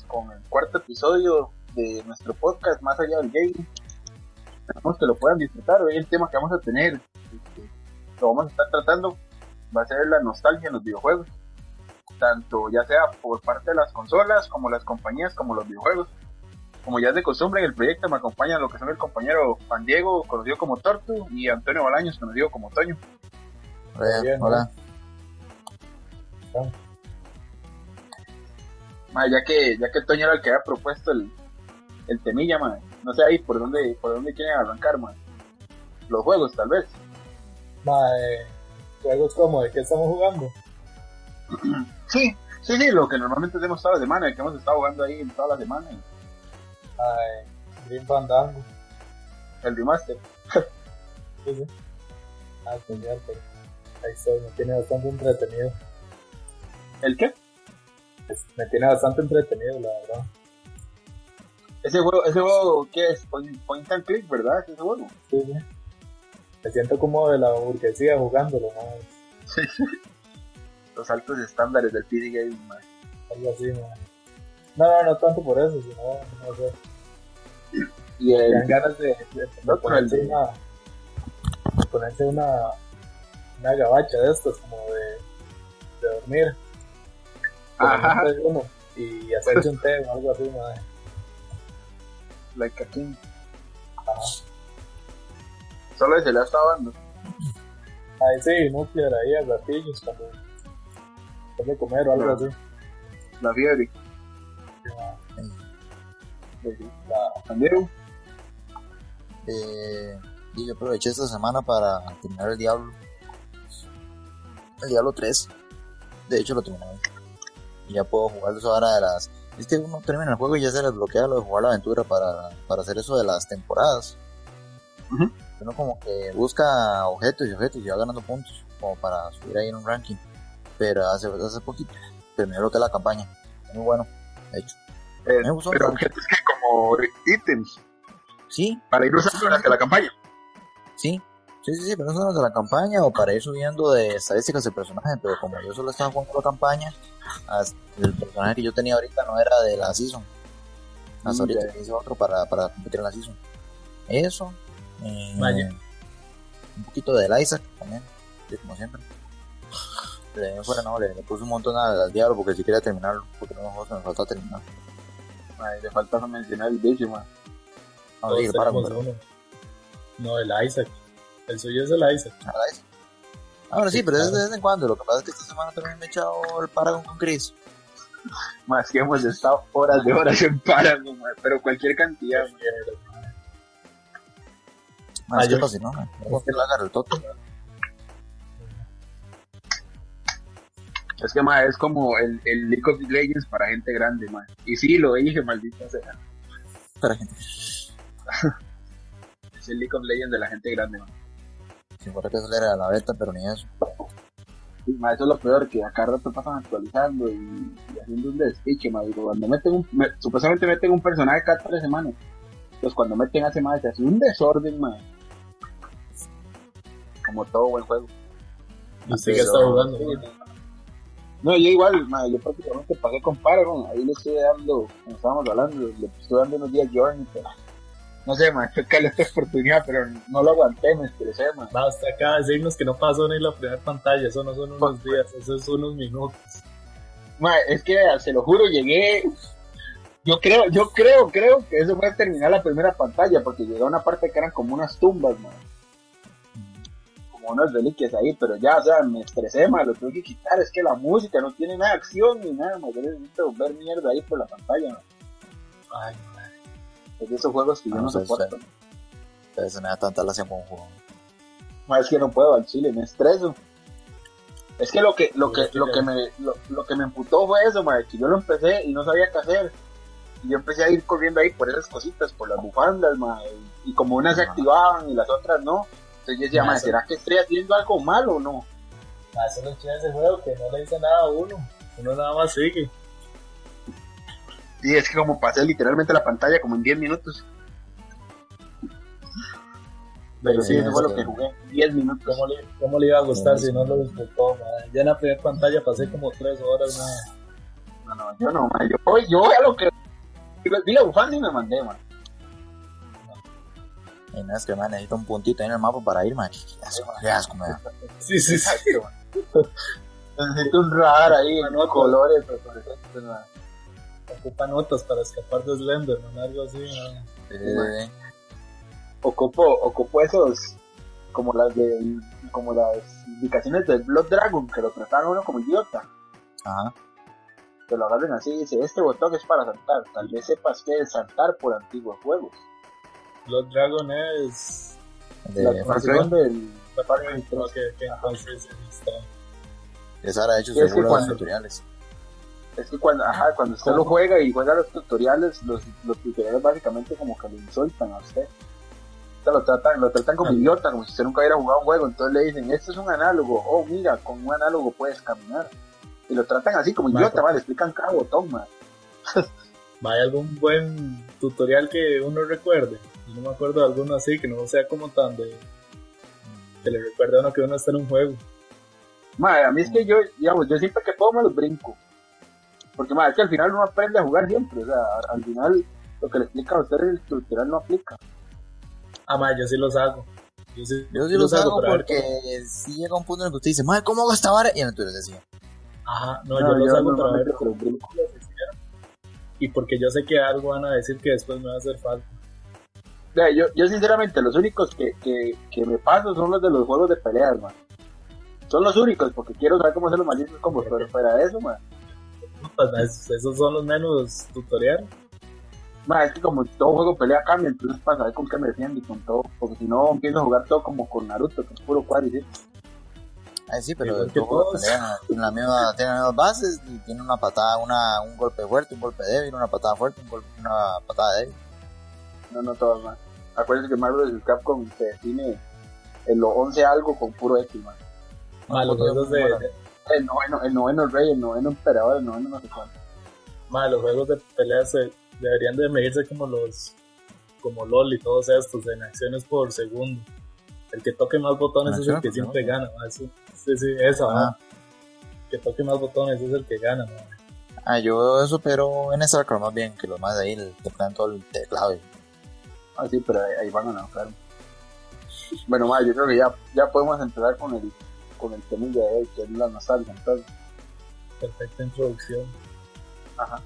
con el cuarto episodio de nuestro podcast Más allá del game. Esperamos que lo puedan disfrutar. Hoy el tema que vamos a tener, este, lo vamos a estar tratando, va a ser la nostalgia en los videojuegos. Tanto ya sea por parte de las consolas, como las compañías, como los videojuegos. Como ya es de costumbre en el proyecto me acompañan lo que son el compañero Juan Diego, conocido como Tortu, y Antonio Balaños, conocido como Toño. Hola. Bien, hola. ya que ya que Toño era el que había propuesto el, el temilla, man. no sé ahí por dónde por dónde quieren arrancar, man. Los juegos, tal vez. Mae, juegos como de qué estamos jugando. sí, sí, sí, lo que normalmente hacemos toda la semana, el que hemos estado jugando ahí en toda la semana. Ay, Green Fandango. El remaster. sí, sí. Ah, genial, pero ahí está, me tiene bastante entretenido. ¿El qué? Me tiene bastante entretenido, la verdad. Ese juego, ese juego, ¿qué es? Point, and click, ¿verdad? Ese juego. Sí, sí. Me siento como de la burguesía jugándolo, ¿no? Sí, sí. Los altos estándares del PC Game, man. Algo así, man. No, no, no tanto por eso, sino, no sé. Y el... dan ganas de, de, ponerse, una, ponerse una, una gabacha de estas, como de, de dormir. Ajá. Uno, y hacerse un té o algo así, madre. Like a king. Ajá. Solo se le ha estado dando. Ahí sí, nuclear ahí a gatillos cuando después de comer o algo la, así. La fiebre. La Andero. Eh, y yo aproveché esta semana para terminar el Diablo. El Diablo 3. De hecho lo terminé. Y ya puedo jugar eso ahora de las... Es que uno termina el juego y ya se desbloquea lo de jugar la aventura para, para hacer eso de las temporadas. Uh -huh. Uno como que busca objetos y objetos y va ganando puntos como para subir ahí en un ranking. Pero hace, hace poquito terminé lo que es la campaña. Muy bueno, de hecho. Eh, me gustó pero objetos que como ítems. Sí. Para ir usando durante la campaña. Sí. Sí, sí, sí, pero no son de la campaña o para ir subiendo de estadísticas del personaje, pero como yo solo estaba jugando la campaña, el personaje que yo tenía ahorita no era de la season. Hasta mm, ahorita hice otro para, para competir en la season. Eso. Eh, Vaya. Un poquito del Isaac también, sí, como siempre. Le, fuera, no, le, le, puse un montón al, diablo porque si quería terminarlo, porque no me falta terminar. Ay, le falta mencionar el bicho, man. No, sí, para. No, el Isaac. El suyo es el Isaac. Ah, el Isaac. Ah, bueno, sí, sí pero claro. es de vez en cuando. Lo que pasa es que esta semana también me he echado el Paragon con Chris. Más que hemos estado horas de horas en Paragon, man, pero cualquier cantidad. Más que fácil, ¿no? Es que la agarra el toque. Es que, ma, es como el, el League of Legends para gente grande, ma. Y sí, lo dije, maldita sea. Para gente. es el League of Legends de la gente grande, ma. Si fuera que eso era la beta, pero ni eso. Sí, ma, eso es lo peor, que acá rato pasan actualizando y, y haciendo un despiche, ma. Digo, cuando meten un, me, supuestamente meten un personaje cada tres semanas. Pues cuando meten hace más, se hace un desorden, ma. Como todo buen juego. ¿Y usted qué está jugando? Sí, no, yo igual, ma, yo prácticamente pagué con Paragon, ahí le estoy dando, como estábamos hablando, le estoy dando unos días Journey, pero no sé, ma, fue que esta oportunidad, pero no lo aguanté, me estresé, ma. Basta acá decirnos que no pasó ni la primera pantalla, eso no son unos Pues, días, eso es unos minutos. Es que, se lo juro, llegué, yo creo, yo creo, creo que eso fue a terminar la primera pantalla, porque llegué a una parte que eran como unas tumbas, ma como unas reliquias ahí, pero ya, o sea, me estresé, ma, lo tuve que quitar, es que la música no tiene nada de acción ni nada, ma, yo necesito ver mierda ahí por la pantalla, ma. Ay. Es de esos juegos que yo no, No sé, soporto. Pero eso me da tanta lacia como un juego. Ma, es que no puedo al chile, me estreso. Es que lo que, lo que, lo que me, lo, lo que me emputó fue eso, ma, que yo lo empecé y no sabía qué hacer. Y yo empecé a ir corriendo ahí por esas cositas, por las bufandas, ma, y, y como unas se activaban y las otras no. Entonces yo decía, Ma, ma, eso- ¿será que estoy haciendo algo malo o no? Ah, es lo chido de ese juego, que no le dice nada a uno, uno nada más sigue. Y es que como pasé literalmente la pantalla como en 10 minutos. Pero sí, Sí, eso fue lo que- jugué, 10 minutos. ¿Cómo le, cómo le iba a gustar Sí, si no lo disfrutó? madre? Ya en la primera pantalla pasé como tres horas, madre. no, no, yo no, man. Yo, voy- yo a lo que. Vi la bufanda y me mandé, man. Y no es que, man, necesito un puntito ahí en el mapa para ir, man. Qué asco, qué asco, man. Sí, sí, sí. Man. Necesito un radar ahí, ¿no? Colores, man. Ocupa notas para escapar de Slenderman, algo así. ¿no? Eh, Ocupo, ocupo esos. Como las de. Como las indicaciones del Blood Dragon, que lo trataron uno como idiota. Ajá. Que lo agarren así y dice: Este botón es para saltar. Tal vez sepas que es saltar por antiguos juegos. Blood Dragon es. De la Far Cry. función del. Ok, ok, entonces está. Esa hecho que seguro los cuando- tutoriales. Es que cuando, ajá, cuando usted lo juega y juega los tutoriales, los, los tutoriales básicamente como que lo insultan a usted. O sea, lo tratan, lo tratan como Ah. idiota, como si usted nunca hubiera jugado un juego. Entonces le dicen, este es un análogo. Oh, mira, con un análogo puedes caminar. Y lo tratan así como idiota, ¿vale? Le explican cada botón, man. ¿Hay algún buen tutorial que uno recuerde? Yo no me acuerdo de alguno así, que no sea como tan de. que le recuerde a uno que uno está en un juego. Madre, a mí es que yo, digamos, yo siempre que puedo me los brinco. Porque, madre, es que al final uno aprende a jugar siempre. O sea, al final lo que le explica a usted en el tutorial no aplica. Ah, ma, yo sí los hago. Yo sí, Yo sí los hago para ver porque si llega un punto en el que usted dice, madre, ¿cómo hago esta vara? Y en el tutorial decía, Ajá, no, yo los hago para ver cómo los hicieron. Y porque yo sé que algo van a decir que después me va a hacer falta. Yo, yo sinceramente los únicos que, que, que me paso son los de los juegos de peleas, man. Son los únicos porque quiero saber cómo hacer los malditos combos, pero fuera de eso, man. Ma, esos son los menos tutoriales. Man, es que como todo juego pelea cambia, entonces para saber con qué me defiendo y con todo, porque si no empiezo a jugar todo como con Naruto, que es puro cuadricito. ay sí, pero el juego pelea tiene, la misma, tiene las mismas bases y tiene una patada, una, un golpe fuerte, un golpe débil, una patada fuerte, un golpe, una patada débil. No, no todos, man. Acuérdense que Marvel vs. Capcom se define en lo 11 algo con puro X, man. Ma, los juegos de, de- El noveno, el noveno rey, el noveno emperador, el noveno no sé cuánto. los juegos de pelea se deberían de medirse como los como LOL y todos estos en acciones por segundo. El que toque más botones es el que siempre gana. ma, Sí, sí, sí, eso, Ah. El que toque más botones es el que gana. ma. Ah, yo veo eso, pero en StarCraft más bien, que los más de ahí tocan todo el teclado. y- Ah, sí, pero ahí, ahí van a enojar. Bueno, ma, yo creo que ya, ya podemos empezar con el, con el tema de hoy, que es la nostalgia. Entonces, Perfecta introducción. ajá.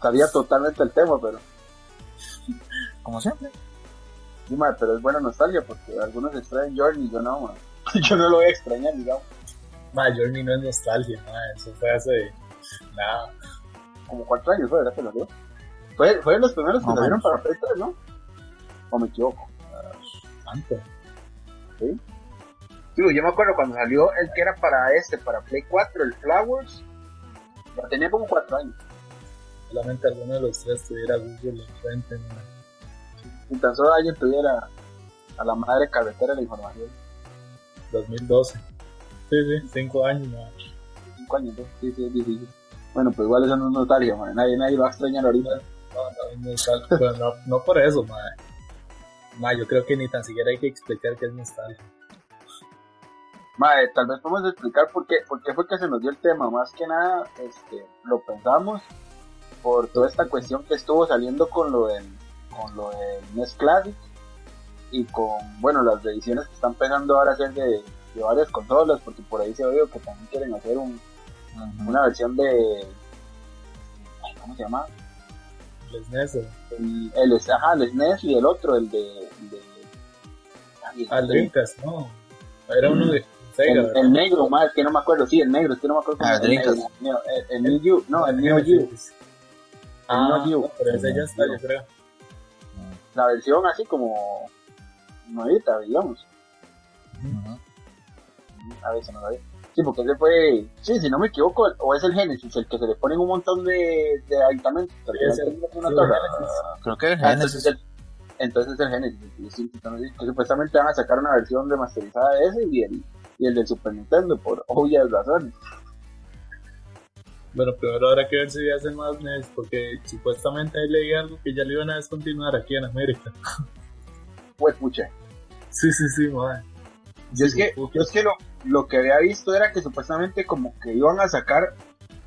Sabía totalmente el tema, pero, Como siempre. sí, ma, pero es buena nostalgia porque algunos extrañan Journey, yo no. Yo no lo voy a extrañar, digamos. Ma, Journey no es nostalgia, ma, eso fue hace nada. Como cuatro años fue, ¿verdad que lo dio? Fue, fueron los primeros que No, salieron man. para Play 3, ¿no? ¿O me equivoco? Tanto. Digo, yo me acuerdo cuando salió el que era para este, para Play 4, el Flowers. Ya tenía como cuatro años. Solamente alguno de los tres tuviera Google enfrente, ma. Y tan solo alguien tuviera a la madre carretera la información. 2012. Sí, sí, cinco años, ma. Cinco años, ¿no? Sí, sí, es difícil. Bueno, pues igual eso no es nostalgia, man. Nadie, nadie lo va a extrañar ahorita. No, no, no, no, no por eso, ma. Ma, yo creo que ni tan siquiera hay que explicar que es nostalgia. Madre, tal vez podemos explicar por qué, por qué fue que se nos dio el tema. Más que nada, este, lo pensamos por toda esta cuestión que estuvo saliendo con lo del, con lo del NES Classic y con, bueno, las ediciones que están empezando ahora a hacer de, de varias consolas, porque por ahí se oído que también quieren hacer un, una versión de, ¿cómo se llama? Les neso. El, el, ajá, el SNES y el otro, el de, el de ay, Al Dreamcast, no. Era uno de el, el negro, más que no me acuerdo, sí, el negro, es que no me acuerdo Ah, el, el, el New You, no, el New You, Ah, Geo. no, pero ese ya está, yo creo. la versión así como nuevita, digamos, a ver, se me va a ir. Sí, porque ese fue, sí, si no me equivoco, o es el Genesis, el que se le ponen un montón de, de aditamentos, Sí, el- una sí, torre. el Genesis. Creo que es Ah, Genesis. entonces, el, entonces es el Genesis, el que supuestamente van a sacar una versión remasterizada de ese y el, y el del Super Nintendo, por obvias razones. Bueno, primero habrá que ver si hacen más NES, porque supuestamente ahí leí algo que ya le iban a descontinuar aquí en América. Pues pucha. Sí, sí, sí, madre. Yo es que, yo es que lo, lo que había visto era que supuestamente como que iban a sacar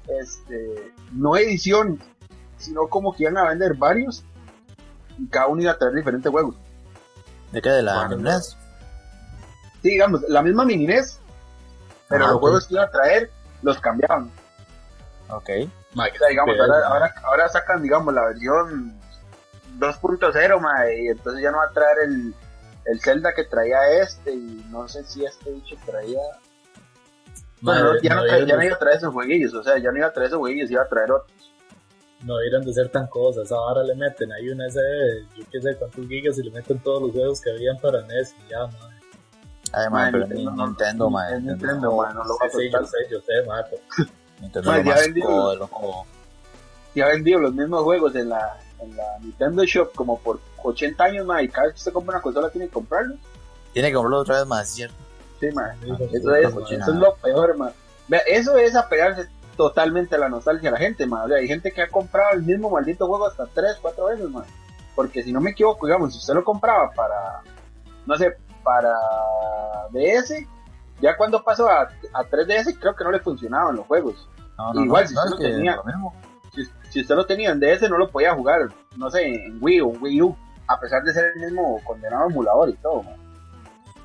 este, no edición, sino como que iban a vender varios y cada uno iba a traer diferentes juegos. ¿De qué? ¿De la Bueno, NES? Sí, digamos, la misma mini NES, pero Ah, los juegos que iba a traer los cambiaban. Ok. Mae, O sea, digamos, ahora, ahora, ahora sacan, digamos, la versión 2.0, mae, y entonces ya no va a traer el, el Zelda que traía este, y no sé si este bicho traía... Bueno, no, ya, no ya no iba a traer esos jueguillos, o sea, ya no iba a traer esos jueguillos, iba a traer otros. no debieran de ser tan cosas. Ahora le meten ahí una SD, yo qué sé cuántos gigas y le meten todos los juegos que habían para NES y ya, mae. Pero Nintendo ni- no- Nintendo, mae, no lo va a Sí, sí, yo soltar. sé, Nintendo lo ya más vendió. codo, loco. Y ha vendido los mismos juegos en la, en la Nintendo Shop como por 80 años, mae, y cada vez que usted compra una consola tiene que comprarlo. Tiene que comprarlo otra vez más, ¿cierto? Sí. Hijo de Eso es, eso es lo peor, man. Vea, eso es apegarse totalmente a la nostalgia de la gente, man. O sea, hay gente que ha comprado el mismo maldito juego hasta 3, 4 veces, man. Porque si no me equivoco, digamos, si usted lo compraba para, no sé, para DS, ya cuando pasó a, a 3DS creo que no le funcionaban los juegos. No, no, Igual, no, si usted lo tenía. lo. Si, si usted lo tenía en DS no lo podía jugar, no sé, en Wii o Wii U, a pesar de ser el mismo condenado emulador y todo, man.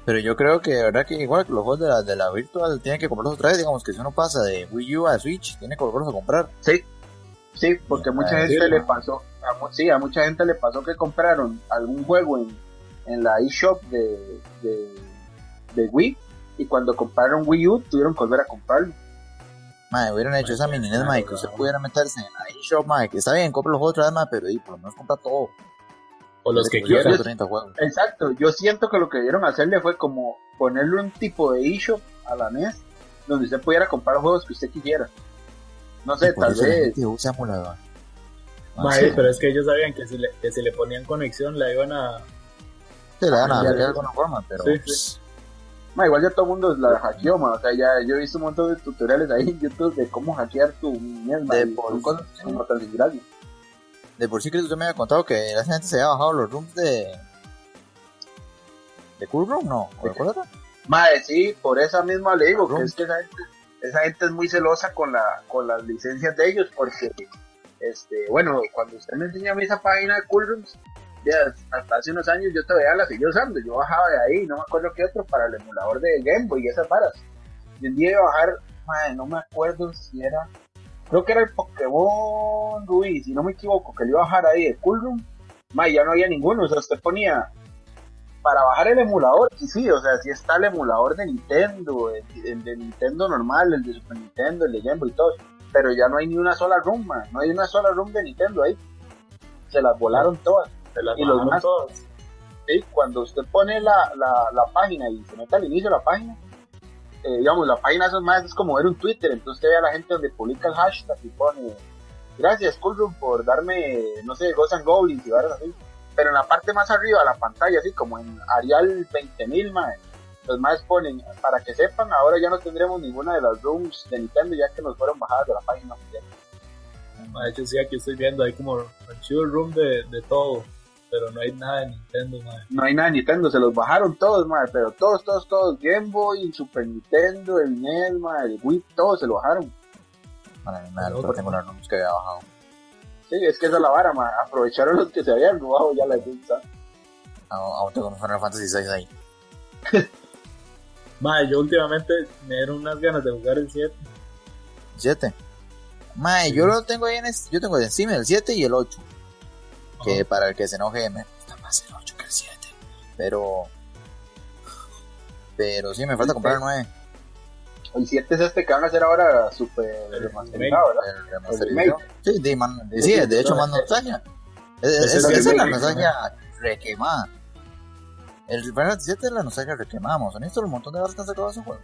Pero yo creo que, de verdad, que igual que los juegos de la, de la Virtual tienen que comprarlos otra vez. Digamos que si uno pasa de Wii U a Switch, tiene que volverlos a comprar. Sí, sí, porque a mucha Ah, gente sí, le pasó, a, sí, a mucha gente le pasó que compraron algún juego en, en la eShop de, de, de Wii y cuando compraron Wii U tuvieron que volver a comprarlo. Mae, hubieran hecho esa mini NES, claro, mae, que usted pudiera meterse en la eShop, mae, que está bien, compra los juegos otra vez, mae, pero y, por lo menos compra todo. O los que quieran. tengo 30 juegos. Exacto, yo siento que lo que debieron hacerle fue como ponerle un tipo de eShop a la NES donde usted pudiera comprar los juegos que usted quisiera. No sé, tal vez. usa emulador. Mae, pero es que ellos sabían que si le, que si le ponían conexión la iban a... Se le dan a Ya, hackear ya. de alguna forma, pero... Sí, pues, Ma, igual ya todo el mundo la hackeó, ma. O sea, ya yo he visto un montón de tutoriales ahí en YouTube de cómo hackear tu ma, De por cosas sí. De por sí que usted me había contado que esa gente se había bajado los rooms de... ¿De Cool Room? No, ¿o ¿De cuál? Madre, sí, por esa misma le digo, que es que esa gente, esa gente es muy celosa con la con las licencias de ellos, porque, este, bueno, cuando usted me enseñó a mí esa página de Cool Rooms, hasta hace unos años yo todavía la seguía usando, yo bajaba de ahí, no me acuerdo qué otro, para el emulador de Game Boy y esas varas. Y un día iba a bajar, madre, no me acuerdo si era, creo que era el Pokémon Rubí, si no me equivoco, que le iba a bajar ahí de Cool Room, madre, ya no había ninguno, o sea, usted ponía para bajar el emulador, y sí, o sea, sí está el emulador de Nintendo, el, de Nintendo normal, el de Super Nintendo, el de Game Boy y todo, pero ya no hay ni una sola room, man, no hay una sola room de Nintendo ahí. Se las volaron todas. Las Y los todas. ¿sí? Cuando usted pone la, la, la página y se mete al inicio de la página, eh, digamos, la página es más, es como ver un Twitter, entonces usted ve a la gente donde publica el hashtag y pone, gracias Coolroom por darme, no sé, Ghosts and Goblins y varas así. Pero en la parte más arriba de la pantalla, así como en Arial 20000, mae, los más ponen, para que sepan, ahora ya no tendremos ninguna de las rooms de Nintendo ya que nos fueron bajadas de la página oficial. Mae, yo sí aquí estoy viendo, hay como archivo room de, de todo, pero no hay nada de Nintendo, mae. No hay nada de Nintendo, se los bajaron todos, mae, pero todos, todos, todos, Game Boy, Super Nintendo, el NES, mae, el Wii, todos se lo bajaron. Para mí me da solo tengo las rooms que había bajado. Sí, es que esa es la vara, ma. Aprovecharon los que se habían robado ya la pinza. Aún aún tengo un Final Fantasy 6 ahí. Mae, yo últimamente me dieron unas ganas de jugar el 7. 7. Mae, yo lo tengo ahí en es- yo tengo encima el 7 y el 8. Que para el que se enoje me gusta más el 8 que el 7. Pero pero sí me falta comprar el 9. El 7 es este que van a hacer ahora super remasterizado, ¿verdad? El remasterizado. Sí, de, man- de- sí, de hecho más nostalgia. Es, es, es, esa es la nostalgia requemada. El Final Fantasy 7 es la nostalgia requemada, ¿Son estos un montón de horas que han sacado ese juego?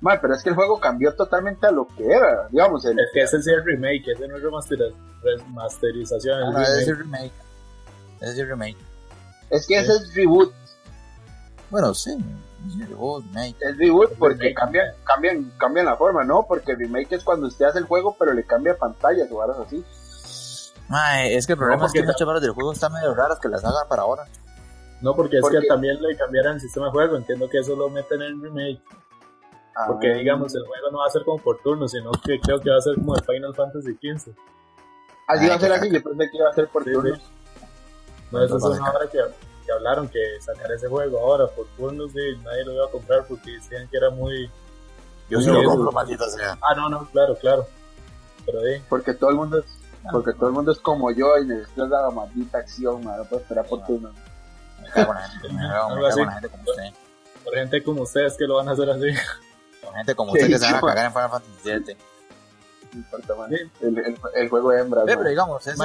Ma, pero es que el juego cambió totalmente a lo que era. Digamos, el, Es que ese sí es el remake, ese no es remasterización, Ah, es es remake. el remake. Es el remake. es que ese es reboot. Bueno, sí. es el reboot, remake. Es reboot porque Remake. cambian, cambian, cambian la forma, ¿no? Porque el remake es cuando usted hace el juego, pero le cambia pantallas o varas así. Mae, es que el problema No, es que porque- muchas varas del juego están medio raras que las hagan para ahora. No, porque es que también le cambiaron el sistema de juego, entiendo que eso lo meten en el remake. Porque Ah, digamos, el juego no va a ser como por turno, sino que creo que va a ser como el Final Fantasy XV. Así va a ser Ay, así, yo pensé que iba a ser por Sí, turnos. No, eso es una hora que, que hablaron que sacar ese juego ahora por turnos y nadie lo iba a comprar porque decían que era muy... Yo sí Sí, lo eso- compro, maldita sea. Ah, no, no, claro, claro. Pero ahí, Porque todo el mundo es, porque todo el mundo es como yo y necesito la maldita acción, no puedo esperar por turnos. Me cago en la gente, me cago, en la gente como usted. por gente como ustedes que lo van a hacer así. Gente como Sí, usted que se van a cagar en Final Fantasy VII. No importa, man. Sí. El, el, el juego de man. pero digamos, ese,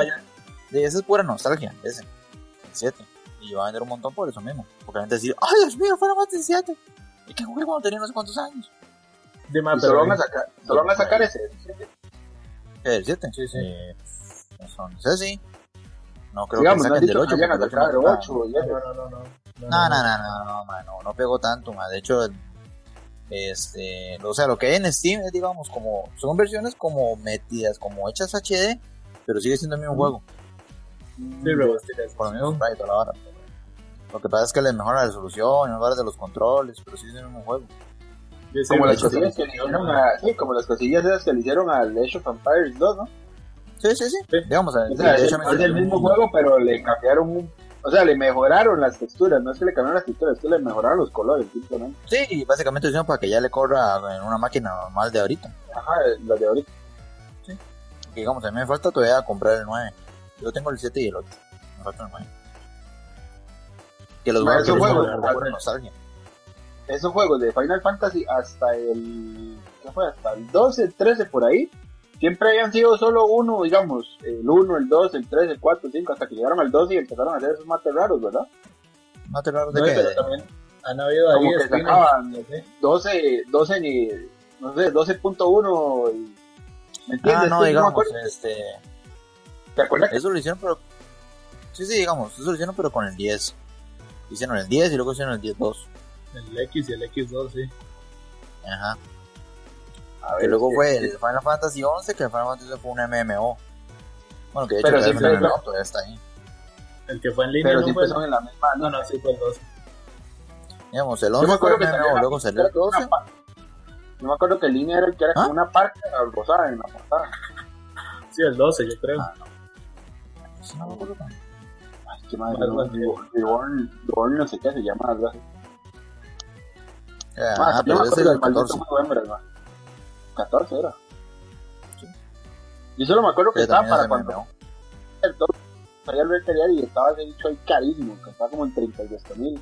es pura nostalgia, ese. El 7. Y va a vender un montón por eso mismo. Porque la gente decir, ¡ay, Dios mío, Final Fantasy 7! ¿Y qué jugué cuando tenía no sé cuántos años? De más, solo van a sacar, solo van a sacar ese. ¿Qué, el 7? Sí, sí. Eh, eso no sé si. No creo Digamos, que saquen del que 8. vayan a porque el sacar el 8 8 y eso. no, no, no, no. No, no, no, no, no, no, no pegó tanto, man. De hecho, este, o sea, lo que hay en Steam es, digamos, como, son versiones como metidas, como hechas HD, pero sigue siendo el mismo juego, Sí, los mismos sprites, toda la vara. Lo que pasa es que les mejora la resolución, varas de los controles, pero sigue siendo el mismo juego. Sí, Como las cosillas que le hicieron a, sí, como las cosillas esas que le hicieron al Age of Empires 2, ¿no? Sí, sí, sí. Sí. Digamos, O sea, es el mismo juego, pero le cambiaron un, o sea, le mejoraron las texturas, no es que le cambiaron las texturas, es que le mejoraron los colores, simplemente. Sí, básicamente hicieron para que ya le corra en una máquina normal de ahorita. Ajá, las de ahorita. Que, digamos, a mí me falta todavía comprar el 9. Yo tengo el 7 y el 8. Me falta el 9. Que los juegos esos juegos, nostalgia. Esos juegos de Final Fantasy hasta el, ¿qué fue? Hasta el 12, el 13 por ahí, siempre habían sido solo uno, digamos, el 1, el 2, el 3, el 4, el 5, hasta que llegaron al 12 y empezaron a hacer esos mates raros, ¿verdad? No te raro de No, que. pero también han habido ahí Como que sacaban sí. 12, 12 ni, no sé, 12.1, y- ¿me entiendes? Ah, no, digamos, este. ¿Te acuerdas Eso lo hicieron, pero. Sí, sí, digamos, eso lo hicieron, pero con el 10. Hicieron el 10 y luego hicieron el 10-2. El X y el X2, sí. Ajá. A Que ver, luego que- fue el Final Fantasy 11, que el Final Fantasy fue un MMO. Bueno, que de hecho Pero todavía sí, el pero- MMO todavía está ahí. El que fue en línea Pero no fue en la misma, No, no, sí fue el 2. Digamos, el Yo 11 me fue acuerdo el que MMO, salía luego salió el era como 12. una pa- Yo me acuerdo que el línea era el que era ¿Ah? como una parca rosada en la portada. Sí, el 12, yo creo. Ah, Sí, no me acuerdo tanto. Ay, qué madre, no. Reborn, no sé qué se llama, algo así. Ah, Ah, yo pero me ese del el maldito 14. juego de hembras, man. 14 era. Sí. Yo solo me acuerdo que estaba para cuando el todo salía el y estaba ese bicho ahí carísimo, que estaba como en 32 mil.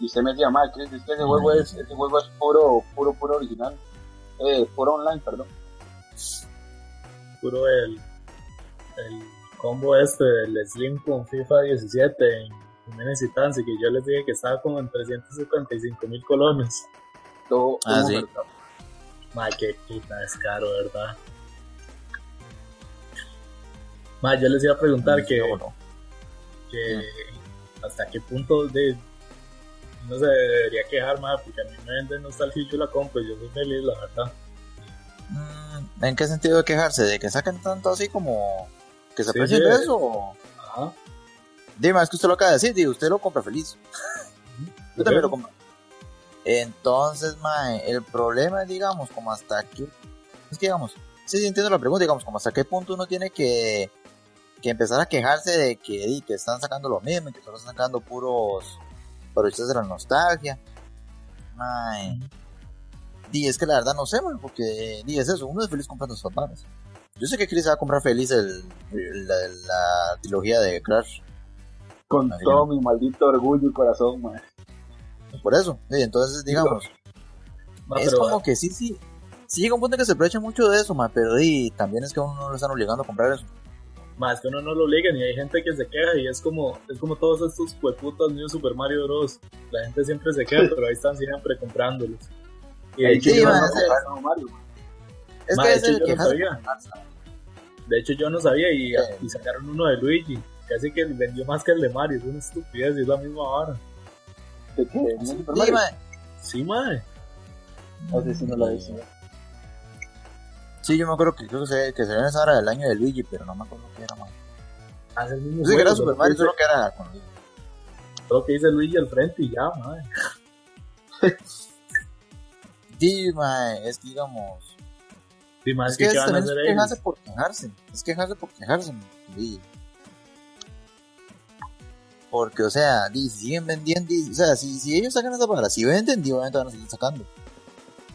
Y usted me decía, madre, Chris, es que ese juego es, ese juego es puro, puro, puro original. Eh, puro online, perdón. Puro el, el combo este del Slim con FIFA 17 en Jiménez y Tansi, que yo les dije que estaba como en 355 mil colones. Todo, Ah, sí. Ma, qué puta es caro, ¿verdad? Ma, yo les iba a preguntar que, no. que hasta qué punto de no se debería quejar, ma, porque a mí me venden nostalgia y yo la compro y yo soy feliz, la verdad. Mm, ¿En qué sentido de quejarse? ¿De que saquen tanto así como que se Sí, aprecien sí. de eso? Ajá. Dime, es que usted lo acaba de decir, digo, usted lo compra feliz. Yo también lo compro. Entonces, mae, el problema digamos, como hasta aquí. Es que, digamos, sí, sí entiendo la pregunta, digamos, como hasta qué punto uno tiene que, que empezar a quejarse de que, di, que están sacando lo mismo y que solo están sacando puros parodias de la nostalgia. Mae. Di, es que la verdad no sé, mae, porque, di, es eso, uno es feliz comprando esas barras. Yo sé que Chris va a comprar feliz el, el- la, la trilogía de Crash. Con Así todo mi maldito orgullo y corazón, man. Por eso, sí, entonces, digamos, es como que sí, sí. Sí llega un punto en que se aprovecha mucho de eso, ma, pero di, también es que a uno no lo están obligando a comprar eso. Más que uno no lo obligan y hay gente que se queja y es como, es como todos estos hueputas New Super Mario Bros. La gente siempre se queja, pero ahí están siempre comprándolos. Y Ahí sí, no, no, Mario. Es Ma, que de es hecho, yo no sabía. de hecho yo no sabía y, Sí. y sacaron uno de Luigi. Casi que vendió más que el de Mario, es una estupidez y es la misma vara. ¿De qué? ¿No es Super Sí, Mario? ma, Sí, madre. Ese sí no lo visto. sí, yo me acuerdo que creo que se, que se ve esa hora del año de Luigi, pero no me acuerdo qué era, ma. Hace el mismo Yo sé que era juego, Super Mario, que solo que era con Luigi. Solo que dice Luigi al frente y ya, madre. Sí, es que digamos. Sí, Es que, que ¿qué es, van a hacer es quejarse por quejarse. Es quejarse por quejarse. Sí. Porque, o sea, si siguen vendiendo, di, o sea, si, si ellos sacan esa palabra, si venden, di, obviamente van a seguir sacando.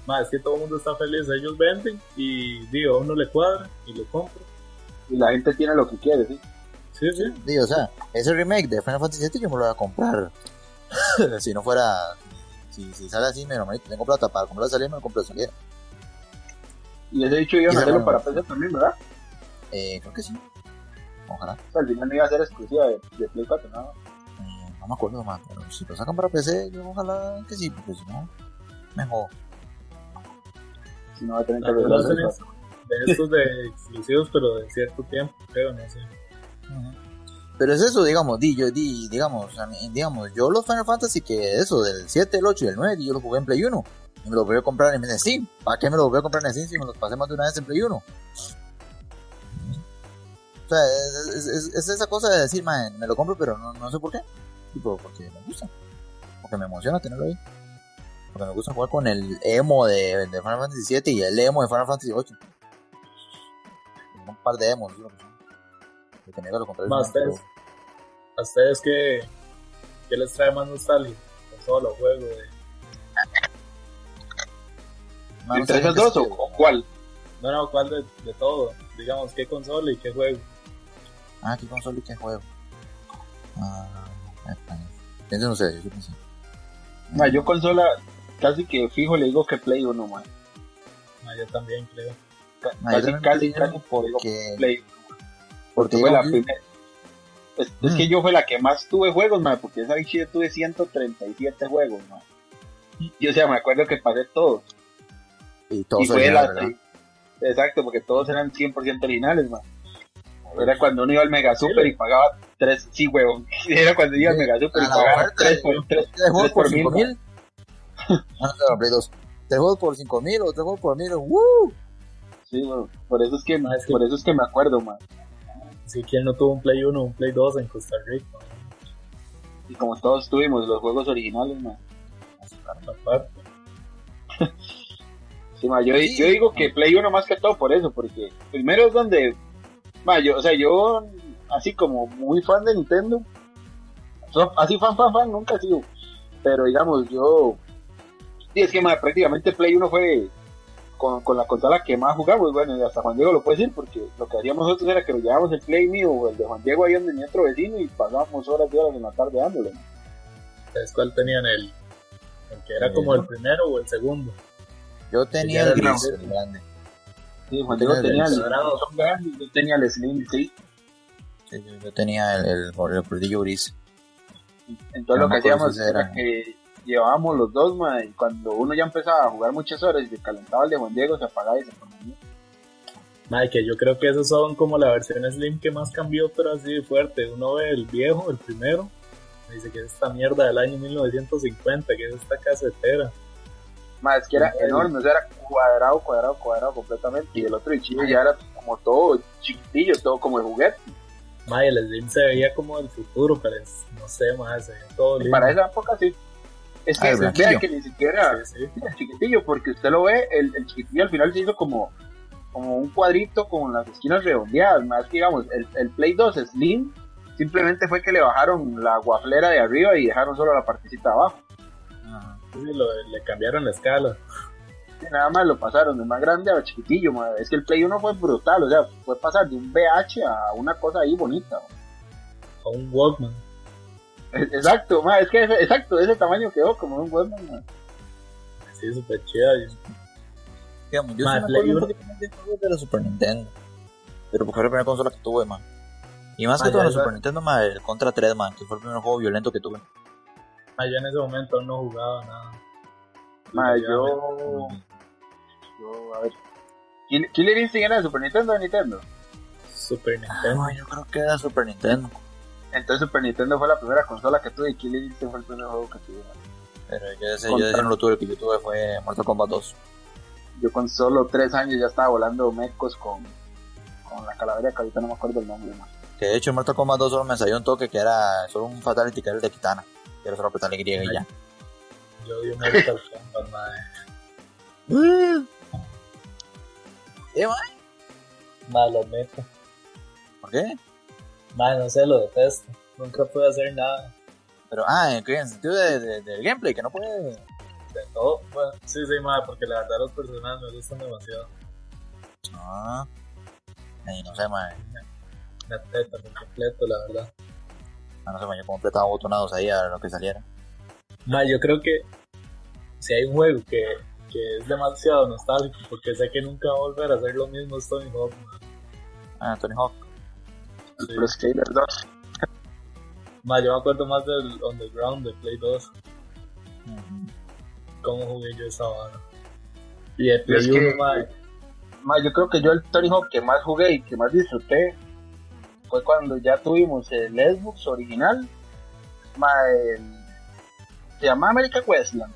Ma, es que todo el mundo está feliz, ellos venden y digo, a uno le cuadra y lo compra. Y la gente tiene lo que quiere, ¿sí? Sí, sí. Di, o sea, ese remake de Final Fantasy VII yo me lo voy a comprar. si no fuera, si, si sale así, me lo tengo plata para comprar la salida, me lo compro de salida. Y ese dicho iban a hacerlo para PC también, ¿verdad? Eh, creo que sí. Ojalá. O sea, al final no iba a ser exclusiva de, de Play 4, ¿no? Eh, no me acuerdo más, pero si lo sacan para PC, yo ojalá que sí, porque si no, mejor. Si no va a tener que el es de estos de exclusivos, pero de cierto tiempo, creo, no sé. Pero es eso, digamos, di, yo, di, digamos, digamos, yo los Final Fantasy que eso, del 7, el 8 y el 9, yo los jugué en Play 1. Y me los voy a comprar en Steam. ¿Para qué me los voy a comprar en Steam si me los pasé más de una vez en Play 1? O sea, es, es- es- es esa cosa de decir, man, me lo compro, pero no, no sé por qué. Tipo, porque me gusta. Porque me emociona tenerlo ahí. Porque me gusta jugar con el emo de, de Final Fantasy 7 y el emo de Final Fantasy 8. Un par de emos, ¿sí? Que tenía que lo compré. Más ustedes, a ustedes que, que les trae más nostalgia, con solo juego de, Mano, ¿Entre ¿saben esos qué dos es o, cuál? no, no, cuál de, de todo, digamos, qué consola y qué juego. Ah, ¿qué consola y qué juego? Ah. Piensen ustedes, yo pensé. Ma, yo consola casi que fijo le digo que Play 1, man. Ah, yo también creo. Ca- yo Casi, casi, casi por porque, Play. porque Porque fue la yo- primera. Es, es Mm. que yo fue la que más tuve juegos, man, porque esa bicha yo tuve 137 juegos, man. Y o sea, me acuerdo que pasé todos. y todos y fue. Exacto, porque todos eran 100% originales, man. Era cuando uno iba al Mega Super y pagaba tres, sí, huevón. Era cuando iba Sí, Mega Super y a pagaba oferta tres de- por tres. ¿Tres juegos tres por por mil, 5 mil? Ah, no, no, Play 2. ¿Tres juegos por 5 mil o tres juegos por mil? ¡Woo! Sí, huevón. Por eso es que, es que- por eso es que me acuerdo, man. Si quien no tuvo un Play 1, un Play 2 en Costa Rica, Y como todos tuvimos los juegos originales, man. Sí, ma, yo, Sí. yo digo que Play 1 más que todo por eso, porque primero es donde, ma, yo, o sea, yo así como muy fan de Nintendo, so- así fan, fan, fan, nunca he sido, pero digamos, yo, sí, es que ma, prácticamente Play 1 fue con, con la consola que más jugamos, bueno, y hasta Juan Diego lo puede decir, porque lo que hacíamos nosotros era que nos llevábamos el Play mío o el de Juan Diego ahí donde mi otro vecino y pasábamos horas y horas en la tarde dándole. ¿Sabes cuál tenían el, el que era como el primero o el segundo? Yo tenía el grande. el grande. Sí, Juan Yo Diego tenía el grandes, yo tenía el Slim, Sí, yo, yo tenía el, el, el bordillo gris. Entonces lo que hacíamos era que llevábamos los dos, ma, y cuando uno ya empezaba a jugar muchas horas y se calentaba el de Juan Diego, se apagaba y se ponía. Madre, que yo creo que esos son como la versión Slim que más cambió, pero así de fuerte. Uno ve el viejo, el primero, y dice que es esta mierda del año 1950, que es esta casetera. Ma, es que era Sí. enorme, o sea, era cuadrado, cuadrado, cuadrado completamente. Y el otro bichillo ya era como todo chiquitillo, todo como el juguete. Madre, el Slim se veía como el futuro, pero es, no sé, más se veía todo lindo. para esa época sí. Es Ah, que vea blanquillo. que ni siquiera Sí, el chiquitillo, porque usted lo ve, el, el chiquitillo al final se hizo como, como un cuadrito con las esquinas redondeadas. Más que digamos, el, el Play 2 Slim simplemente fue que le bajaron la guaflera de arriba y dejaron solo la partecita de abajo. Sí, lo- le cambiaron la escala. Nada más lo pasaron de más grande a chiquitillo. ma. Es que el Play 1 fue brutal, o sea, fue pasar de un VH a una cosa ahí bonita. A un Walkman. Es- Exacto, es que ese- exacto, ese tamaño quedó como un Walkman. ma. Sí, súper chida. y- Digamos, yo Ma, sí me acuerdo un de juegos de la Super Nintendo. Pero porque fue la primera consola que tuve, man. Y más Ah, que todo la. Super Nintendo, man, el Contra 3, man, que fue el primer juego violento que tuve. Ah, yo en ese momento no jugaba nada. Ma, yo, yo, a ver. ¿Kill- ¿Killer Instinct era de Super Nintendo o de Nintendo? Super Nintendo. Ah, yo creo que era Super Nintendo. Entonces Super Nintendo fue la primera consola que tuve y Killer Instinct fue el primer juego que tuve. Pero yo ese, Contra. yo ese no lo tuve, el que yo tuve fue Mortal Kombat 2. Yo con solo tres años ya estaba volando mecos con, con la calavera que ahorita no me acuerdo el nombre. ma. Que de hecho en Mortal Kombat 2 solo me salió un toque que era solo un Fatality que era el de Kitana. Que era solo apretarle Y y ya. Yo vi Mortal Kombat, madre. ¿Eh, ma? Mae, lo admito. ¿Por qué? Mae, no sé, lo detesto. Nunca pude hacer nada. Pero, ah, ¿en qué? En sentido de, de- del gameplay, que no puede. De todo. Bueno, sí, sí, mae, porque la verdad los personajes me gustan demasiado. Ah. Ay, no sé, ma. Me teta por completo, la verdad. Ah, no sé, yo completaba botonados ahí a lo que saliera. Mae, yo creo que si hay un juego que, que es demasiado nostálgico, porque sé que nunca va a volver a hacer lo mismo, es Tony Hawk. Ah, Tony Hawk. Sí. Pro Skater 2. Mae, yo me acuerdo más del Underground de Play 2. Ujú. cómo jugué yo esa vara. Y de Play Es 1, que- mae, Ma, yo creo que yo el Tony Hawk que más jugué y que más disfruté fue cuando ya tuvimos el Xbox original. Ma, el- se llama American Westland.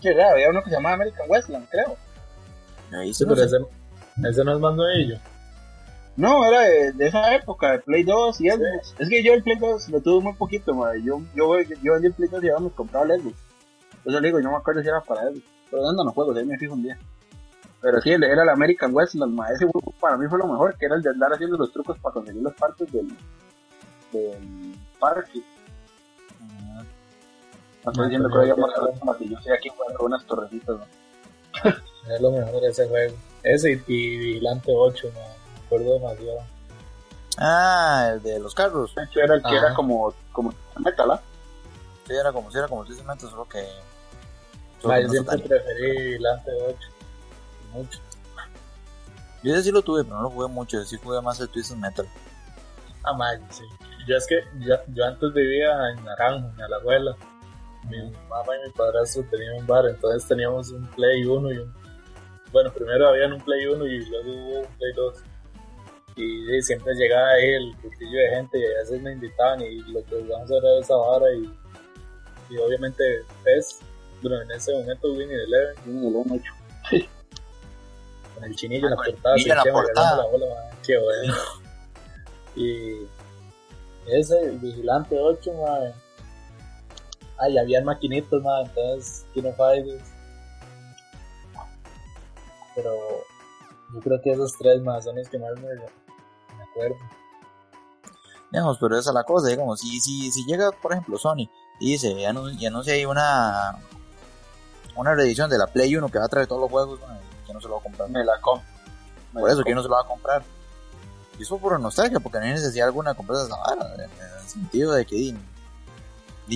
Sí, ¿verdad? había uno que se llamaba American Westland, creo. Ahí sí, no pero ese, ese no es más nuevillo. No, era de, de esa época, de Play 2 y Xbox. Es que yo el Play 2 lo tuve muy poquito, ma. Yo, yo, yo vendí el Play 2 y íbamos a comprar el Xbox. Entonces le digo, yo no me acuerdo si era para Xbox. Pero dando los juegos, ahí me fijo un día. Pero sí, el- era el American Westland, ma. Ese juego para mí fue lo mejor, que era el de andar haciendo los trucos para conseguir las partes del, del parque. No estoy diciendo que habíamos hablado, que yo estoy aquí jugando unas torrecitas, ¿no? Es lo mejor de ese juego. Ese y, y Vigilante 8, mae, me acuerdo demasiado. Ah, el de los carros. De hecho, era el que Ajá. era como, como metal, ¿ah? Sí, era como si era como Twisted Metal, solo que. solo Mae, que yo no siempre preferí Vigilante 8. Mucho. Yo ese sí lo tuve, pero no lo jugué mucho. Sí jugué más el Twisted Metal. Ah, mae, sí. Yo es que yo, yo antes vivía en Naranjo, en Alajuela. Mi mamá y mi padrastro tenían un bar, entonces teníamos un Play 1 y un... Bueno, primero habían un Play 1 y luego hubo un Play 2. Y, siempre llegaba ahí el grutillo de gente y a veces me invitaban y lo que jugamos era esa vara y, y obviamente PES, bueno, en ese momento Winnie the Eleven, Tiene el uno hecho. con el chinillo en la Ah, con el portada, chinillo en la portada. la bola, man, qué bueno. y ese, el Vigilante 8, man. Ay, habían maquinitos, man, entonces Kino Fighters. Pero yo creo que esos tres más son los que más me, me acuerdo. Digamos, pero esa es la cosa, digamos, si, si, si llega, por ejemplo, Sony y dice, y anun- y anuncia ahí una, una reedición de la Play 1 que va a traer todos los juegos, bueno, que no se lo va a comprar. Me la com. me Por eso, que com. no se lo va a comprar. Y eso por nostalgia, porque no hay necesidad alguna de comprar esa vara, en el sentido de que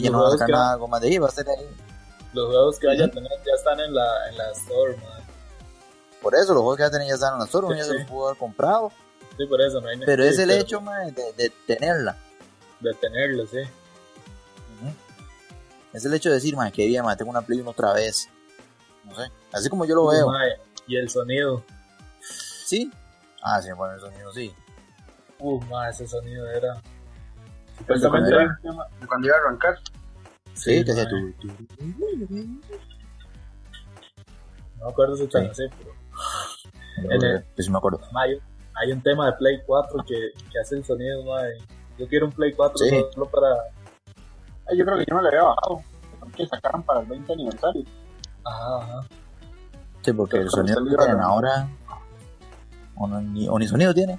Los no va a juegos sacar que- nada va a estar ahí. Los juegos que vaya a tener ya están en la, en la store, man. Por eso, los juegos que ya tenían ya están en la store, uno ya Sí, se sí. los pudo haber comprado. Sí, por eso no hay Pero es el sí, hecho, mae, de, de tenerla. De tenerlo, sí. Es el hecho de decir, mae, que bien, mae, tengo una Play 1 otra vez. No sé, así como yo lo veo. Y el sonido. ¿Sí? Ah, sí, bueno, el sonido sí. Uh, ma, ese sonido era. El de cuando, Supuestamente. iba, de cuando iba a arrancar. Sí, Sí, que sea tu, tu- No me acuerdo si tan Sí. así, pero. En el- Pues sí me acuerdo. hay, hay un tema de Play 4 que, que hace el sonido, mae. Yo quiero un Play 4 Sí. solo para. Ay, yo creo que yo no le había bajado. Que sacaran para el 20 aniversario. Ajá, ajá. Sí, porque el Pero sonido está que tienen ahora. O, no, ni, o ni sonido tiene.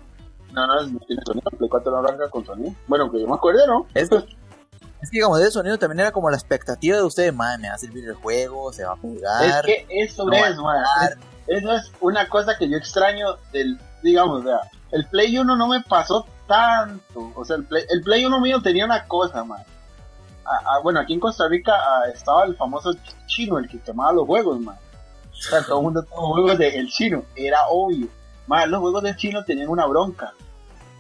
No, no, no tiene sonido. Play 4 no arranca con sonido. Bueno, que yo me acuerde, ¿no? Es, es que, digamos, de sonido también era como la expectativa de ustedes, madre, me va a servir el juego, se va a Es pegar. que eso no es, a man. Eso es una cosa que yo extraño del, digamos, vea, el Play 1 no me pasó tanto. O sea, el Play, el Play 1 mío tenía una cosa, man. Ah, ah, bueno, aquí en Costa Rica ah, estaba el famoso chino, el que quemaba los juegos, man. O sea, todo el mundo tuvo juegos del chino, era obvio. Man, los juegos del chino tenían una bronca.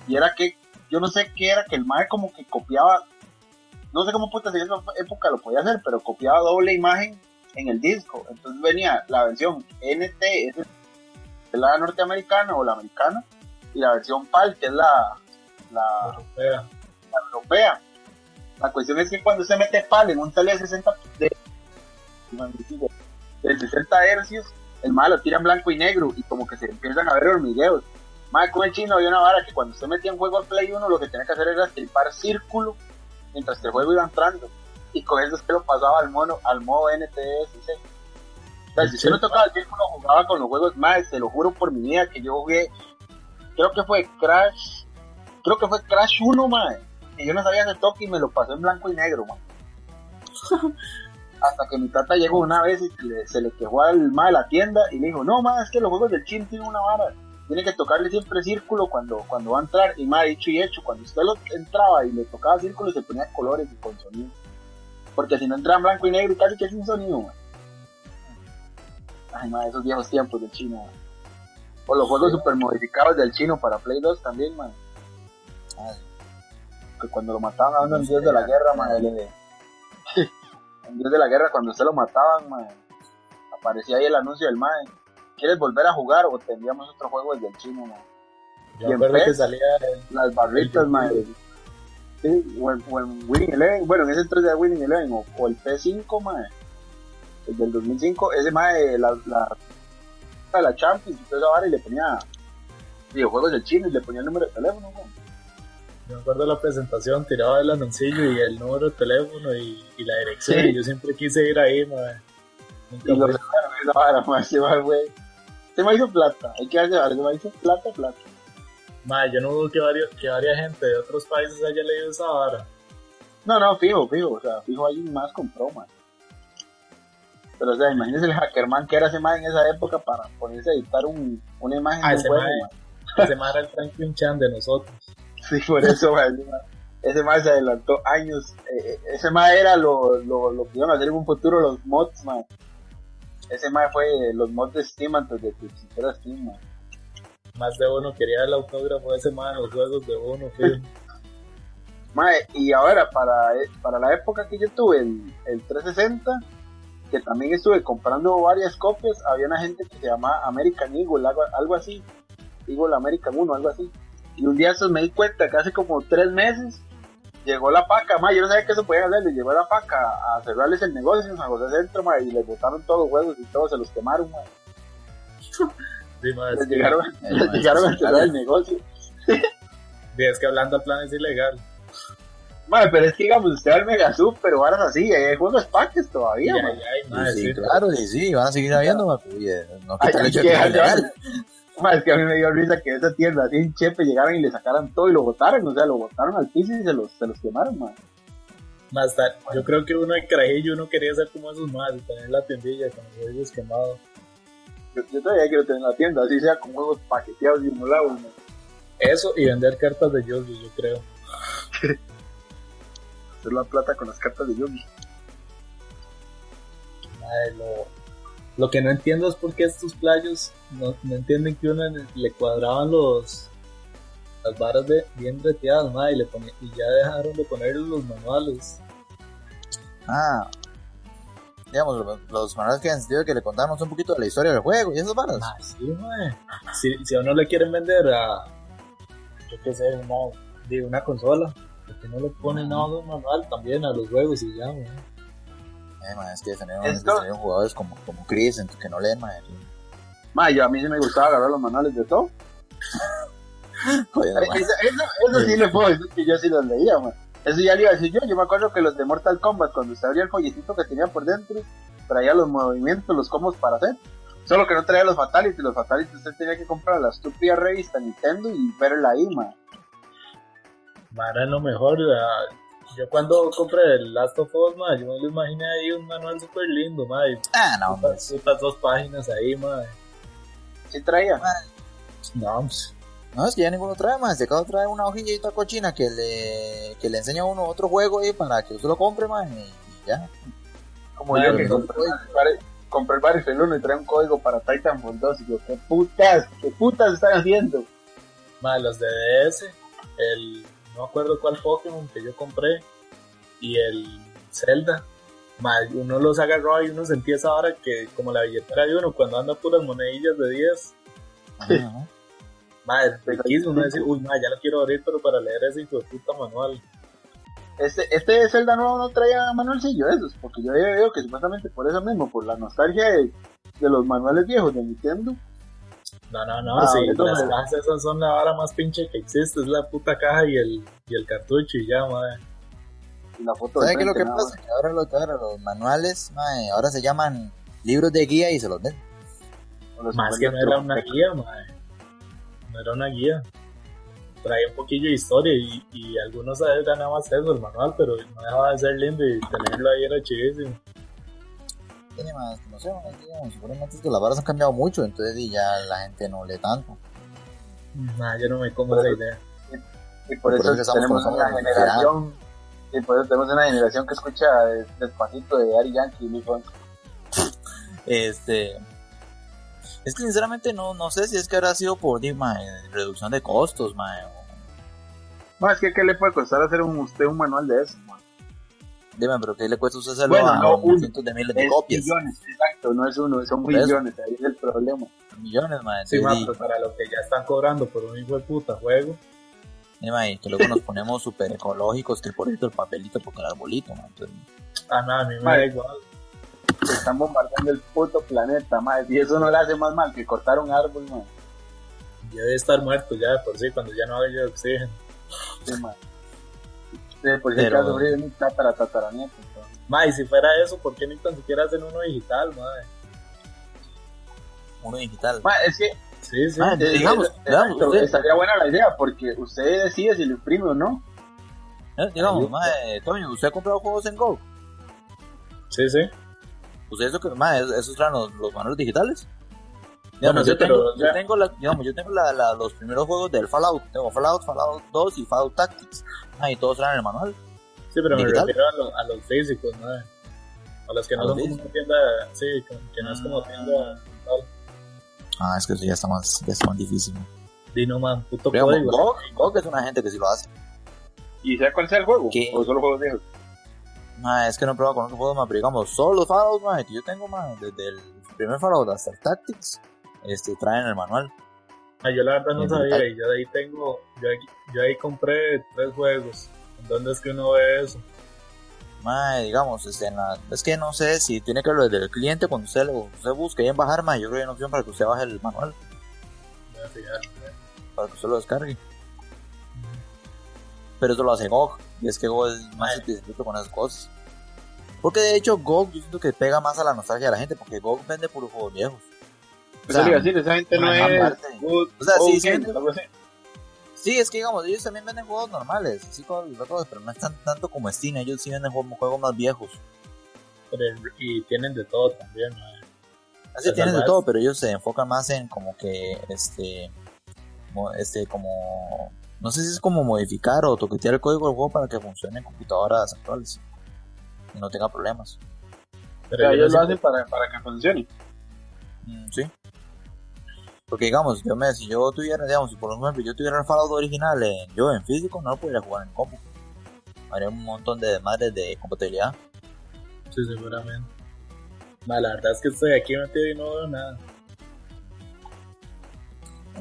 Y era que, yo no sé qué era, que el mae como que copiaba, no sé cómo putas en esa época lo podía hacer, pero copiaba doble imagen en el disco. Entonces venía la versión NT, es la norteamericana o la americana, y la versión PAL, que es la, la, Europea. la europea. La cuestión es que cuando se mete PAL en un tele de 60 de, de 60 hercios, el mal lo tira en blanco y negro y como que se empiezan a ver hormigueos. Más con el chino había una vara que cuando usted metía en juego al Play 1 lo que tenía que hacer era estripar círculo mientras que el juego iba entrando. Y con eso es que lo pasaba al mono, al modo NTSC. sea, si usted no tocaba el círculo, jugaba con los juegos más, te lo juro por mi vida que yo jugué, creo que fue Crash, creo que fue Crash 1, mae, que yo no sabía ese toque y me lo pasó en blanco y negro, mae. Hasta que mi tata llegó una vez y se le, se le quejó al mae de la tienda y le dijo, no, mae, es que los juegos del chin tienen una vara, tiene que tocarle siempre círculo cuando, cuando va a entrar, y mae, dicho y hecho, cuando usted lo entraba y le tocaba círculo se ponía colores y con sonido. Porque si no entraba en blanco y negro y casi que sin sonido. Ay, mae, esos viejos tiempos del chino, mae. O los juegos super modificados del chino para Play 2 también, man. Ah, Que cuando lo mataban a uno en Dios de la Guerra, man, en Dios de la Guerra, cuando usted lo mataban, man, aparecía ahí el anuncio del man. ¿Quieres volver a jugar o te enviamos otro juego desde el chino, man? Yo Y en acuerdo que PES, salía Las barritas, El man. Sí, o en, o en Winning Eleven, bueno, en ese entonces era Winning Eleven, o, o el P5, man. El del 2005, ese man, la, la, la, la Champions, esa vara, y le ponía videojuegos del chino y le ponía el número de teléfono, man. Yo me acuerdo la presentación, tiraba el anuncillo y el número de teléfono y, y la dirección. Sí. Y yo siempre quise ir ahí, madre. Nunca Y lo recuerdo, esa vara, man, güey. Se me hizo plata, hay que hacer algo, me hizo plata, plata. Madre, yo no dudo que varios, que varias gente de otros países haya leído esa vara. No, no, fijo, fijo, o sea, fijo alguien más compró, man. Pero, o sea, imagínese el hackerman que era ese man en esa época para ponerse a editar un, una imagen Ah, de un ese juego, mae. man. Ese era el Franklin Chan de nosotros. Sí, por eso, man, ese man- ese man se adelantó años. Eh, eh, ese man era lo, lo, lo que iban a hacer en un futuro los mods, man. Ese man fue los mods de Steam antes de que existiera Steam, man. Más de uno quería el autógrafo de ese en los juegos de uno, fijo. Mae, y ahora, para, para la época que yo tuve el, el 360, que también estuve comprando varias copias, había una gente que se llamaba American Eagle, algo, algo así. Eagle American 1, algo así. Y un día eso me di cuenta que hace como tres meses llegó la paca, mae, yo no sabía que eso podía hacer, le llegó la paca a cerrarles el negocio en San José Centro, mae, y les botaron todos los juegos y todos se los quemaron. Sí, madre, Les que- llegaron, les llegaron a cerrar el negocio. sí, es que hablando al plan es ilegal. Mae, pero es que digamos, usted va al Mega Super pero varas así, hay juegos paques Y todavía, ay, madre, sí, sí. claro, sí, sí, van a seguir habiendo, ma, oye, no Ay, quita el hecho de qué que legal. Ma, es que a mí me dio risa que esa tienda así en Chepe llegaron y le sacaran todo y lo botaron, o sea, lo botaron al piso y se los, se los quemaron, man. Más tarde, yo creo que uno de carajillo uno quería ser como esos madres, tener la tiendilla con los juegos quemados. Yo, yo todavía quiero tener la tienda, así sea con juegos paqueteados y simulados, man. Eso y vender cartas de Yogi, yo creo. Hacer la plata con las cartas de Yogi. Madre, lo, lo que no entiendo es por qué estos playos no, no entienden que uno le cuadraban los las varas de, bien reteadas, y, le poni- y ya dejaron de poner los manuales. Ah, digamos, los, los manuales que han sentido que le contamos un poquito de la historia del juego y esas varas. Ah, sí. Si, si a uno le quieren vender a, yo qué sé, una, de una consola, ¿por qué no le ponen nada de un manual también a los juegos y ya? Ma, es que salieron jugadores como, como Chris, entonces que no leen, ma, Ma, yo a mí sí me gustaba agarrar los manuales de todo. ma. Eso, eso, eso sí le puedo decir que yo sí los leía, man. Eso ya le iba a decir yo. Yo me acuerdo que los de Mortal Kombat, cuando usted abría el folletito que tenía por dentro, traía los movimientos, los combos para hacer. Solo que no traía los Fatalities. Los Fatalities usted tenía que comprar la estúpida revista Nintendo y verla ahí, man. Madre, es lo mejor, la- yo cuando compré el Last of Us, madre, yo me lo imaginé ahí un manual súper lindo, madre, Ah, no. Putas putas dos páginas ahí, madre. Sí traía. No, pues, No, es que ya ninguno trae más. De cada trae una hojilla y toda cochina que le, que le enseña a uno otro juego ahí para que usted lo compre, man. Y ya. Como Claro, yo que no. compré, compré, compré el Battlefield 1 y trae un código para Titanfall 2. Y yo, ¿qué putas? ¿Qué putas están haciendo? madre, los de DS, el, no me acuerdo cuál Pokémon que yo compré, y el Zelda, uno los agarró y uno sentía esa hora que, como la billetera de uno, cuando anda puras monedillas de 10, Ajá, ajá. madre, riquísimo, uno decir, uy, madre, ya lo quiero abrir, pero para leer ese hijo de puta manual. Este, este Zelda nuevo no traía manualcillo esos, porque yo había visto que supuestamente por eso mismo, por la nostalgia de, de los manuales viejos de Nintendo, No, no, no, Ah, sí, las me- cajas esas son la vara más pinche que existe, es la puta caja y el, y el cartucho y ya, madre. y la foto de ¿Sabe qué es lo que nada pasa? Que ahora, lo, ahora los manuales, mae, ahora se llaman libros de guía y se los den. Los Más que no era una guía, mae. No era una guía. Traía un poquillo de historia y, y algunos a veces nada más eso, el manual, pero no dejaba de ser lindo y tenerlo ahí era chidísimo. Tiene más, no sé, más, digamos, seguramente es que las varas han cambiado mucho, entonces y ya la gente no lee tanto. Nah, yo no me como esa idea. Y por, Por eso, tenemos una generación. Y por eso tenemos una generación que escucha despacito de Ari Yankee y Luis. Este. Es que sinceramente no, no sé si es que habrá sido por di, reducción de costos, mae, o- No, es que ¿qué le puede costar hacer un, usted un manual de eso? Man? Dime, pero ¿qué le cuesta usted hacerlo Bueno, a no uno, cientos de miles de Es copias? millones, exacto, no es uno, son Por eso. millones, ahí es el problema. Millones, mae. Sí, di, pero para lo que ya están cobrando por un hijo de puta juego. di, mae, que luego nos ponemos súper ecológicos, que por esto el papelito porque el arbolito, mae, entonces, Ah, nada, a mí me da igual. Se están bombardeando el puto planeta, madre. Y eso no le hace más mal que cortar un árbol, madre. Ya debe estar muerto ya por sí cuando ya no haya oxígeno. Sí, madre. Sí, por si Pero- acaso sufrir un tatara tataranieto. entonces. Ma, y si fuera eso, ¿por qué ni tan siquiera hacen uno digital, madre? uno digital. Madre, es que Sí, sí. Eh, digamos, eh, digamos, estaría buena la idea porque usted decide si lo imprime o no. Eh, digamos, mae, Toño, ¿usted ha comprado juegos en Go? Sí, sí. ¿Usted eso que, mae, esos traen los, los manuales digitales? Bueno, Digamos, sí, yo tengo, pero, yo tengo, la, digamos, yo tengo la, la- los primeros juegos del Fallout. Tengo Fallout, Fallout 2 y Fallout Tactics. Ah, y todos traen el manual. Sí, pero me refiero a, lo- a los físicos, madre. A los que ¿A no los son como tienda, sí, que no es como tienda tal. Ah, es que eso ya está más, ya está más difícil. Dino man, puto Digamos, código. GOG, GOG es una gente que sí lo hace. ¿Y sabe cuál sea el juego? ¿Qué? ¿O solo juegos viejos? Ah, es que no he probado con otros juegos más, pero digamos, solo los Fallout, mae, que yo tengo, mae, desde el primer Fallout hasta el Tactics, este, traen el manual. Ah, yo la verdad no sabía y yo de ahí tengo, yo, ahí- yo ahí compré tres juegos. ¿En dónde es que uno ve eso? Mae, digamos, este, en la- es que no sé si tiene que ver desde el cliente cuando usted, lo, usted busque ahí en bajar, mae, yo creo que hay una opción para que usted baje el manual, Me voy a fijar. para que usted lo descargue. Pero eso lo hace GOG, y es que GOG es más satisfecho con esas cosas. Porque de hecho GOG yo siento que pega más a la nostalgia de la gente, porque GOG vende puros juegos viejos. Eso sea, le iba a decir, esa gente no es good O sea, sí, es que digamos, ellos también venden juegos normales, así como los otros, pero no es tan, tanto como Steam, ellos sí venden juegos, juegos más viejos. Pero y tienen de todo también, madre. Así Pero tienen de todo, pero ellos se enfocan más en como que, este, este, como, no sé si es como modificar o toquetear el código del juego para que funcione en computadoras actuales y no tenga problemas. Pero yo ellos no lo hacen para, para que funcione. Mm, sí. Porque digamos, yo me, si yo tuviera, digamos, si por ejemplo yo tuviera el Fallout original en, yo en físico, no lo podría jugar en compu. Haría un montón de desmadres de compatibilidad. Sí, seguramente. Ma, la verdad es que estoy aquí metido y no veo nada.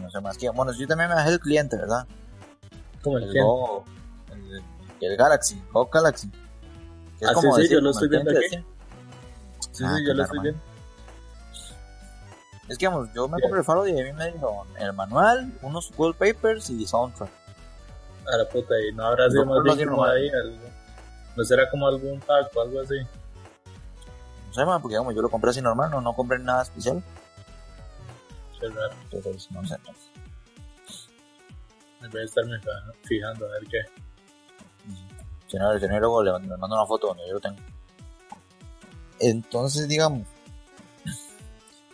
No sé más que, bueno, yo también me bajé el cliente, ¿verdad? Como el El que. Go, el, el Galaxy, Go Galaxy. Que Ah, sí, sí, decir, yo lo como estoy viendo cliente aquí. Sí, Ah, sí, yo lo estoy viendo. Es que, digamos, yo me compré el Fallout y a mí me dieron el manual, unos wallpapers y soundtrack. A la puta, y no habrá sido No, más bien como no, ahí. No será como algún pack o algo así. No sé, man, porque digamos, yo lo compré así normal, no, no compré nada especial. Qué raro. Entonces, no sé. Me voy a estarme fijando a ver qué. Si no, si no, luego le mando una foto donde yo lo tengo. Entonces, digamos.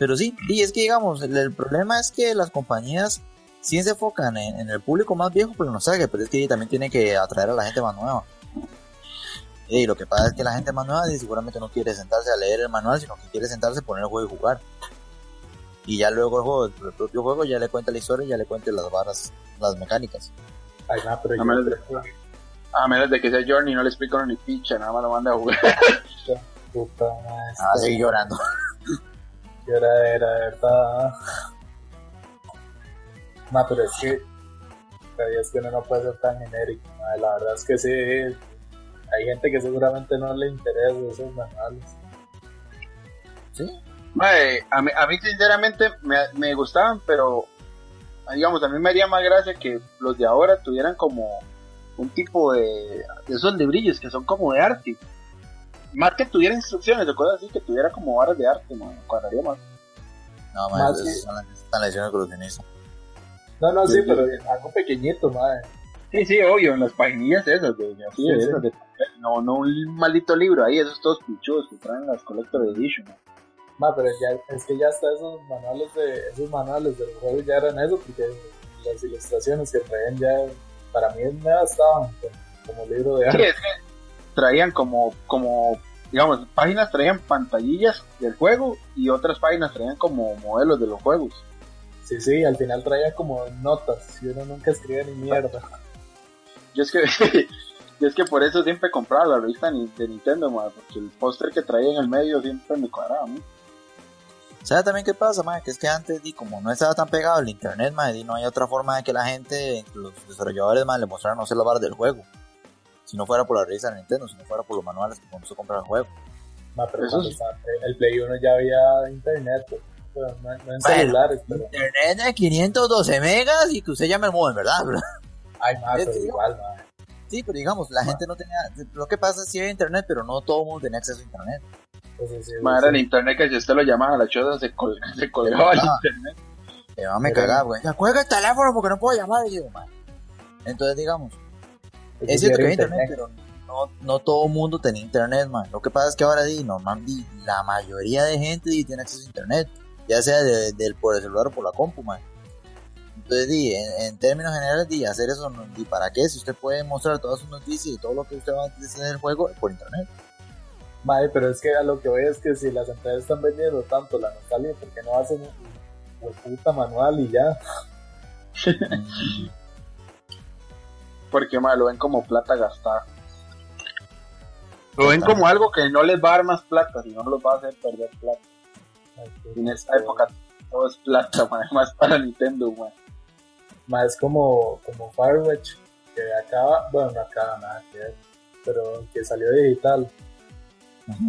Pero sí, y es que digamos, el, el problema es que las compañías sí se enfocan en, en el público más viejo, pero no sabe, pero es que también tiene que atraer a la gente más nueva. Y lo que pasa es que la gente más nueva seguramente no quiere sentarse a leer el manual, sino que quiere sentarse, poner el juego y jugar. Y ya luego el juego, el propio juego ya le cuenta la historia, ya le cuenta las varas, las mecánicas. Ay, no, pero A menos de, a menos de que sea Journey no le explico ni picha, nada más lo manda a jugar. puta. Ah, seguir llorando. Qué era de verdad. No, pero es que. es que uno no puede ser tan genérico. madre. La verdad es que sí. Hay gente que seguramente no le interesa esos manuales. Sí, Mae, a, mí, a mí sinceramente me, me gustaban, pero digamos, a mí me haría más gracia que los de ahora tuvieran como un tipo de, de esos librillos que son como de arte. Más que tuviera instrucciones o cosas así, que tuviera como varas de arte, man, cuadraría más. No, Más más, que- esas son las están lesiones. No, no, sí, Sí, sí. pero algo pequeñito, madre. Sí, sí, obvio, en las paginillas esas, de, así, Sí, de sí. esas de papel. No, no un maldito libro ahí, esos todos pichudos que traen las Collector Edition. man. Ma, pero ya, es que ya hasta esos manuales de, esos manuales del juego ya eran eso, porque las ilustraciones que traían ya, para mí ya estaban como, como libro de Sí, arte. es que traían como, como, digamos, páginas traían pantallillas del juego y otras páginas traían como modelos de los juegos. Sí, sí, al final traía como notas y uno nunca escribía ni mierda. Yo es que, yo es que por eso siempre compraba la revista de Nintendo, man, porque el póster que traía en el medio siempre me cuadraba. ¿no? ¿Sabes también qué pasa, mae? Que es que antes, di, como no estaba tan pegado el internet, mae, di, no hay otra forma de que la gente, los desarrolladores, mae, le mostraran no sé las barras del juego. Si no fuera por la revista de Nintendo, si no fuera por los manuales que cuando se compra el juego. Ma, pero Eso estaba- el Play 1 ya había internet, pues, pero no, no en Bueno. celulares, pero... Internet de 512 megas y que usted llame el modem, ¿verdad? bro? Ay, ma, Es pero igual, ma. Sí, pero digamos, la gente no tenía, lo que pasa es que sí había internet, pero no todo el mundo tenía acceso a internet. Entonces, sí, sí. era el internet que si usted lo llamaba a la choza se, col- se colgaba el Ah. internet. Mi mamá me Pero- cagaba, güey. Ya cuelga el teléfono porque no puedo llamar. Y yo, "Man". Entonces, digamos, es cierto que hay internet, pero no, no todo mundo tenía internet, man. Lo que pasa es que ahora, di, di, la mayoría de gente di, tiene acceso a internet, ya sea de- por el celular o por la compu, man. Entonces, di, en, en términos generales, di, hacer eso, no- di, ¿para qué? Si usted puede mostrar todas sus noticias y todo lo que usted va a hacer en el juego por internet. Madre, pero es que a lo que voy es que si las empresas están vendiendo tanto la nostalgia, ¿por qué no hacen un un puta manual y ya? Porque lo ven como plata gastada. Lo ven como algo que no les va a dar más plata, sino los va a hacer perder plata. Y en esta época todo es plata, man, más para Nintendo, man. Ma, es como, como Firewatch, que acaba, bueno, no acaba nada que ver, pero que salió digital.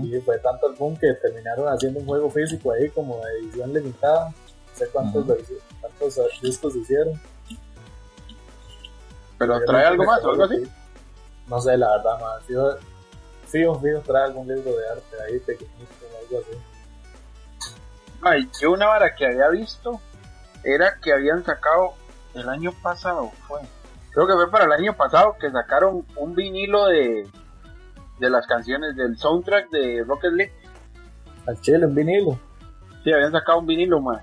Y fue tanto el boom que terminaron haciendo un juego físico ahí como de edición limitada. No sé cuántos, versi- cuántos discos hicieron. Pero trae algo más o algo así. No sé, la verdad, más. Fijo, fijo, fijo, trae algún libro de arte ahí pequeñito o algo así. Ay, yo una vara que había visto era que habían sacado el año pasado, fue. Creo que fue para el año pasado que sacaron un vinilo de, de las canciones del soundtrack de Rocket League. Al chile, un vinilo. Sí, habían sacado un vinilo, man.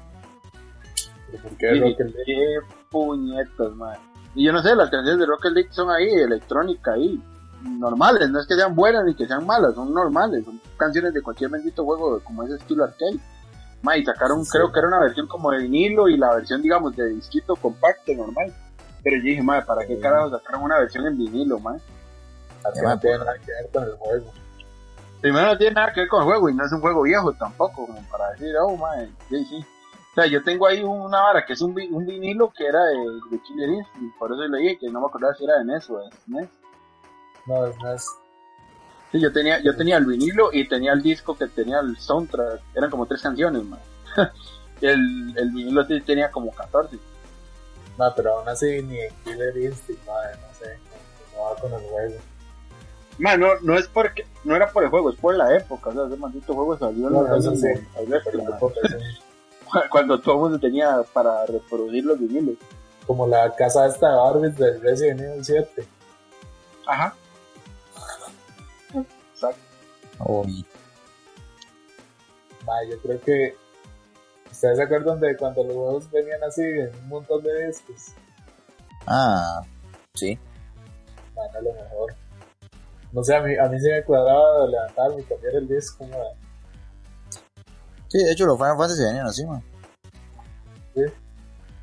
¿Pero ¿Por qué Rocket League? qué puñetas, man. Y yo no sé, las canciones de Rocket League son ahí, electrónica ahí. Normales, no es que sean buenas ni que sean malas, son normales, son canciones de cualquier bendito juego como ese estilo arcade. Ma, y sacaron, Sí. creo que era una versión como de vinilo y la versión, digamos, de disquito compacto normal. Pero yo dije, madre, ¿para qué carajo sacaron una versión en vinilo, Ya, no tiene nada que ver con el juego. Primero no tiene nada que ver con el juego y no es un juego viejo tampoco, como para decir, oh, madre, sí, sí. O sea, yo tengo ahí una vara que es un, un vinilo que era de, de Killer Instinct, por eso le dije que no me acordaba si era de NES o de SNES. No, es más. Sí, yo tenía, yo tenía el vinilo y tenía el disco que tenía el soundtrack, eran como tres canciones, man. el, el vinilo tenía como 14. No, pero aún así ni en Killer Instinct, madre, no sé. No, va con el juego. Man, no, no es porque, no era por el juego, es por la época, o sea, ese maldito juego salió en No, los años sí. 90, Pero man. tampoco es un- cuando todo el mundo tenía para reproducir los vinilos. como la casa esta de Barbies del Resident Evil 7. Ajá. Exacto. Uy, Madre, yo creo que. ¿Ustedes se acuerdan de cuando los juegos venían así en un montón de discos? Ah, sí. Man, a lo mejor. No sé, a mí, a mí sí me cuadraba levantarme y cambiar el disco, madre. Sí, de hecho los Final Fantasy venían así, man.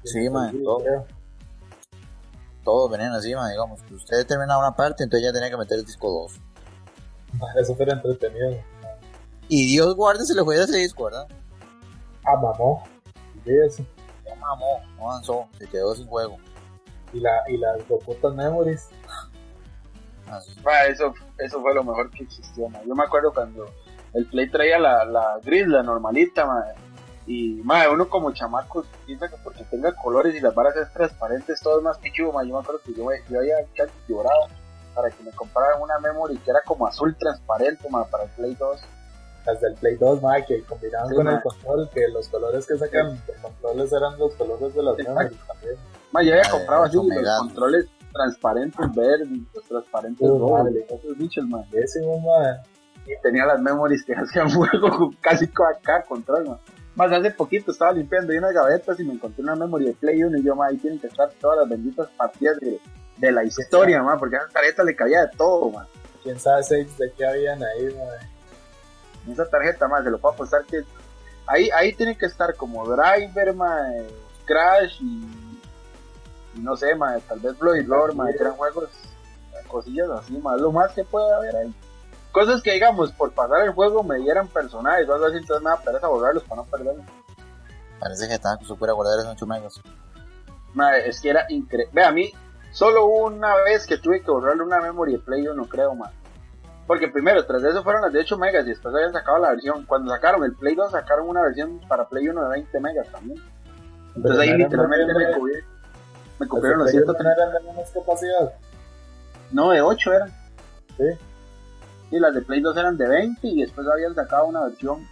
Sí, man, Sí, todo. creo. Todos venían así, man. Digamos, que usted terminaba una parte, entonces ya tenía que meter el disco 2. Madre, Eso fue entretenido. Y Dios guarde se le fue ese disco, ¿verdad? Ah, mamó. Sí. Ya mamó, no avanzó, se quedó sin juego. Y, la, y las putas memories. Así. Ma, eso, eso fue lo mejor que existió, ma. Yo me acuerdo cuando el Play traía la, la gris, la normalita, ma. Y, ma, uno como chamaco piensa que porque tenga colores y las varas es transparentes, todo es más pichudo, ma. Yo me acuerdo que yo, yo había casi llorado para que me compraran una memory que era como azul transparente, ma, para el Play 2. Las del Play 2, ma, que combinaban Sí, con el control, que los colores que sacan los controles eran los colores de las memories también. Ma, yo había comprado así los controles transparentes verdes, los transparentes rojos, esos bichos, ma. Décimo, ma. Y tenía las memories que hacían fuego casi acá control, ma. Más hace poquito estaba limpiando unas gavetas y me encontré una memory de Play 1 y yo, ma, ahí tienen que estar todas las benditas partidas de, de la historia, ma, porque a esa tarjeta le cabía de todo, ma. Quién sabe seis de qué habían ahí, ma. Esa tarjeta, ma, se lo puedo apostar que ahí, ahí tiene que estar como Driver, ma, Crash y, y no sé, ma, tal vez Bloody Roar, ma, eran juegos, cosillas así, ma, lo más que puede haber ahí. Cosas que, digamos, por pasar el juego me dieran personajes o algo así, entonces me da pereza borrarlos para no perderlos. Parece que estaba que se pudiera guardar esos 8 megas. Ma, es que era increíble. Ve, a mí, solo una vez que tuve que borrarle una memory de Play 1, creo, ma. Porque primero, tras de eso fueron las de 8 megas y después habían sacado la versión. Cuando sacaron el Play 2, sacaron una versión para Play 1 de 20 megas también. Entonces ahí no literalmente me, cubrí- me cubrieron los de Play 130. no eran de menos capacidad. No, de 8 eran. Sí. Y las de Play 2 eran de 20 y después habían sacado una versión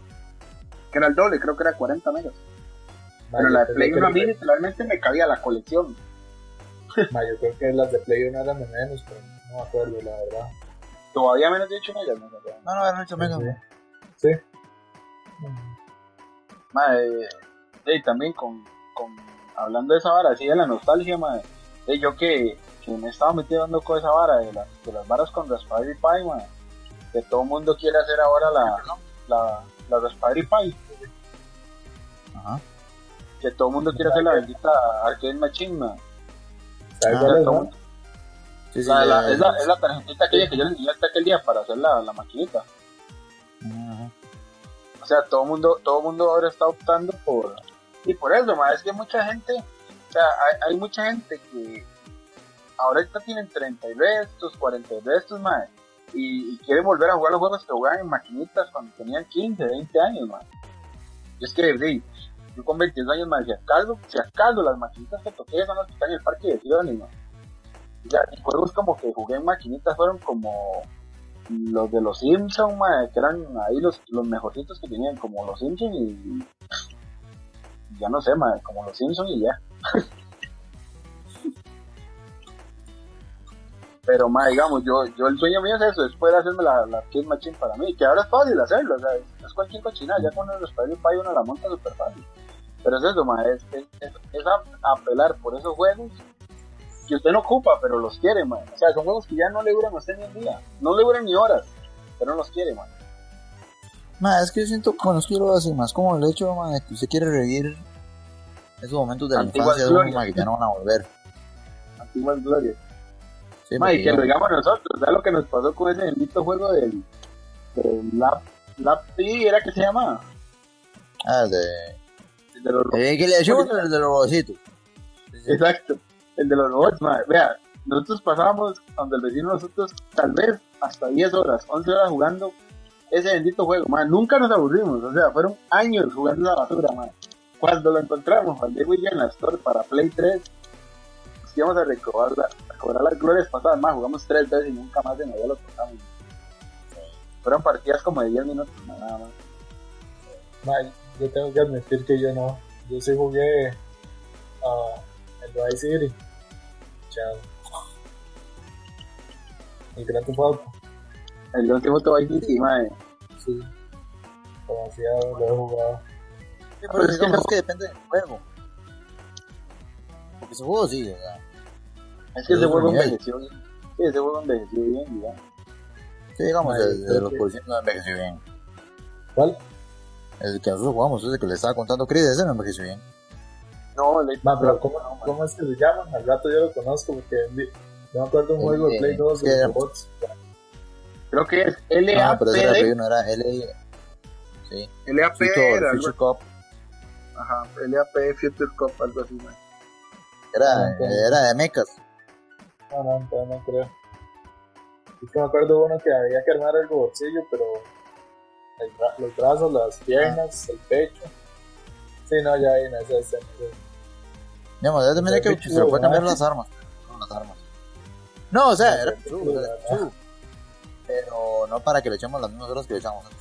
que era el doble, creo que era 40 megas. Ma, Pero la de Play que 1 a mí las literalmente me cabía la colección. ma, yo creo que las de Play 1 eran de menos, pero no me acuerdo, la verdad. Todavía menos de 8 megas, no. No, no, eran 8 megas. Sí. Sí. Madre, y también con, con hablando de esa vara, así de la nostalgia, madre, de yo que, que me estaba metiendo con esa vara de, la- de las varas con Raspberry Pi, madre, que todo el mundo quiere hacer ahora la, la, la Raspberry Pi, Ajá. que todo el mundo quiere hacer la bendita Arcade Machine, madre. ¿Sabes Ah, cuál es, todo no? mundo- Sí, sí, la- es, la, es la tarjetita aquella que yo le enseñé hasta aquel día para hacer la, la maquinita. Ajá. O sea, todo el mundo, todo mundo ahora está optando por y por eso, ma, es que mucha gente, o sea, hay, hay mucha gente que ahorita tienen 30 y restos, 40 y restos, ma, y, y quieren volver a jugar los juegos que jugaban en maquinitas cuando tenían 15, 20 años, ma. Y es que, sí, yo con 22 años, ma, si acaso, si acaso las maquinitas que toqué son las que están en el parque de Siones, ma. O sea, y juegos como que jugué en maquinitas fueron como los de los Simpsons, que eran ahí los, los mejorcitos que tenían, como los Simpsons y, ya no sé, mae, como los Simpsons y ya. Pero, mae, digamos, yo, yo el sueño mío es eso, es poder hacerme la, la Kid Machine para mí, que ahora es fácil hacerlo, o sea, es, es cualquier cochina, ya con el Raspberry Pi uno la monta súper fácil. Pero es eso, mae, es, es, es, apelar por esos juegos que usted no ocupa, pero los quiere, man. O sea, son juegos que ya no le duran a usted ni un día. No le duran ni horas, pero no los quiere, man. Ma, es que yo siento, bueno, es que yo lo más como el hecho, ma, de que usted quiere revivir esos momentos de la Antiguas infancia de uno, que ya no van a volver. Antiguas glorias. Sí, Ma, y que lo digamos nosotros, ¿sabes lo que nos pasó con ese bendito juego del, del Lab, Lab P, era que se llama? Ah, de... El de los robots. Eh, que le decimos el de los robocitos. Exacto, el de los robots, ma. Vea, nosotros pasábamos donde el vecino nosotros, tal vez hasta 10 horas, 11 horas jugando ese bendito juego, ma. Nunca nos aburrimos, o sea, fueron años jugando esa basura, ma. Cuando lo encontramos, Juan Diego y yo en la Store para Play 3, nos íbamos a recobrar, la- a cobrar las glorias pasadas, más jugamos tres veces y nunca más de nuevo lo tocamos. Fueron partidas como de 10 minutos, nada más. Ma, yo tengo que admitir que yo no. Yo sí jugué ah, el Vice City. Chao. El Theft Auto. El último te va a decir, sí, ma, eh. Sí. Demasiado lo he jugado. Sí, pero pero es que no- que depende del juego. Porque ese juego sí, o sea, Es que ese juego envejeció bien. Sí, ese juego envejeció bien, ya. sí, digamos, el de los policías no envejeció bien. ¿Cuál? El que nosotros jugamos, ese que le estaba contando Chris, ese no envejeció bien. No, el Ma, pero ¿cómo, ¿cómo es que se llaman? Al rato yo lo conozco porque yo me acuerdo un El juego de Play 2 que- de robots. creo que es No, pero ese era el LAPD. Play uno, era L... Sí, LAP Future, era Future Cop. ajá, LAP Future Cup, algo así, man. Era, era de mechas. No, no, todavía no creo. Es que me acuerdo de uno que había que armar el robotcillo, pero el bra- los brazos, las piernas, el pecho. Sí, no, ya ahí en ese escena. Digamos, ya también hay que se puede cambiar ¿no? las armas. Con las armas. No, o sea, era true, o sea, true. Pero no para que le echemos las mismas horas que le echamos antes.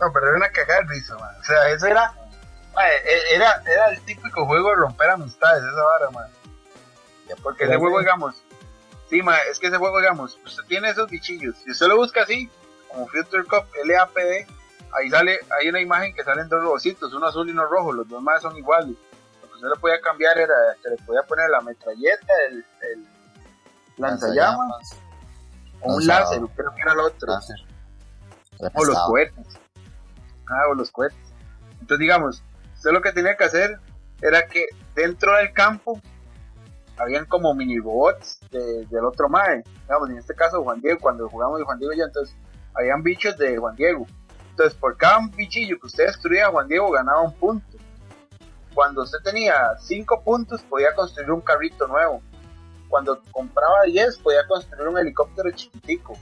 No, pero era una cagada de risa, man. O sea, eso era, era, era el típico juego de romper amistades, esa vara, man. Porque ese juego, digamos, sí, ma, es que ese juego, digamos, usted tiene esos bichillos. Si usted lo busca así, como Future Cup LAPD, ahí sale, hay una imagen que salen dos robocitos, uno azul y uno rojo, los dos más son iguales. Lo que usted le podía cambiar era que le podía poner la metralleta, el, el lanzallamas, o un láser, creo que era el otro. Láser. O los cohetes. Ah, o los cohetes. Entonces, digamos, usted lo que tenía que hacer era que dentro del campo habían como mini robots de- del otro mae. Digamos, en este caso Juan Diego, cuando jugamos de Juan Diego y yo, entonces habían bichos de Juan Diego. Entonces, por cada bichillo que usted destruía, Juan Diego ganaba un punto. Cuando usted tenía 5 puntos, podía construir un carrito nuevo. Cuando compraba 10, podía construir un helicóptero chiquitico.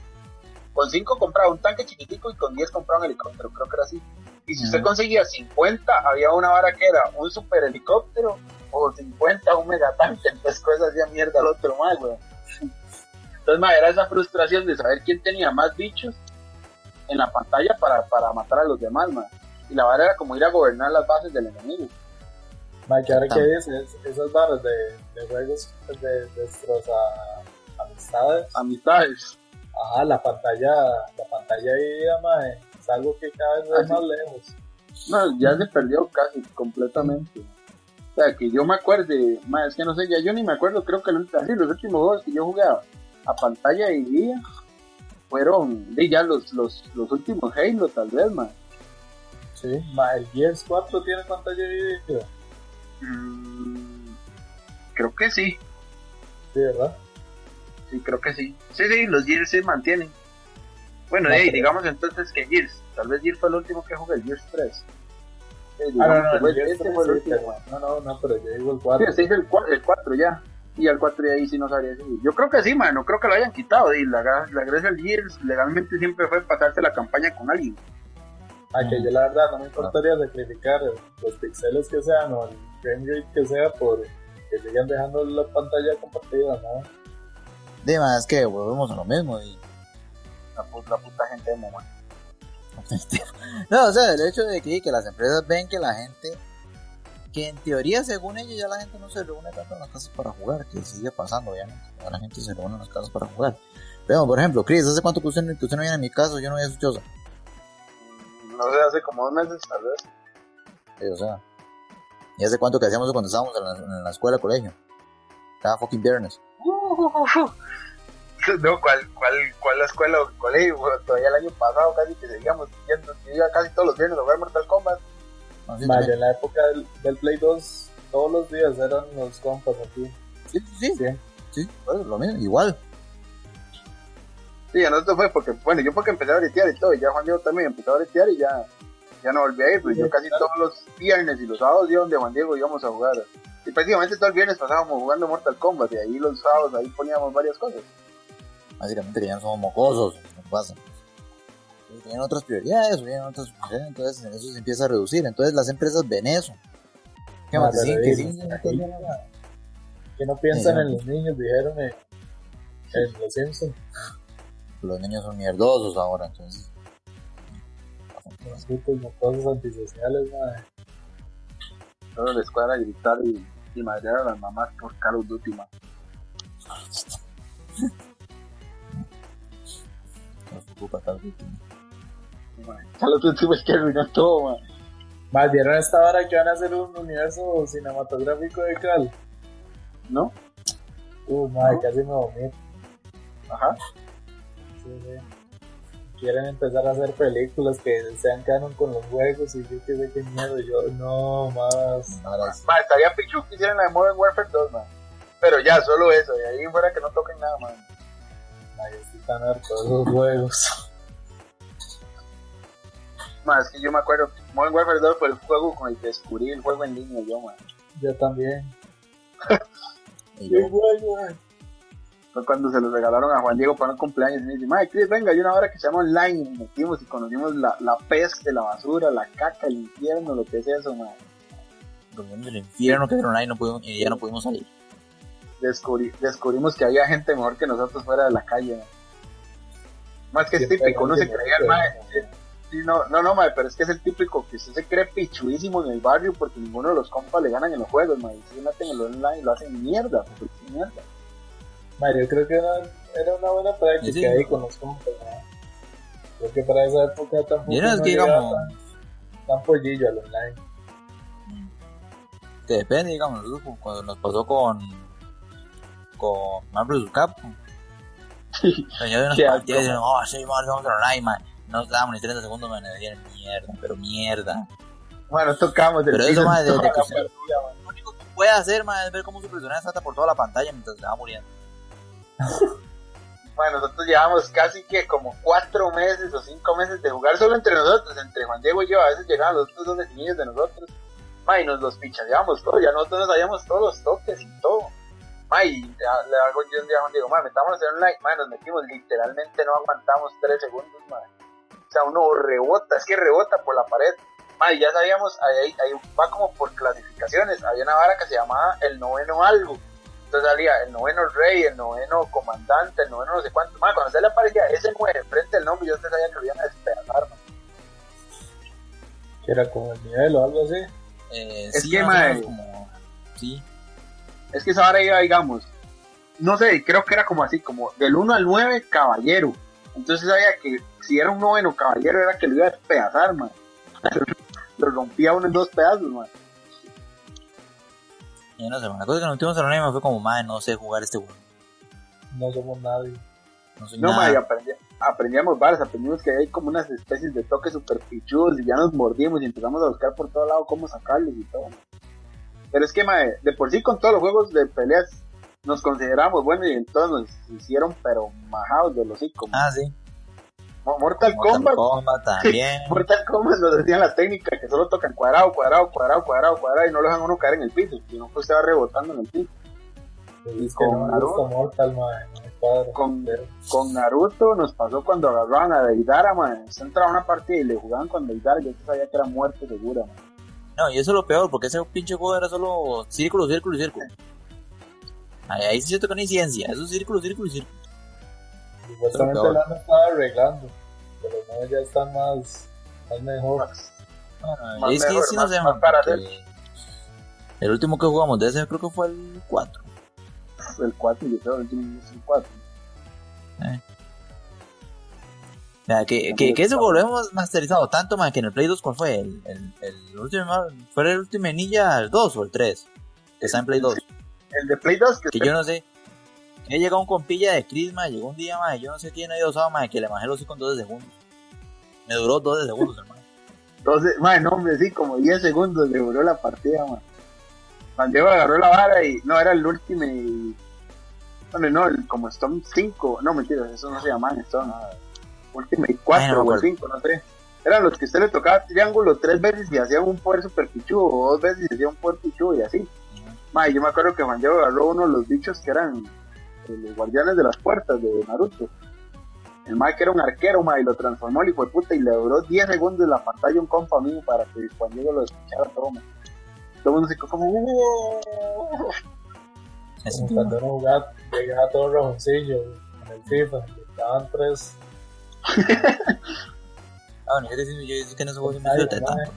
Con 5 compraba un tanque chiquitico y con 10 compraba un helicóptero, creo que era así. Y si usted conseguía 50, había una vara que era un super helicóptero o 50 un megatanque, entonces cosas hacía mierda al otro más, weón. Entonces, ma, era esa frustración de saber quién tenía más bichos en la pantalla para, para matar a los demás, ma. Y la vara era como ir a gobernar las bases del enemigo. Mike, ahora que dices, esas barras de, de juegos de destrozar amistades, Amistades. ajá, la pantalla, la pantalla ahí, mae, es algo que cada vez es más lejos. No, ya se perdió casi completamente. O sea, que yo me acuerde, ma, es que no sé, ya yo ni me acuerdo, creo que el- así, los últimos juegos que yo jugaba a pantalla y guía fueron de ya los, los, los últimos Halo, tal vez, man. Sí, ma, el Gears 4 tiene pantalla dividida, Mm, creo que sí, sí, ¿verdad? sí, creo que sí. Sí, sí, los Gears se mantienen. Bueno, No, hey, digamos entonces que Gears, tal vez Gears fue el último que jugué, el Gears 3. Eh, Ah, no, no, fue- el Gears ese 3 fue el sí, último, pero- man. no, no, no, pero yo digo el Sí, 4. ese es el 4, el 4 ya. Y al 4 ya ahí sí no sabría decir. Yo creo que sí, man. No creo que lo hayan quitado. Y la, la gracia del Gears legalmente siempre fue pasarse la campaña con alguien. Ah, que yo la verdad no me importaría sacrificar los píxeles que sean o el frame rate que sea por que sigan dejando la pantalla compartida, ¿no? Dime, es que volvemos a lo mismo. Y... La, la puta gente de man. no, o sea, el hecho de que, que las empresas ven que la gente, que en teoría, según ellos, ya la gente no se reúne tanto en las casas para jugar, que sigue pasando, obviamente. Ya la gente se reúne en las casas para jugar. Pero, por ejemplo, Chris, ¿hace cuánto que usted, no- que usted no viene a mi casa? Yo no voy a su choza. No sé, hace como dos meses tal vez. Sí, o sea. ¿Y hace cuánto que hacíamos cuando estábamos en la, en la escuela, colegio? Cada fucking viernes. No, ¿cuál, cuál, cuál la escuela o colegio? Bueno, todavía el año pasado casi que seguíamos yendo. Yo iba casi todos los viernes a jugar Mortal Kombat. No, sí, Ma, también. yo en la época del, del Play 2, todos los días eran los compas aquí. sí, sí, sí, Sí. pues, lo mismo, igual. Sí, a nosotros fue porque, bueno, yo porque empecé a bretear y todo. Y ya Juan Diego también empezó a bretear y ya, ya no volví a ir. Pues yo casi todos los viernes y los sábados iba donde Juan Diego íbamos a jugar. Y prácticamente todo el viernes pasábamos jugando Mortal Kombat. Y ahí los sábados ahí poníamos varias cosas. Básicamente que ya no somos mocosos, no pasa. Tienen otras prioridades, tienen otras prioridades, entonces eso se empieza a reducir. Entonces las empresas ven eso. ¿Qué Ah, más? Sí, que sí. Que no piensan Sí, en los niños, dijeron en, en Los Simpsons. Los niños son mierdosos ahora, entonces. Los putos mocosos antisociales, madre. Toda la escuadra a gritar y, y madrear a las mamás por Call of Duty, man. No se ocupa tal vez. Man, Call of Duty es que arruinó todo, man. Más vieron esta hora que van a hacer un universo cinematográfico de Cal. ¿No? Uh, madre, ¿No? casi me vomito. Ajá. Sí, sí. Quieren empezar a hacer películas que sean canon con los juegos y yo qué sé qué miedo. Yo, no, más. Man, estaría pichu que hicieran la de Modern Warfare 2, man. Pero ya, solo eso. De ahí fuera que no toquen nada, man. Tan harto de los juegos. Más que yo me acuerdo, Modern Warfare 2 fue el juego con el que descubrí el juego en línea yo, man. Yo también. yo, juego, eh. Fue cuando se lo regalaron a Juan Diego para un cumpleaños y me dice, madre, Chris, venga, hay una hora que se llama online y metimos y conocimos la, la peste, la basura, la caca, el infierno, lo que es eso, man. en el infierno que era online no pudimos, y ya no pudimos salir. descubrí, descubrimos que había gente mejor que nosotros fuera de la calle. mae. Más que es típico, uno se creía el mae. Sí, no, no, no, mae, pero es que es el típico que usted se cree pichuísimo en el barrio porque ninguno de los compas le ganan en los juegos, mae. Si se meten en el online lo hacen mierda, porque es mierda. Madre, yo creo que era, era una buena práctica Sí, sí. ahí con los compas, ¿no? Creo que para esa época tampoco Y no es no que digamos, tan, tan pollillo al online. que depende, digamos, cuando nos pasó con con Marvel. Capcom. O sea, yo Qué partidas y dicen, oh, sí, vamos a man. No nos dábamos ni 30 segundos, man, nos decían mierda, pero mierda. Bueno, tocamos el Pero eso, desde la que. Lo único que puede hacer, man, es ver cómo su personaje salta por toda la pantalla mientras se va muriendo. Bueno, nosotros llevamos casi que como cuatro meses o cinco meses de jugar solo entre nosotros, entre Juan Diego y yo. A veces llegaban los otros dos vecinitos de nosotros. Ma, y nos los pichadeábamos todos. Ya nosotros nos sabíamos todos los toques y todo. Ma, y le hago yo un día a Diego, ma, metámonos en online. Ma, nos metimos, literalmente no aguantamos tres segundos, ma. O sea, uno rebota, es que rebota por la pared. Ma, y ya sabíamos, ahí, ahí va como por clasificaciones. Había una vara que se llamaba el noveno algo. Entonces salía el noveno rey, el noveno comandante, el noveno no sé cuánto. Man, cuando se le aparecía ese nueve enfrente del nombre, yo usted sabía que lo iban a despedazar. Que era como el nivel o algo así. Eh, Es sí, que, como... Sí, Es que esa vara iba, digamos, no sé, creo que era como así, como del 1 al 9, caballero. Entonces sabía que si era un noveno caballero, era que lo iba a despedazar, man. lo rompía uno en dos pedazos, man. yo no sé, man, la cosa que nos metimos en online fue como, man, no sé jugar este juego. No somos nadie. No soy No, nada. man, y aprendi- aprendíamos varas, aprendimos que hay como unas especies de toques super pichudos y ya nos mordimos y empezamos a buscar por todo lado cómo sacarlos y todo. man. Pero es que, mae, de por sí con todos los juegos de peleas nos consideramos buenos y entonces nos hicieron pero majados de los hocico. man. Ah, sí. Mo- Mortal, Mortal Kombat, Kombat también. Mortal Kombat nos decían la técnica que solo tocan cuadrado, cuadrado, cuadrado, cuadrado, cuadrado y no lo dejan uno caer en el piso, sino que usted va rebotando en el piso. Pues Y con Naruto. Mortal, cuadra. Con, Naruto nos pasó cuando agarraban a Deidara, man. Usted entraba a una partida y le jugaban con Deidara y yo sabía que era muerte segura, man. No, y eso es lo peor, porque ese pinche juego era solo círculo, círculo y círculo. Ahí, ahí sí siento que no hay ciencia, eso es círculo, círculo y círculo. supuestamente Pero lo han estado arreglando. Pero no, ya están más, más mejor. Bueno, Más y es que mejor, sí más- no sé, más man, para porque El último que jugamos de ese creo que fue el 4. El 4, yo creo, el último es el 4. O sea, que, que, que juego lo hemos masterizado tanto, man, que en el Play 2, ¿cuál fue? El, el, el último, ¿Fue el último Ninja el 2 o el 3? Que está en Play 2. El de Play 2, que, Que yo no sé. Que llegó un compilla de Chris, man, llegó un día, man, yo no sé quién había usado, man, que le bajé los hocico en 12 segundos. Me duró 12 segundos, hermano. Entonces, man, no, hombre, sí, como 10 segundos le duró la partida, man. Diego agarró la vara y no, era el último y... Bueno, no, el, como Storm 5, no, mentira, eso no se llamaban Storm. Ultimate 4 Ay, no me o el acuerdo. 5, no sé. Eran los que usted le tocaba triángulo tres veces y hacían un poder super pichudo, o dos veces y hacía un poder pichudo y así. Ma, yo me acuerdo que Juan Diego agarró uno de los bichos que eran eh, los guardianes de las puertas de Naruto. El Mike era un arquero, ma, y lo transformó el hijo de puta y le duró 10 segundos en la pantalla un compa mío para que Juan Diego lo escuchara todo, ma. Todo el mundo se quedó como... "Uh". Es Como cuando uno jugaba, llegaba todo rojoncillo en el FIFA. Estaban tres. Ah, bueno, yo yo decía que en sí me Ay, suelta mamá. tanto.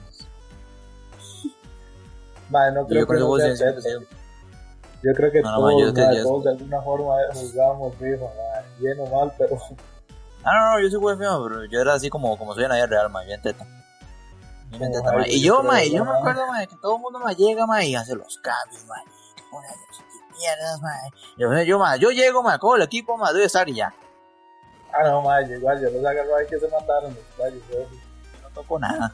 Madre, no creo yo con que no juego sea Yo creo que No, no, todos, yo creo de alguna forma jugábamos FIFA, madre. bien o mal, pero Ah, no, no, yo soy juego feo, pero yo era así como, como soy en la vida real, ma, bien teta. Bien Como teta, ma. Jairo, Y yo yo, creo, ma, y yo me acuerdo, ma, que todo el mundo, ma, llega, ma, y hace los cambios, ma, y que pone los mierdas, ma. Yo, yo, ma, yo llego, ma, cojo el equipo, ma, doy estar y ya. Ah, no, madre, igual, yo los agarro ahí que se mataron. Vaya, yo, No toco nada.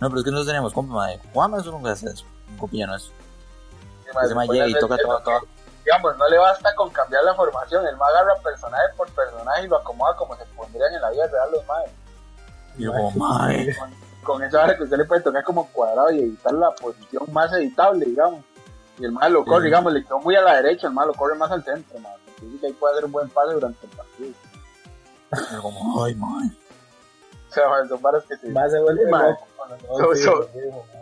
No, pero es que nosotros teníamos compa, ma, de Juan, eso nunca hace eso. Un compilla no es. Ese ma se llega y toca todo, todo. Digamos, no le basta con cambiar la formación, el ma agarra personaje por personaje y lo acomoda como se pondrían en la vida real los maes. Y yo como, ma, eh. Con, con esa hora que usted le puede tocar como cuadrado y editar la posición más editable, digamos. Y el malo corre, Sí. digamos, le quedó muy a la derecha, el malo corre más al centro, ma. Porque dice que ahí puede hacer un buen pase durante el partido. Como, ay, ma. O sea, ma, son varas que se... más se vuelve Sí, loco no So-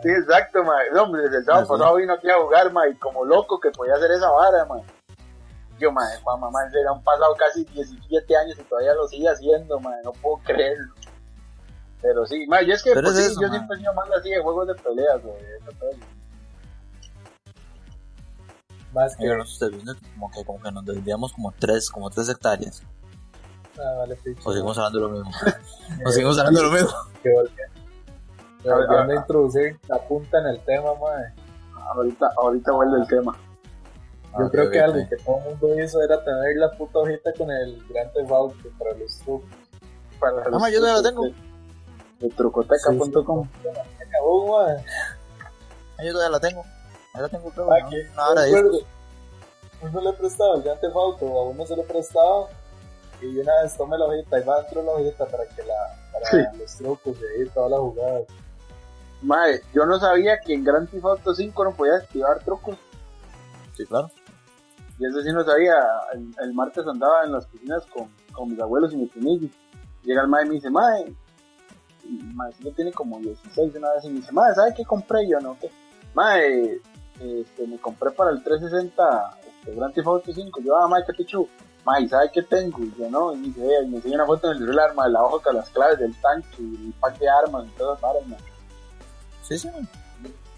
exacto, ma. No, hombre, desde el sábado sí. pasado vino aquí a jugar, ma, y como loco que podía hacer esa vara, ma. Yo, madre, mamá, man, se han pasado casi 17 años y todavía lo sigue haciendo, madre, no puedo creerlo. Pero sí, madre, yo es que Pero pues, es sí, eso, yo siempre he sido más así de juegos de peleas, güey. Más que. Yo no estoy viendo que como que, como que nos desviamos como tres, como tres hectáreas. Ah, vale, picho. O seguimos hablando de lo mismo. o seguimos hablando de lo mismo. Que volviendo. que A ver, volviendo a- a introducir la punta en el tema, madre. Ahorita, ahorita vuelve el tema. Yo Ah, creo que ok. algo que todo el mundo hizo era tener la puta hojita con el Grand Theft Auto para los trucos. Para Ah, ma, yo todavía la tengo. De, de trucoteca.com. Madre. Ah, Yo todavía la tengo. Ahí la tengo, creo. Ah, ¿no? hora de. Uno le prestaba el Grand Theft Auto, a uno se lo prestaba y una vez tomé la hojita y va dentro de la hojita para que la, para Sí. los trucos y ahí todas las jugadas. Mae, yo no sabía que en Grand Theft Auto 5 no podía activar trucos. Sí, claro. Y eso sí no sabía. El, el martes andaba en las piscinas con, con mis abuelos y mi primillo. Llega el mae y me dice, mae, y mae, sí, tiene como 16 una vez y me dice, mae, ¿sabe qué compré yo? No, ¿qué? Mae, este, me compré para el 360 este, Grand Theft Auto 5. Yo, ah, mae, qué pichu. Mae, ¿sabe qué tengo? Y yo, no, y me dice, y me enseña una foto en el celular, mae, la hoja con las claves del tanque, y el pack de armas y todas las varas, mae. Sí, sí.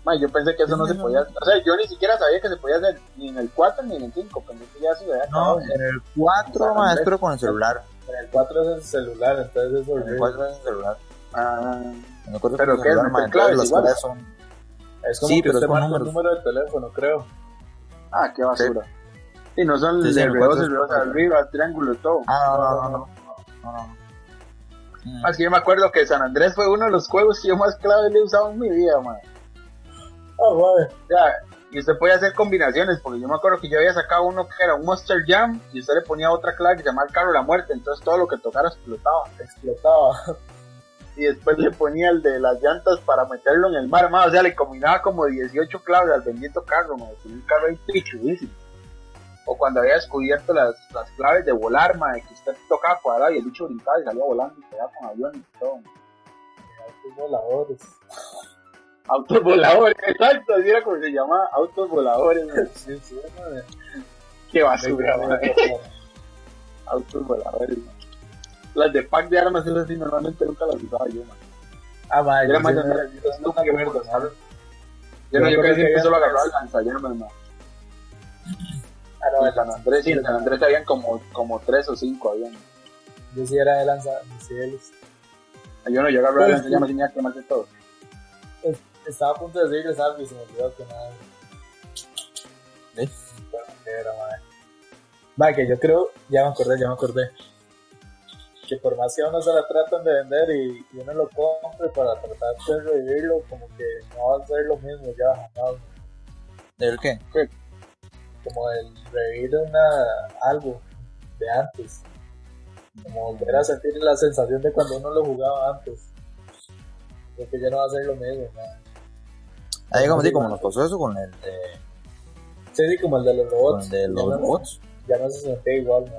Mae, yo pensé que eso no Sí, se no, podía, no. o sea, yo ni siquiera sabía que se podía hacer ni en el 4 ni en el 5, pensé que ya se había No, acabado. en el 4, más, espero con el celular. En el 4 es el celular, entonces es En el horrible. 4 es el celular. Ah, En el 4 Pero es el ¿qué es? celular, ¿Meter man, claves las igual? claves son... Es como Sí, que pero es usted con marca un número de teléfono, creo. ah, qué basura. Y no son Sí, sí, de en el R2, cuatro es- R2 arriba, triángulo todo. Ah, no, no, no, no. no, no. Mm. Así yo me acuerdo que San Andrés fue uno de los juegos que yo más clave le he usado en mi vida, man. Ah, madre. Ya, y usted podía hacer combinaciones, porque yo me acuerdo que yo había sacado uno que era un Monster Jam, y usted le ponía otra clave que se llamaba el carro de la muerte, entonces todo lo que tocara explotaba. Explotaba. y después le ponía el de las llantas para meterlo en el mar, ma, o sea, le combinaba como 18 claves al bendito carro, ma, con un carro ahí pichudísimo. O cuando había descubierto las, las claves de volar, ma, de que usted tocaba cuadrado y el bicho brincaba y salía volando y quedaba con aviones y todo. Autos voladores. Autos voladores, exacto, así era como se llama, autos voladores. Sí, sí, madre. Qué basura, ma. autos voladores. Las de pack de armas, esas sí, normalmente nunca las usaba yo, ma. Ah, madre. Era yo más sí de- me- yo yo sí no me qué acuerdo, verga, ¿sabes? Yo no, Yo casi que solo agarraba el lanzallamas, ma. Ah, no, En San Andrés, sí, en San Andrés habían como, como tres o cinco habían. Yo sí era de lanzamisiles. Yo no, yo agarraba Pero el es lanzallamas y tenía que más de todo. Estaba a punto de decirles algo y se me olvidó que nada. ¿Eh? Bueno, ¿qué era, madre? Va, que yo creo, ya me acordé, ya me acordé. Que por más que a uno se la tratan de vender y, y uno lo compre para tratar de revivirlo, como que no va a ser lo mismo ya jamás. ¿Del qué? Como el revivir una, algo de antes. Como volver a sentir la sensación de cuando uno lo jugaba antes. Creo que ya no va a ser lo mismo. Ahí como, sí, como nos pasó eso con el de, Sí, sí, como el de los con robots. el de Ya los no- robots. Ya no se sentía igual, man.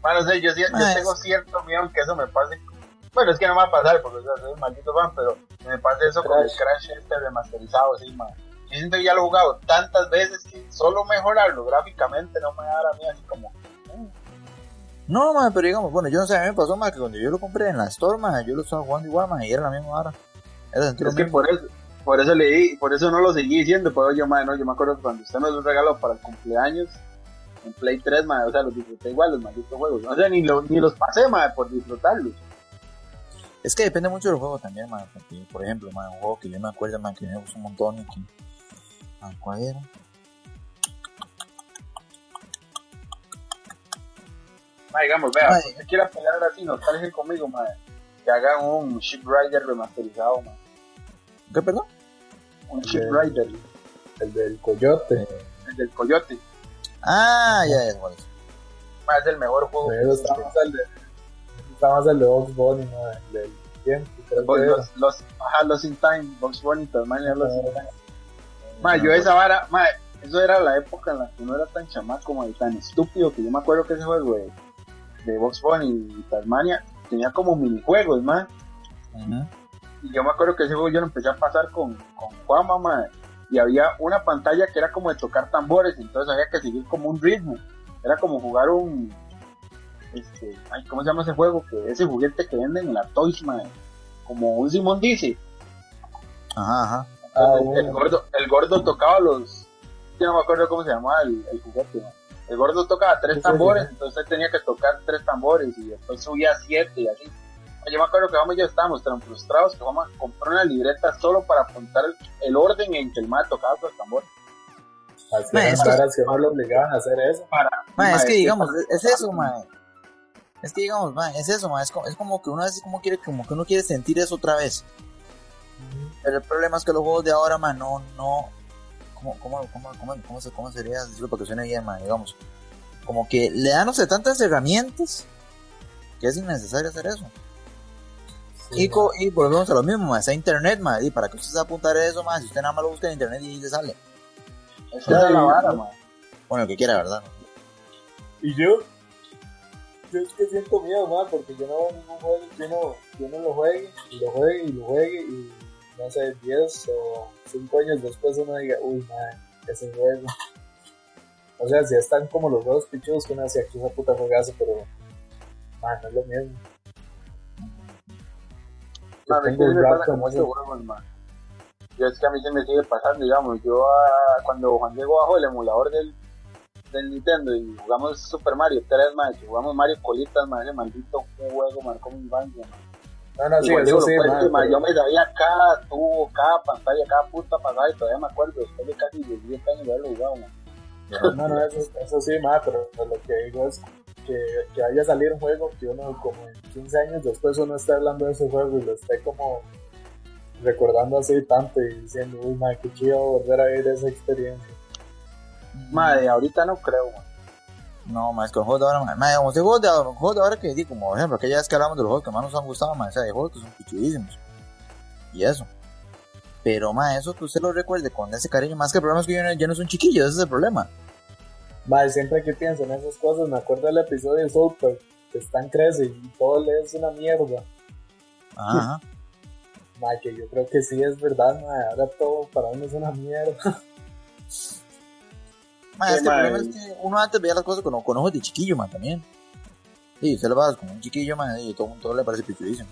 Bueno, sí, yo, Ah, tengo cierto miedo que eso me pase. Bueno, es que no me va a pasar porque o sea, soy un maldito fan, pero me pase eso con el Crash. Crash este remasterizado, sí, man. Siento que ya lo he jugado tantas veces que solo mejorarlo gráficamente no me da a mí así como. No, man, pero digamos, bueno, yo no sé, a mí me pasó más que cuando yo lo compré en la Store, man, yo lo estaba jugando igual, man, y era la misma hora. Era Es que mismo. por eso, por eso le di, por eso no lo seguí diciendo, pero yo, man, no, yo me acuerdo que cuando usted me lo regaló para el cumpleaños, en Play 3, man, o sea, los disfruté igual, los malditos juegos. O sea, ni, lo- ni los pasé, man, por disfrutarlos. Es que depende mucho del juego también, man, porque, por ejemplo, man, un juego que yo me acuerdo, man, que me gustó un montón y que... man, ¿Cuál era? Ma, digamos, vea, Ay. si usted quiere pelear así, nostalgia conmigo, ma, que hagan un Ship Rider remasterizado, ma. ¿Qué, perdón? Un El Ship de- Rider, El del coyote. el del Coyote. Ah, ya, ya, ¿cuál es? Ma, es el mejor juego. Pero está más el de. Está más el de Box Bunny, ¿no? El del tiempo, creo que era. los, los, ajá, los in time, Box Bunny, Tasmania, los in time. Ma, yo esa vara, ma, eso era la época en la que no era tan chamaco, ma, y tan estúpido, que yo me acuerdo que ese juego de, de Box Bunny y Tasmania tenía como minijuegos, ma. Ujú. Y yo me acuerdo que ese juego yo lo empecé a pasar con, con Juan, mamá. Y había una pantalla que era como de tocar tambores, entonces había que seguir como un ritmo. Era como jugar un. Este, ay, ¿Cómo se llama ese juego? que Ese juguete que venden en la Toys, mae. Como un Simón dice. Ajá, ajá. Ah, el, gordo, el gordo tocaba los. Yo no me acuerdo cómo se llamaba el, el juguete, mae. El gordo tocaba tres tambores, entonces tenía que tocar tres tambores y después subía siete y así. Yo me acuerdo que vamos y yo estábamos tan frustrados que vamos a comprar una libreta solo para apuntar el, el orden en que el mae tocaba los tambores. Así Ma, es que- varas que no lo obligaban a hacer eso. Para, Ma, es mae, que digamos, para- es, es eso, ma. Es que digamos, ma, es eso, ma. Es como, es como que uno a veces como quiere, como que uno quiere sentir eso otra vez. Pero el problema es que los juegos de ahora, ma, no, no. ¿Cómo, cómo, cómo, cómo, cómo, se- cómo sería decirlo para que suene bien, ma? Digamos. Como que le dan, no sé, tantas herramientas que es innecesario hacer eso. Sí, y, co- y volvemos a lo mismo, ma. Está internet, ma. Y para que usted se apuntar a eso, ma, si usted nada más lo busca en internet y ahí le sale. La vara, mae. Bueno, el que quiera, ¿verdad? Y yo, yo es que siento miedo, más porque yo no veo ningún juego que uno, que uno lo juegue, y lo juegue, y lo juegue, y no sé, 10 o 5 años después uno diga, uy, man, ese juego. O sea, si están como los juegos pichudos que uno decía que esa puta juegazo, pero, man, no es lo mismo. A un me rato pasa como muchos juegos, man. Yo es que a mí se me sigue pasando, digamos, yo ah, cuando Juan Diego bajó el emulador del, del Nintendo y jugamos Super Mario 3, man, que jugamos Mario Colitas, man, ese maldito juego marcó mi infancia, man. No, no, sí, eso sí, man, pero- yo me sabía cada tubo, cada pantalla, cada puta pasada y todavía me acuerdo, después de casi 10 años de haberlo jugado, man. No, no, eso, eso sí, ma, pero lo que digo es que, que vaya a salir un juego que uno como en 15 años después uno esté hablando de ese juego y lo esté como recordando así tanto y diciendo, uy, ma, qué chido volver a vivir esa experiencia. Madre, ahorita no creo, man. No, más los juegos de ahora, digamos, hay juegos de, ahora- juegos de ahora que, di, como por ejemplo, aquella vez que hablamos de los juegos que más nos han gustado, sea, hay juegos que son pichudísimos. Y eso. Pero, ma, eso que usted lo recuerde con ese cariño, más que el problema es que yo no, yo no soy un chiquillo, ese es el problema. Ma, siempre que pienso en esas cosas me acuerdo del episodio de Super que están crece y todo le es una mierda. Ajá, ajá. Ma, que yo creo que sí es verdad, ma, ahora todo para uno es una mierda. Ma, Sí, es que el ma, problema es que uno antes veía las cosas con, con ojos de chiquillo, ma, también. Sí, usted lo va como un chiquillo, ma, y todo, todo le parece pichudísimo.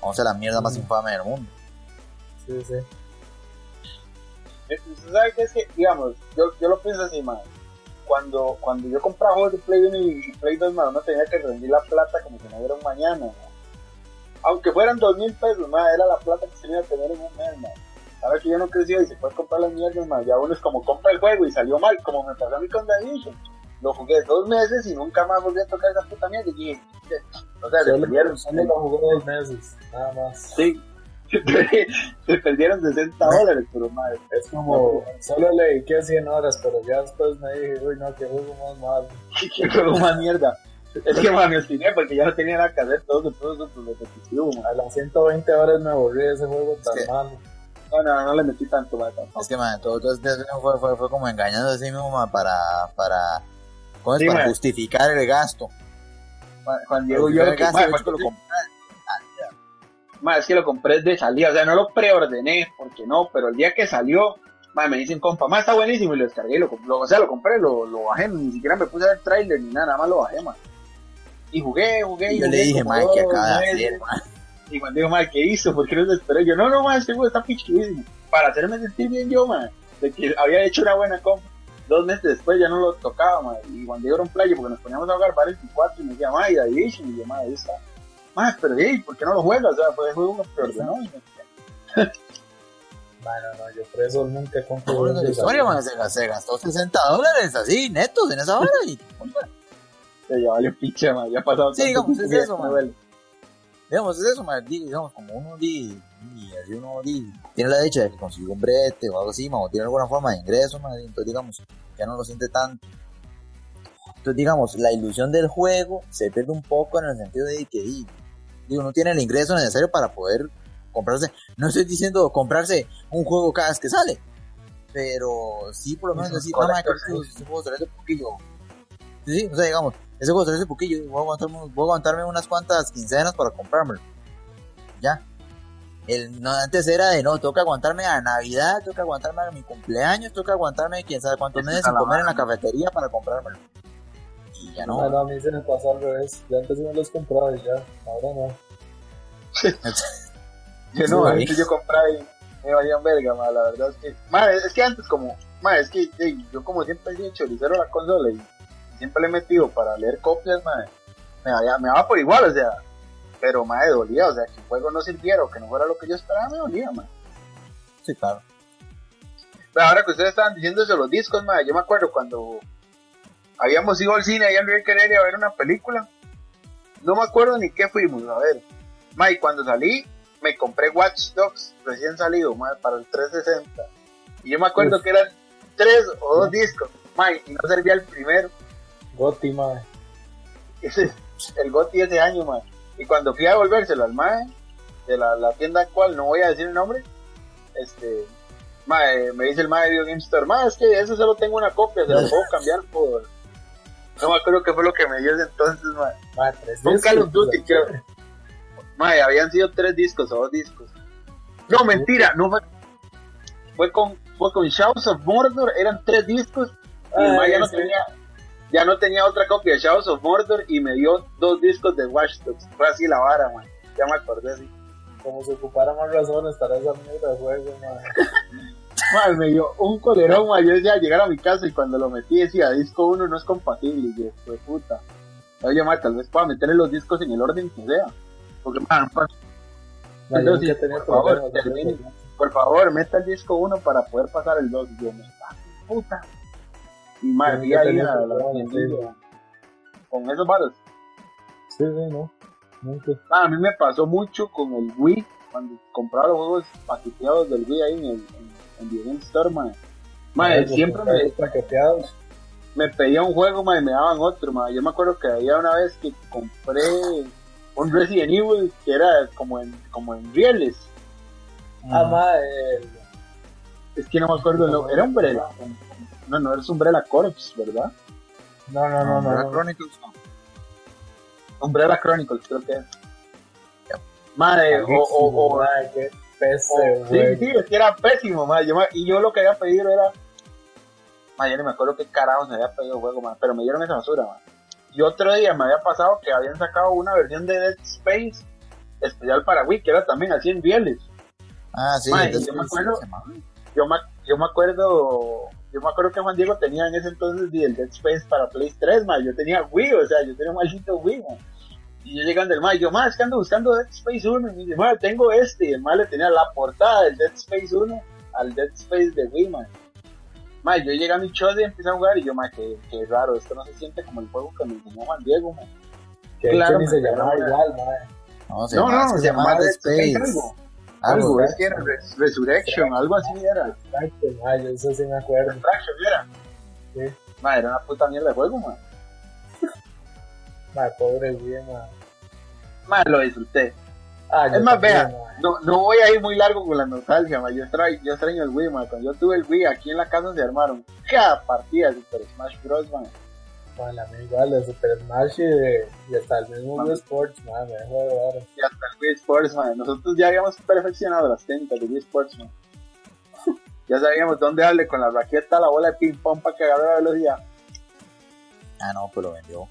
Vamos a la mierda más Mm. infame del mundo. Sí, sí. Eh, ¿Usted sabe qué es que, digamos, yo, yo lo pienso así, man. Cuando, cuando yo compraba juegos de Play 1 y Play 2, man, uno tenía que rendir la plata como si no hubiera un mañana. Aunque fueran dos mil pesos, man, era la plata que se iba a tener en un mes, man. Ahora que yo no crecí y se puede comprar las mierdas, ya uno es como compra el juego y salió mal, como me pasó a mí con The Division. Lo jugué dos meses y nunca más volví a tocar esa puta mierda. Y dije, o sea, se perdieron, solo lo dos meses, nada más. sí, se perdieron 60 dólares, pero madre. Es como, solo le dediqué 100 horas, pero ya después me dije, uy, no, que juego más malo. que juego más mierda. Es que me obstiné porque ya no tenía nada que hacer, todo, repetitivo, man. A las 120 horas me aburrí de ese juego tan malo. No, no, no le metí tanto, man, tampoco. Es que, man, todo, todo este fue, fue, fue como engañando a sí mismo, ma, para, para, ¿cómo es? Sí, para justificar el gasto. Man, Juan Diego, yo el que, gasto, man, que lo compré. man, es que lo compré de salida, o sea, no lo preordené, porque no, pero el día que salió, man, me dicen, compa, man, está buenísimo, y lo descargué, y lo, lo- o sea, lo compré, lo, lo bajé, ni siquiera me puse a ver trailer ni nada, nada más lo bajé, man. Y jugué, jugué, Y yo jugué le dije, man, que acaba de hacer, man. Y cuando digo, man, ¿qué hizo? ¿Por qué no se esperó? Yo, no, no, man, este juego está pichudísimo. Para hacerme sentir bien yo, man, de que había hecho una buena compra. Dos meses después ya no lo tocaba, man. Y cuando yo era un playo, porque nos poníamos a jugar para el 24 y me decía, y The Division, y yo, man, ahí está. Man, pero, hey, ¿por qué no lo juegas? O sea, fue el juego que ordenó. y no sé Bueno, no, yo por eso nunca compro esa de historia, man, se, se gastó 60 dólares así, netos, en esa hora. Y. Ya valió pinche, man, ya ha pasado Sí, tanto digamos, es eso, man. Digamos, es eso, di- digamos, como uno, di, di, así uno, di, tiene la dicha de que consiguió un brete o algo así, man, o tiene alguna forma de ingreso, man, entonces, digamos, ya no lo siente tanto. Entonces, digamos, la ilusión del juego se pierde un poco en el sentido de que, di, digo, no tiene el ingreso necesario para poder comprarse, no estoy diciendo comprarse un juego cada vez que sale, pero sí, por lo menos decir, mamá, que este, juego hace poquillo. Sí, sí, o sea, digamos, ese juego salió hace poquillo, voy a aguantarme, voy a aguantarme unas cuantas quincenas para comprármelo. Ya. El, no, antes era de no, toca aguantarme a Navidad, toca aguantarme a mi cumpleaños, toca aguantarme quién sabe cuántos meses es sin comer en la cafetería para comprármelo. Y ya No, no. no, a mí se me pasó al revés. Yo antes me los compraba y ya, ahora no. Yo no, antes yo compraba y me valían verga, ma, la verdad es que, ma, es que antes como, ma, es que yo como siempre he sido choricero a la consola y siempre le he metido para leer copias, ma, me, valía- me daba por igual, o sea, pero ma, me dolía, o sea, que el juego no sirviera o que no fuera lo que yo esperaba, me dolía, ma. Sí, claro. Pero ahora que ustedes estaban diciendo eso, los discos, ma, yo me acuerdo cuando habíamos ido al cine ahí en Río Querer a ver una película, no me acuerdo ni qué fuimos a ver, ma, y cuando salí, me compré Watch Dogs recién salido, ma, para el 360. Y yo me acuerdo Uf. que eran tres o dos discos, ma, y no servía el primero. Goti, madre. Ese es el GOTI ese año, ma. Y cuando fui a devolvérselo al mae de la, la tienda actual, no voy a decir el nombre, este, mae, me dice el mae de Video Game Store, mae, es que eso solo tengo una copia, se lo puedo cambiar por... No me acuerdo qué fue lo que me dio ese entonces. Madre, tres Un Call of Duty, creo. Mae, habían sido tres discos o dos discos. No, mentira, no fue. Fue con, fue con Shadows of Mordor, eran tres discos. Y el Ah, mae ya no sí. tenía, ya no tenía otra copia de Shadows of Mordor y me dio dos discos de Watch Dogs. Fue así la vara, man. Ya me acordé así. Como se ocupara más razones para esa mierda de juego, madre. Mae, me dio un colerón, man. Yo decía llegar a mi casa y cuando lo metí decía disco 1 no es compatible. Y yo, fue puta. Oye, mae, tal vez pueda meterle los discos en el orden que sea. Porque, man, Madre, yo Entonces, tenido por favor, termine. por favor, meta el disco 1 para poder pasar el 2. Y yo, me puta. Y ahí a la tiendilla con esos varos. Sí, sí, no. Nunca. Ah, a mí me pasó mucho con el Wii, cuando compraba los juegos paqueteados del Wii ahí en el en, en Game Store. Mae, Los siempre me, paqueteados. me pedía un juego, mae, y me daban otro, mae. Yo me acuerdo que había una vez que compré un Resident Evil que era como en, como en rieles. Ah, Mm. madre. Es que no me acuerdo, el nombre. era Umbrella. No, no, es Umbrella Corps, ¿verdad? No, no, no, no. Umbrella no. Chronicles, no. Umbrella Chronicles, creo que es. Madre, o, o, o, Madre, qué pese, o- sí, sí, es que era pésimo, madre. Yo, y yo lo que había pedido era. Madre, yo ni me acuerdo qué carajos me había pedido el juego, madre, pero me dieron esa basura, madre. Y otro día me había pasado que habían sacado una versión de Dead Space especial para Wii, que era también así en rieles. Ah, sí, entonces, yo me sí, acuerdo-. Yo me, yo me acuerdo. Yo me acuerdo que Juan Diego tenía en ese entonces el Dead Space para Play 3, madre. Yo tenía Wii, o sea, yo tenía un maldito Wii, madre. Y yo llegando el mae, yo, mae, es que ando buscando Dead Space 1. Y me dice, mae, tengo este. Y el mae le tenía la portada del Dead Space 1 al Dead Space de Wii, mae. Mae, yo llegué a mi show y empecé a jugar y yo, mae, qué, qué raro, esto no se siente como el juego que me enseñó Juan Diego. Que Claro, se llamaba igual, madre. No, se No, llama, no, se se llama llamaba Dead Dead Space Space. Algo. Es que era Res- Resurrection, algo así era. Exacto, madre, yo eso sí me acuerdo. Resurrection era. Sí. Era una puta mierda de juego, mae. Madre, pobre güey, madre. Mae, lo disfruté. Ah, Es más, también, vea, madre. no, no voy a ir muy largo con la nostalgia, ma. Yo, extraño, yo extraño el Wii, ma. Cuando yo tuve el Wii, aquí en la casa se armaron cada partida de Super Smash Bros, man. La mía igual, de Super Smash y, de, y hasta el mismo. Wii Sports, madre, me dejó de ver. Y hasta el Wii Sports, man. Nosotros ya habíamos perfeccionado las técnicas de Wii Sports, man. Ya sabíamos dónde darle con la raqueta, la bola de ping pong para que agarre la velocidad. Ah, no, pues lo vendió.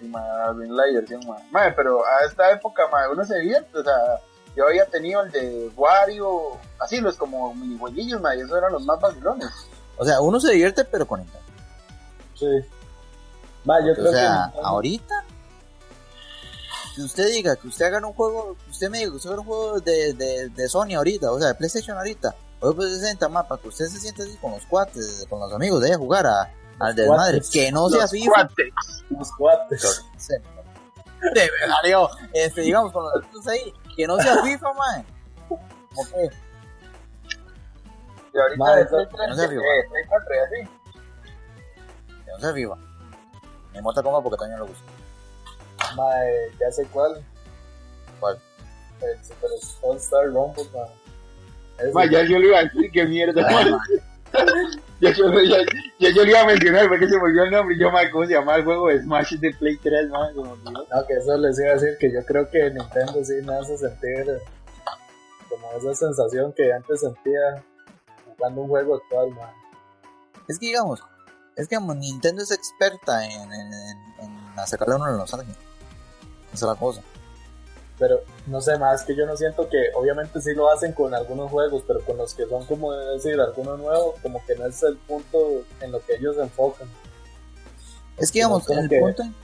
Y, ma, bien la diversión, ma. Ma, pero a esta época, ma, uno se divierte, o sea, yo había tenido el de Wario, así, los como minijueguillos, ma, y esos eran los más vacilones. O sea, uno se divierte, pero con Nintendo. Sí. Madre, yo O creo sea, que. ahorita, que usted diga que usted haga un juego, usted me diga que usted haga un juego de, de, de Sony ahorita, o sea, de PlayStation ahorita, o de PlayStation 60 más, para que usted se sienta así con los cuates, con los amigos, de ahí a jugar a, al desmadre, cuates. que no sea FIFA. cuates. Los cuates. De verdad, digo, este, digamos, con los amigos ahí, que no sea FIFA, man. Ok, Y ahorita Ma, de eso- Play 3, no se vio. Play 4 y así. que no sea FIFA. Me mota como porque también lo gusta. Madre, ya sé cuál. ¿Cuál? El Super All Star Rumble, madre. Ese. Ma, ya yo le iba a decir que mierda, man. ya, yo, ya, ya yo le iba a mencionar porque se me olvidó el nombre. y Yo, ma, ¿cómo se llama el juego de Smash de Play 3, ma? Se me olvidó. No, que eso les iba a decir que yo creo que Nintendo sí me hace sentir como esa sensación que antes sentía jugando un juego actual, man. Es que digamos, Es que Nintendo es experta en, en, en, en sacarle uno de nostalgia. Esa es la cosa. Pero no sé, más que yo no siento que, obviamente sí lo hacen con algunos juegos, pero con los que son como decir, algunos nuevos, como que no es el punto en lo que ellos se enfocan. Es que digamos, el que... punto en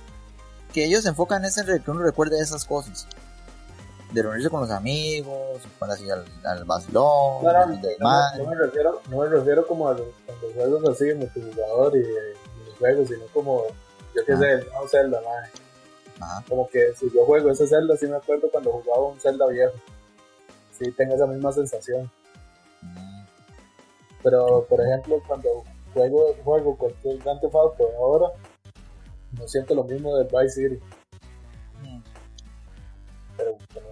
que ellos se enfocan es en que uno recuerde esas cosas. De reunirse con los amigos, para así al, al vacilón, no, no, no, no, me refiero, no me refiero como a los, a los juegos así de multijugador y de juegos, sino como, yo qué ah. sé, el nuevo Zelda, madre. Ajá. Como que si yo juego ese Zelda, sí me acuerdo cuando jugaba un Zelda viejo. Sí, tengo esa misma sensación. Mm. Pero, por ejemplo, cuando juego, juego cualquier Grand Theft Auto ahora, no siento lo mismo del Vice City.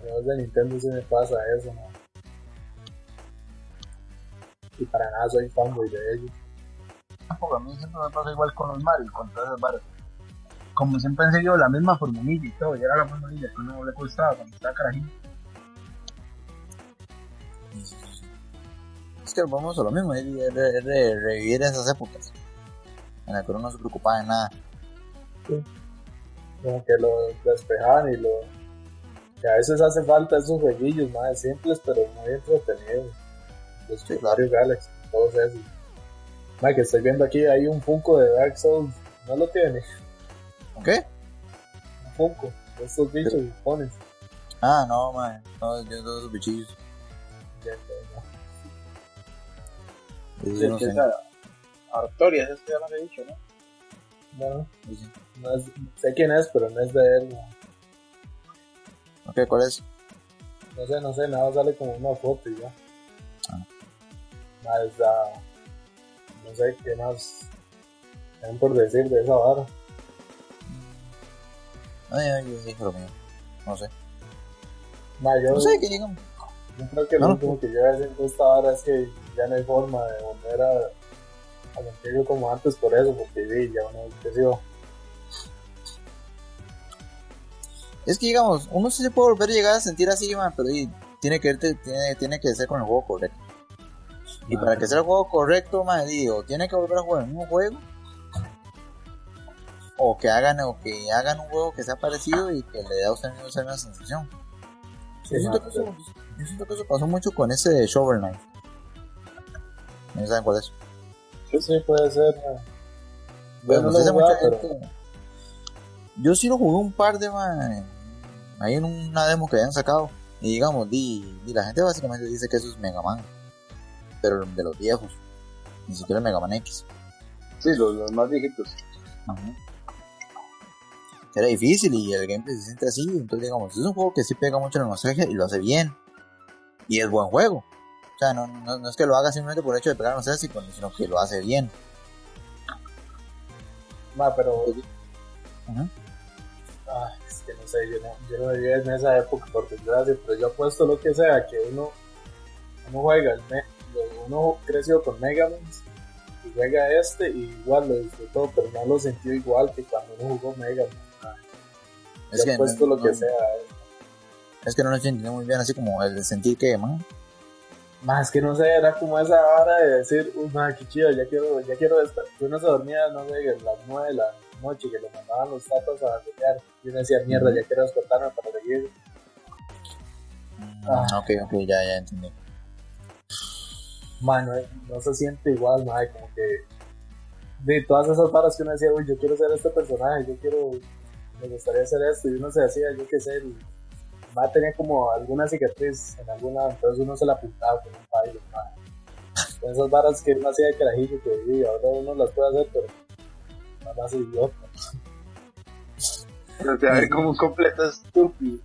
Los de Nintendo sí me pasa eso, ¿no? Y para nada soy fanboy de ellos. Porque a mí siempre me pasa igual con los Mario, con todas esas barras. Como siempre han seguido la misma formulilla y todo, y era la formulilla que no le gustaba cuando estaba carajito. Es que vamos a lo mismo, es de, revivir esas épocas en las que uno no se preocupaba de nada. Sí. Como que lo despejaban y lo. Que a veces hace falta esos jueguillos más simples pero muy entretenidos. Los sí, Mario Galaxy, todos esos. Mike, que estoy viendo aquí, hay un Funko de Dark Souls. ¿No lo tiene? ¿Qué? Un Funko estos bichos pones. Ah, no, man. No, yo de esos bichillos. Ya, ya, ya. No sé. Artorias, es que ya lo he dicho, ¿no? No, no es, sé quién es, pero no es de él. ¿no? Ok, ¿cuál es? No sé, no sé, nada sale como una foto y ya. Ah. Más, uh, no sé qué más tienen por decir de esa vara. Ay, ay, yo dije lo mío. No sé. Ma, yo, no sé qué digan. Yo creo que lo último que yo decir de esta vara es que ya no hay forma de volver a, a sentirlo como antes por eso, porque sí, ya uno creció. Es que digamos, uno sí se puede volver a llegar a sentir así, man, pero y, tiene que tiene, tiene que ser con el juego correcto. Y para que sea el juego correcto, man, digo, tiene que volver a jugar el mismo juego. O que hagan, o que hagan un juego que sea parecido y que le dé a usted esa misma sensación. Sí, yo, siento que eso, yo siento que eso pasó mucho con ese Shovel Knight. ¿No saben cuál es? Sí, sí, puede ser. Bueno, no sé mucha gente. Yo sí lo jugué un par de man, en una demo que habían sacado. Y digamos, di, di, la gente básicamente dice que eso es Mega Man pero de los viejos, ni siquiera el Mega Man X. Sí, los, los más viejitos. Ajá. Era difícil y el gameplay se siente así, entonces digamos, es un juego que sí pega mucho en la nostalgia y lo hace bien. Y es buen juego. O sea, no, no, no es que lo haga simplemente por el hecho de pegar nostalgia, sino que lo hace bien. Ma, pero... Ajá. Es que no sé, yo no, yo no vivía en esa época por desgracia, pero yo apuesto lo que sea, que uno, uno juega el, uno creció con Mega Man y juega este y igual lo disfrutó, pero no lo sintió igual que cuando uno jugó Mega Man. Es que puesto no, lo que sea. Eh. Es que no lo entendió muy bien, así como el sentir que, man. Más que no sé, era como esa hora de decir, uy, man, qué chido, ya quiero, ya quiero estar. Uno se dormía, no sé, a las 9 de la noche que le mandaban los tapas a pelear. Y uno decía, mierda, ya quiero despertarme para seguir. Mm, ah. Ok, ok, ya, ya entendí man, no, se siente igual, man, como que de todas esas varas que uno decía, uy, yo quiero ser este personaje, yo quiero, me gustaría hacer esto, y uno se decía, yo qué sé, el man tenía como alguna cicatriz en alguna, entonces uno se la pintaba con un baile, man. esas varas que uno hacía de carajillo que vivía, ahora uno las puede hacer, pero más idiota. Pero te va a ver como un completo estúpido.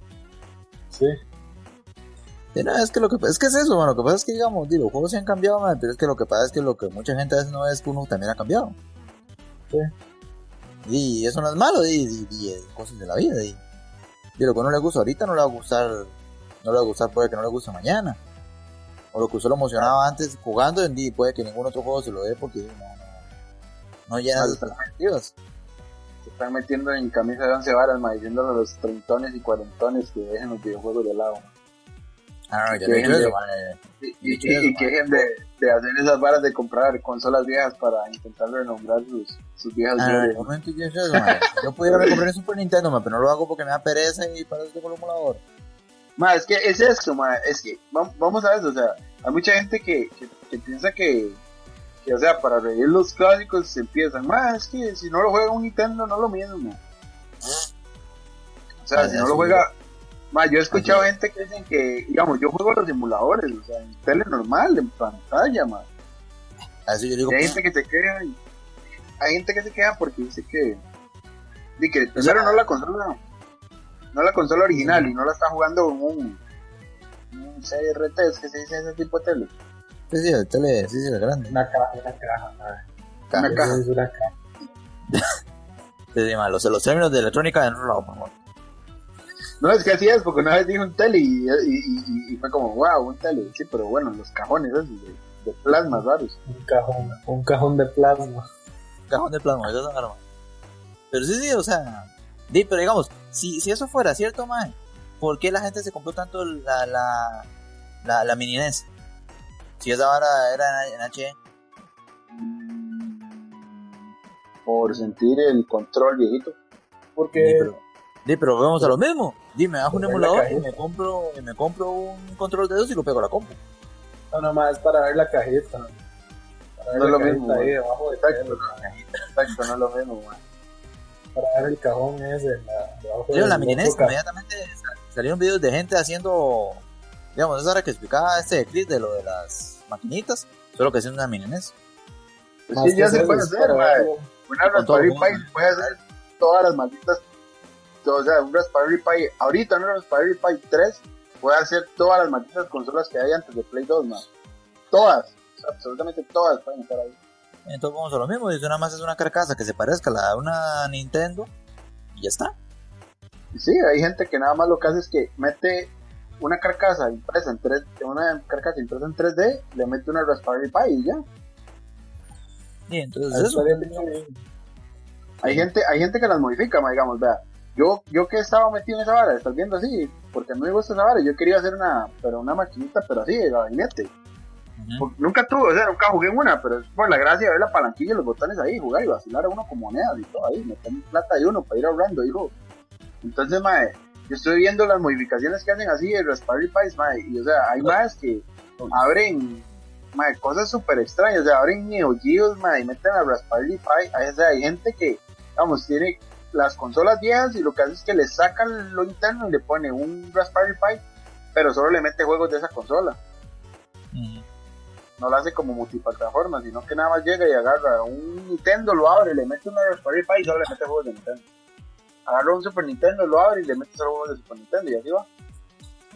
Sí. Sí, no, es que lo que es que es eso, lo que pasa es que digamos, digo, los juegos se han cambiado, pero es que lo que pasa es que lo que mucha gente a veces no es que uno también ha cambiado. Sí. Y eso no es malo, y, y, cosas de la vida, y, lo que uno le gusta ahorita no le va a gustar, no le va a gustar puede que no le guste mañana. O lo que usted lo emocionaba antes jugando, y puede que ningún otro juego se lo dé porque no, no, no llena sus expectativas. Se están metiendo en camisa de once varas, diciéndole a los treintones y cuarentones que dejen los videojuegos de lado. Ah, ya y, y, que dejen de, de hacer esas varas de comprar consolas viejas para intentar renombrar sus, sus viejas Ah, glorias. no eso. Yo pudiera comprar un Super Nintendo, mae, pero no lo hago porque me da pereza y para eso tengo el emulador. Ma, es que es esto, ma, es que vam- vamos a eso, o sea, hay mucha gente que, que, que piensa que, o sea, para revivir los clásicos se empiezan, ma, es que si no lo juega un Nintendo no es lo mismo. O sea, Ah, si no lo juega, ma, yo he escuchado gente que dicen que, digamos, yo juego los emuladores, o sea, en tele normal, en pantalla, ma. Así yo digo, Y hay gente que se queja, hay gente que se queja porque dice que, di que primero no la consola, no la consola original y no la está jugando en un, un CRT, es que se dice ese tipo de tele. Sí, sí, el tele, sí, sí, el grande. Una caja, una caja. Una Eso caja. Es una caja. Sí, sí, los, los términos de electrónica en lado, por favor. No, es que así es, porque una vez dije un tele y, y, y- y fue como, wow, un tele, sí, pero bueno, los cajones esos de, de plasma raros. Un cajón, un cajón de plasma. Cajón de plasma, eso es arma. Pero sí, sí, o sea, di, pero digamos, si, si eso fuera cierto, man, ¿por qué la gente se compró tanto la, la, la, la mini NES? Si esa vara era en, en H. Por sentir el control viejito. Porque pero, di, pero vamos a lo mismo. Dime, hago un emulador y me compro, y me compro un control de esos y lo pego a la compu. no, nomás es para ver la. Para ver No es lo mismo, ahí debajo de Exacto, exacto, no es lo mismo, man. Para ver el cajón ese en la, debajo Yo en la mini NES inmediatamente sal- salieron videos de gente haciendo, digamos, esa hora que explicaba este clip de lo de las maquinitas, solo que haciendo una mini NES. Pues sí, ya se puede es hacer, todo Raspberry. Pi puede hacer todas las malditas. O sea, un Raspberry Pi, ahorita un Raspberry Pi 3 puede hacer todas las malditas consolas que hay antes de Play 2, man. Todas, o sea, absolutamente todas pueden estar ahí. Entonces vamos a lo mismo, dice nada más es una carcasa que se parezca a la de una Nintendo y ya está. Sí, hay gente que nada más lo que hace es que mete una carcasa impresa en 3 una carcasa impresa en 3D, le mete una Raspberry Pi y ya. Y entonces eso. bien. Hay gente, hay gente que las modifica, ma, digamos, vea. Yo, yo que estaba metido en esa vara, estás viendo así, porque mí me gusta esa vara, yo quería hacer una, pero una maquinita, pero así, de gabinete. Nunca tuve, o sea, nunca jugué en una, pero es por la gracia de ver la palanquilla y los botones ahí, jugar y vacilar a uno con monedas y todo ahí, meter plata de uno para ir ahorrando, digo. Entonces, mae, yo estoy viendo las modificaciones que hacen así de Raspberry Pis, mae, y o sea, hay más que abren, cosas súper extrañas, o sea, abren Neo Geos, y meten a Raspberry Pi, Hay- o sea, hay gente que, vamos, tiene las consolas viejas y lo que hace es que le sacan lo interno y le pone un Raspberry Pi, pero solo le mete juegos de esa consola. No lo hace como multiplataforma, sino que nada más llega y agarra un Nintendo, lo abre, le mete una Raspberry Pi y solo le mete juegos de Nintendo. Agarra un Super Nintendo, lo abre y le mete solo juegos de Super Nintendo y así va.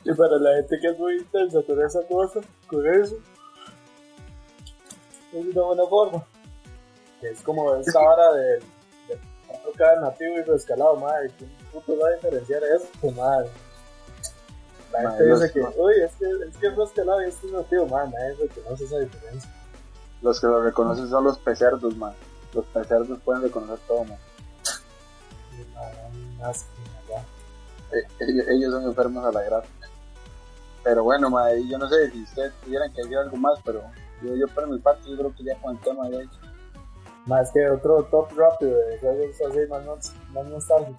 Y para la gente que es muy intensa con esa cosa, con eso, es una buena forma. Es como esta vara de, de 4K nativo y reescalado, madre. ¿Quién puto va a diferenciar eso? Pues, madre. La Madre, gente los- dice que, uy, es que es, que es reescalado y este es nativo, madre. Nadie reconoce esa diferencia. Los que lo reconocen son los pecerdos, man. Los pecerdos pueden reconocer todo, madre. Eh, ellos, ellos son enfermos a la gráfica. Pero bueno, man, yo no sé si ustedes tuvieran que decir algo más, pero yo, yo por mi parte, yo creo que ya con el tema ya he hecho. Más que otro top rápido de juegos así más, más.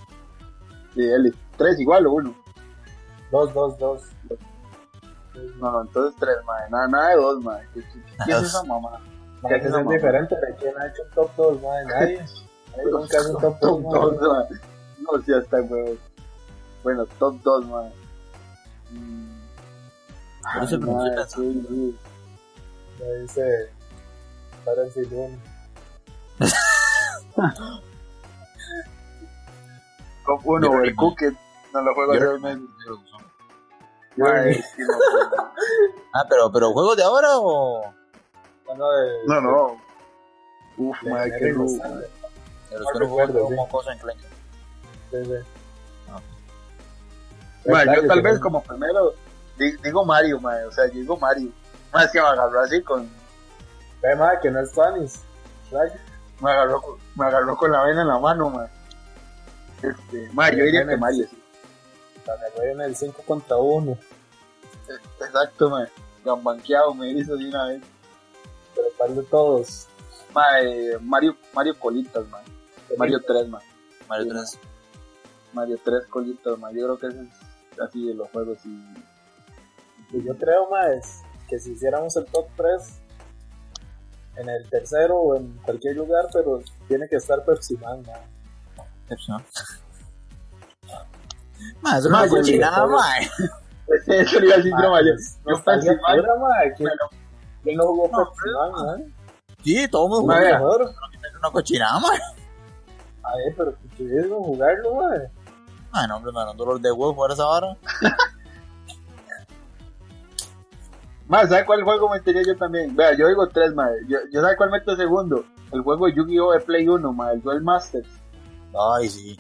Sí, Eli. Tres igual o uno. Dos, dos, dos. No, no, entonces tres, man. Nada, nada de dos, man. ¿Qué, qué, qué es esa mamá? Que es diferentes, ¿de quién ha hecho un top 2? Madre, nadie. Nunca un top 2. Top 2, man. No, sí, hasta huevo. Bueno, top 2, man. Mm. Sí pensaba. sí, sí. Me dice Parece Luna. Top 1, Yo- el Cookie. No lo juego no, no. Ah, pero, pero ¿juegos de ahora o...? No, no. Uf, de qué. De los No que no recuerdo, como cosa en Clank. Sí, sí. Man, yo Dale, tal que vez no- como primero di- digo Mario, man. O sea, yo digo Mario. Más es que me agarró así con. Ve, madre, que no es Tanis. Me agarró, con- me agarró con la vena en la mano, man. Este, man, yo diría que Mario, sí. Me en el 5 contra 1. Exacto, man. Gambanqueado me hizo de una vez. pero ¿cuál de todos? Mae, Mario, Mario Colitas, man. Mario 3, man. Mario 3. Mario 3 Colitas, man. Yo creo que ese es así de los juegos y... Y yo creo, más que si hiciéramos el top 3 en el tercero o en cualquier lugar, pero tiene que estar Pepsi Man, mae. Pepsi Man. No es cochinada. Eso le iba a decir yo, mae. Yo Nostalgia Pepsi Man, mae. ¿Quién, no jugó Pepsi Man, mae? Sí, todo el mundo. Es una cochinada, ma. A ver, pero que tuvieron jugarlo, mae. Ah, no, hombre, me da un dolor de huevo jugar esa vara. Mae, ¿sabe cuál juego metería yo también? Vea, yo digo tres, mae. Yo, yo ¿sabe cuál meto segundo? El juego de Yu-Gi-Oh! de Play 1, mae. El Duel Masters. Ay, sí.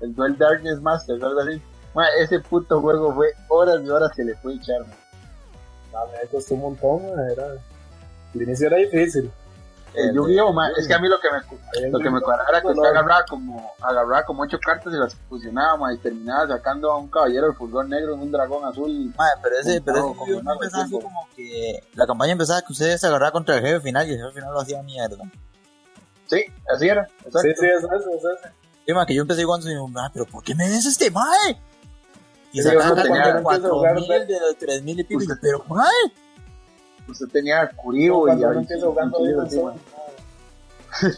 El Duel Darkness Masters, algo así. Mae, ese puto juego fue horas y horas que le fue echar. No, me costó un montón, mae. Era... El inicio era difícil. El Yu-Gi-Oh! de- mae, es que a mí lo que me, lo que me cuadraba era que usted agarraba como, agarraba como ocho cartas y las fusionaba, mae, y terminaba sacando a un caballero del fulgor negro en un dragón azul. Ma, pero ese, pero ese como empezaba así como que la campaña empezaba que ustedes se agarraban contra el jefe final y el jefe final lo hacía mierda. Sí, así era. Exacto. Sí, sí, es eso, es ese. Sí, ma, que yo empecé jugando y digo, ma, pero ¿por qué me des este mae? Y de cuatro mil, de tres mil y pico, pero mae. Usted tenía a Kuribo y Cuando a uno empieza jugando Vinci, Demon's sí, mae. Souls, mae.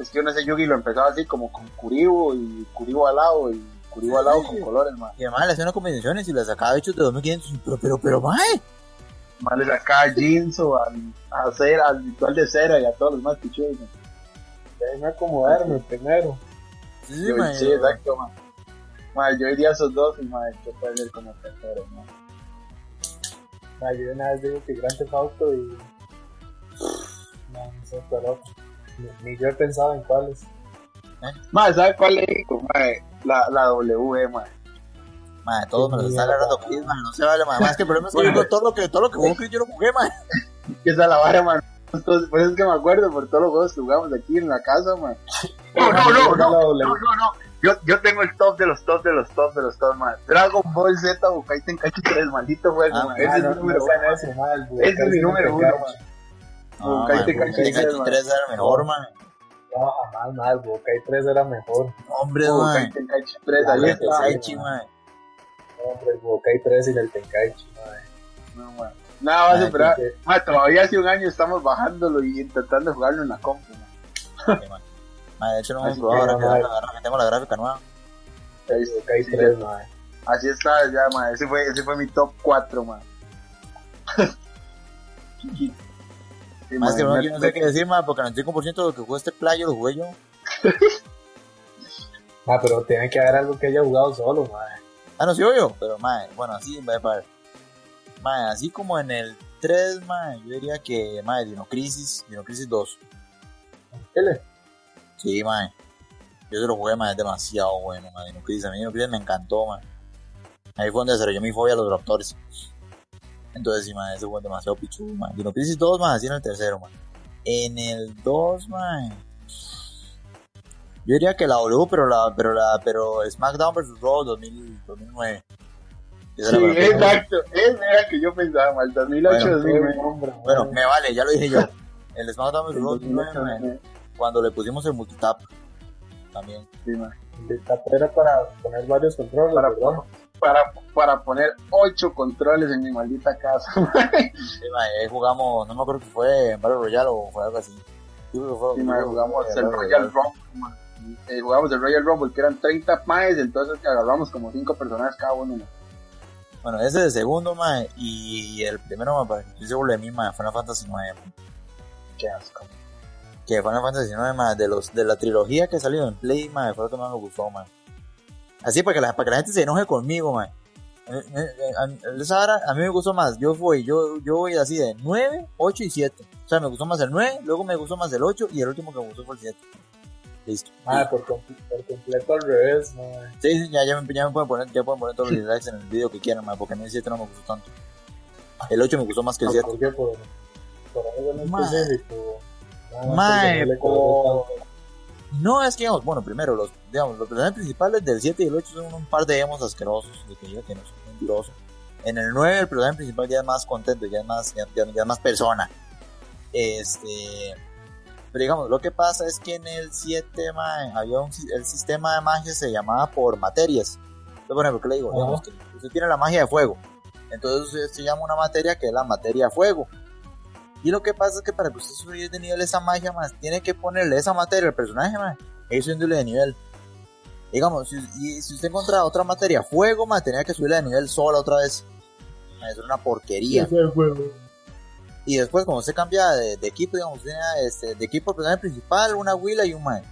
Es que uno ese Yugi lo empezaba así como con Kuribo y Kuribo al lado y Kuribo al lado con colores, man. Y además le hacía unas combinaciones y le sacaba hechos de 2500, pero, pero, pero, mae. Más le sacaba Jinzo, al, a cera, al ritual de cera y a todos los más pichudos. Déjenme acomodarme primero. Sí, sí, Yo- mae. sí, exacto, man. Man, yo iría a esos dos y man, ¿qué puede ser como tercero, man? Mae, yo una vez digo que Grand Theft Auto y... No, no sé, pero... Ni, ni yo he pensado en cuáles. Man, ¿sabes cuál le digo, man? La, la W, man. Mae, todos me lo Mierda. agarrando Chris, mae, no se vale, mae. Más que el problema es que yo todo lo que, todo lo que Chris yo lo jugué, mae. Que esa la vara, man. Entonces, por eso es que me acuerdo por todos los juegos que jugamos aquí en la casa, man. No, no, no, no, no, no, no. Yo, yo tengo el top de los top de los top de los top, man. Dragon Ball Z, Bukai Tenkaichi 3, maldito juego, Ah, man. man, Ese es el número no uno, man. ese, es mi número uno, man. No, Bukai mae, Tenkaichi Bukai Tenkaichi 3, 3 era mejor, mae. No, mae, el Budokai 3 era mejor. Hombre, Bukai mae. Tenkaichi 3, Ah, ahí está. No, hombre, Budokai 3 y el Tenkaichi, mae. No, man. Nada más Ah, esperar. Man, todavía hace un año estamos bajándolo y intentando jugarlo en la compu, man. Mae, de hecho no hemos probado ahora que, ahora que tengo la gráfica nueva. Ahí El Budokai sí, 3, mae. Así está, ya, man. Ese fue, ese fue mi top 4, man. Sí, Más que no, yo no sé qué decir, mae, porque el 95% de lo que jugué este playo lo jugué yo. Ah, pero tiene que haber algo que haya jugado solo, mae. Ah, no, sí, yo, pero, mae, bueno, así, para. Mae, así como en el 3, mae, yo diría que, mae, Dino Crisis, Dino Crisis 2. Dele. Sí, mae. Yo se lo jugué, mae, es demasiado bueno, mae. Dino Crisis, a mí Dino Crisis me encantó, mae. Ahí fue donde desarrolló mi fobia a los raptores. Entonces, sí, mae, ese juego es demasiado pichudo, mae. Dino Crisis 2, mae, así en el tercero, mae. En el 2, mae. Yo diría que la W, pero la, pero la, pero SmackDown vs. Raw 2000, 2009. Esa Sí, era exacto. Ese era que yo pensaba, man. 2008, Bueno, 2009. hombre, Bueno, me vale, ya lo dije yo. El SmackDown vs. Raw 2009, 2008, mae, 2009. Cuando le pusimos el multitap. También. Sí, man. El tap era para poner varios controles, Para, ¿verdad? para, para poner 8 controles en mi maldita casa. Sí, mae, ahí jugamos, no me acuerdo si fue en Battle Royale o fue algo así. Sí, fue- Sí, man, jugamos el Royal. Rumble, man. Eh, jugamos el Royal Rumble, que eran 30 maes, entonces que agarramos como 5 personajes cada uno. man. Bueno, ese es el segundo, mae, y el primero, para que estoy seguro de mí, mae, Final Fantasy 9, Qué asco. Que Final Fantasy 9, mae, de, los, de la trilogía que salió en Play, mae, fue lo que más me gustó, mae. Así para que, la, para que la gente se enoje conmigo, mae. Eh, eh, eh, a- mí me gustó más. Yo fui, yo, yo voy así de 9, 8 y 7. O sea, me gustó más el 9, luego me gustó más el 8 y el último que me gustó fue el 7. Listo. Ah, por, comple- por completo al revés, mae. Sí, ya, ya, me, ya me pueden poner, ya pueden poner todos los dislikes en el video que quieran, mae, porque a mí el 7 no me gustó tanto. El 8 me gustó más que el No, 7. ¿Por qué? Por, por algo en específico. Mae, no por- No, es que, digamos, bueno, primero, los, digamos, los personajes principales del 7 y el 8 son un par de emos asquerosos, de que yo que no son mentirosos. En el 9 el personaje principal ya es más contento, ya es más, ya, ya- ya es más persona. Este. Pero digamos, lo que pasa es que en el 7 mae, había un, el sistema de magia se llamaba por materias. Entonces, por ejemplo, ¿qué le digo? Digamos que usted tiene la magia de fuego. Entonces usted se llama una materia que es la materia de fuego. Y lo que pasa es que para que usted subir de nivel esa magia más, tiene que ponerle esa materia al personaje más, e ir subiéndole de nivel. Digamos, si, y si usted encontraba otra materia, fuego más, tenía que subirle de nivel sola otra vez. Era una porquería. Y después, cuando usted cambia de, de equipo, digamos, tenía este, de equipo personaje principal, una Willa y un man.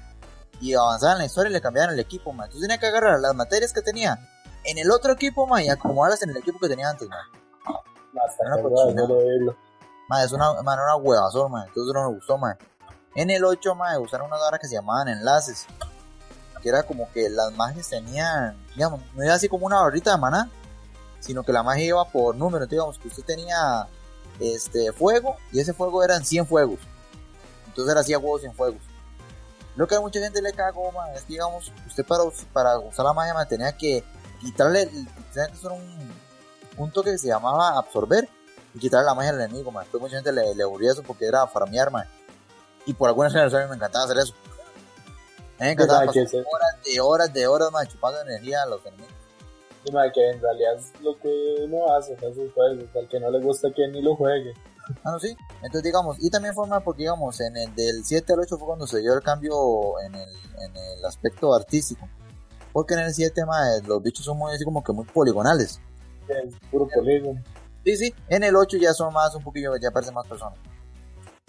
Y avanzaban en la historia y le cambiaban el equipo, man. Entonces tenía que agarrar las materias que tenía en el otro equipo, man, y acomodarlas en el equipo que tenía antes, man. Hasta Una Man, es una, man, era una huevazón, man. Entonces no me gustó, man. En el 8, man, usaron unas varas que se llamaban enlaces. Que era como que las magias tenían, digamos, no era así como una barrita de maná, sino que la magia iba por número. Digamos, que usted tenía este fuego y ese fuego eran 100 fuegos. Entonces era 100 fuegos, 100 fuegos. Lo que a mucha gente le cagó, es que, digamos, usted para, para usar la magia, tenía que quitarle, tenía que un toque que se llamaba absorber y quitarle la magia al enemigo, man. Entonces mucha gente le, le aburría eso porque era farmear, man. Y por algunas razones me encantaba hacer eso. Me encantaba pasar horas de horas de horas, man, chupando energía a los enemigos. Y, mae, que en realidad es lo que uno hace en esos juegos. Al que no le gusta que ni lo juegue. Ah, no, sí. Entonces, digamos, y también fue más porque, digamos, en el del 7 al 8 fue cuando se dio el cambio en el, en el aspecto artístico. Porque en el 7, más los bichos son muy, así como que muy poligonales. Es puro polígono. Sí, sí. En el 8 ya son más, un poquillo, ya aparecen más personas.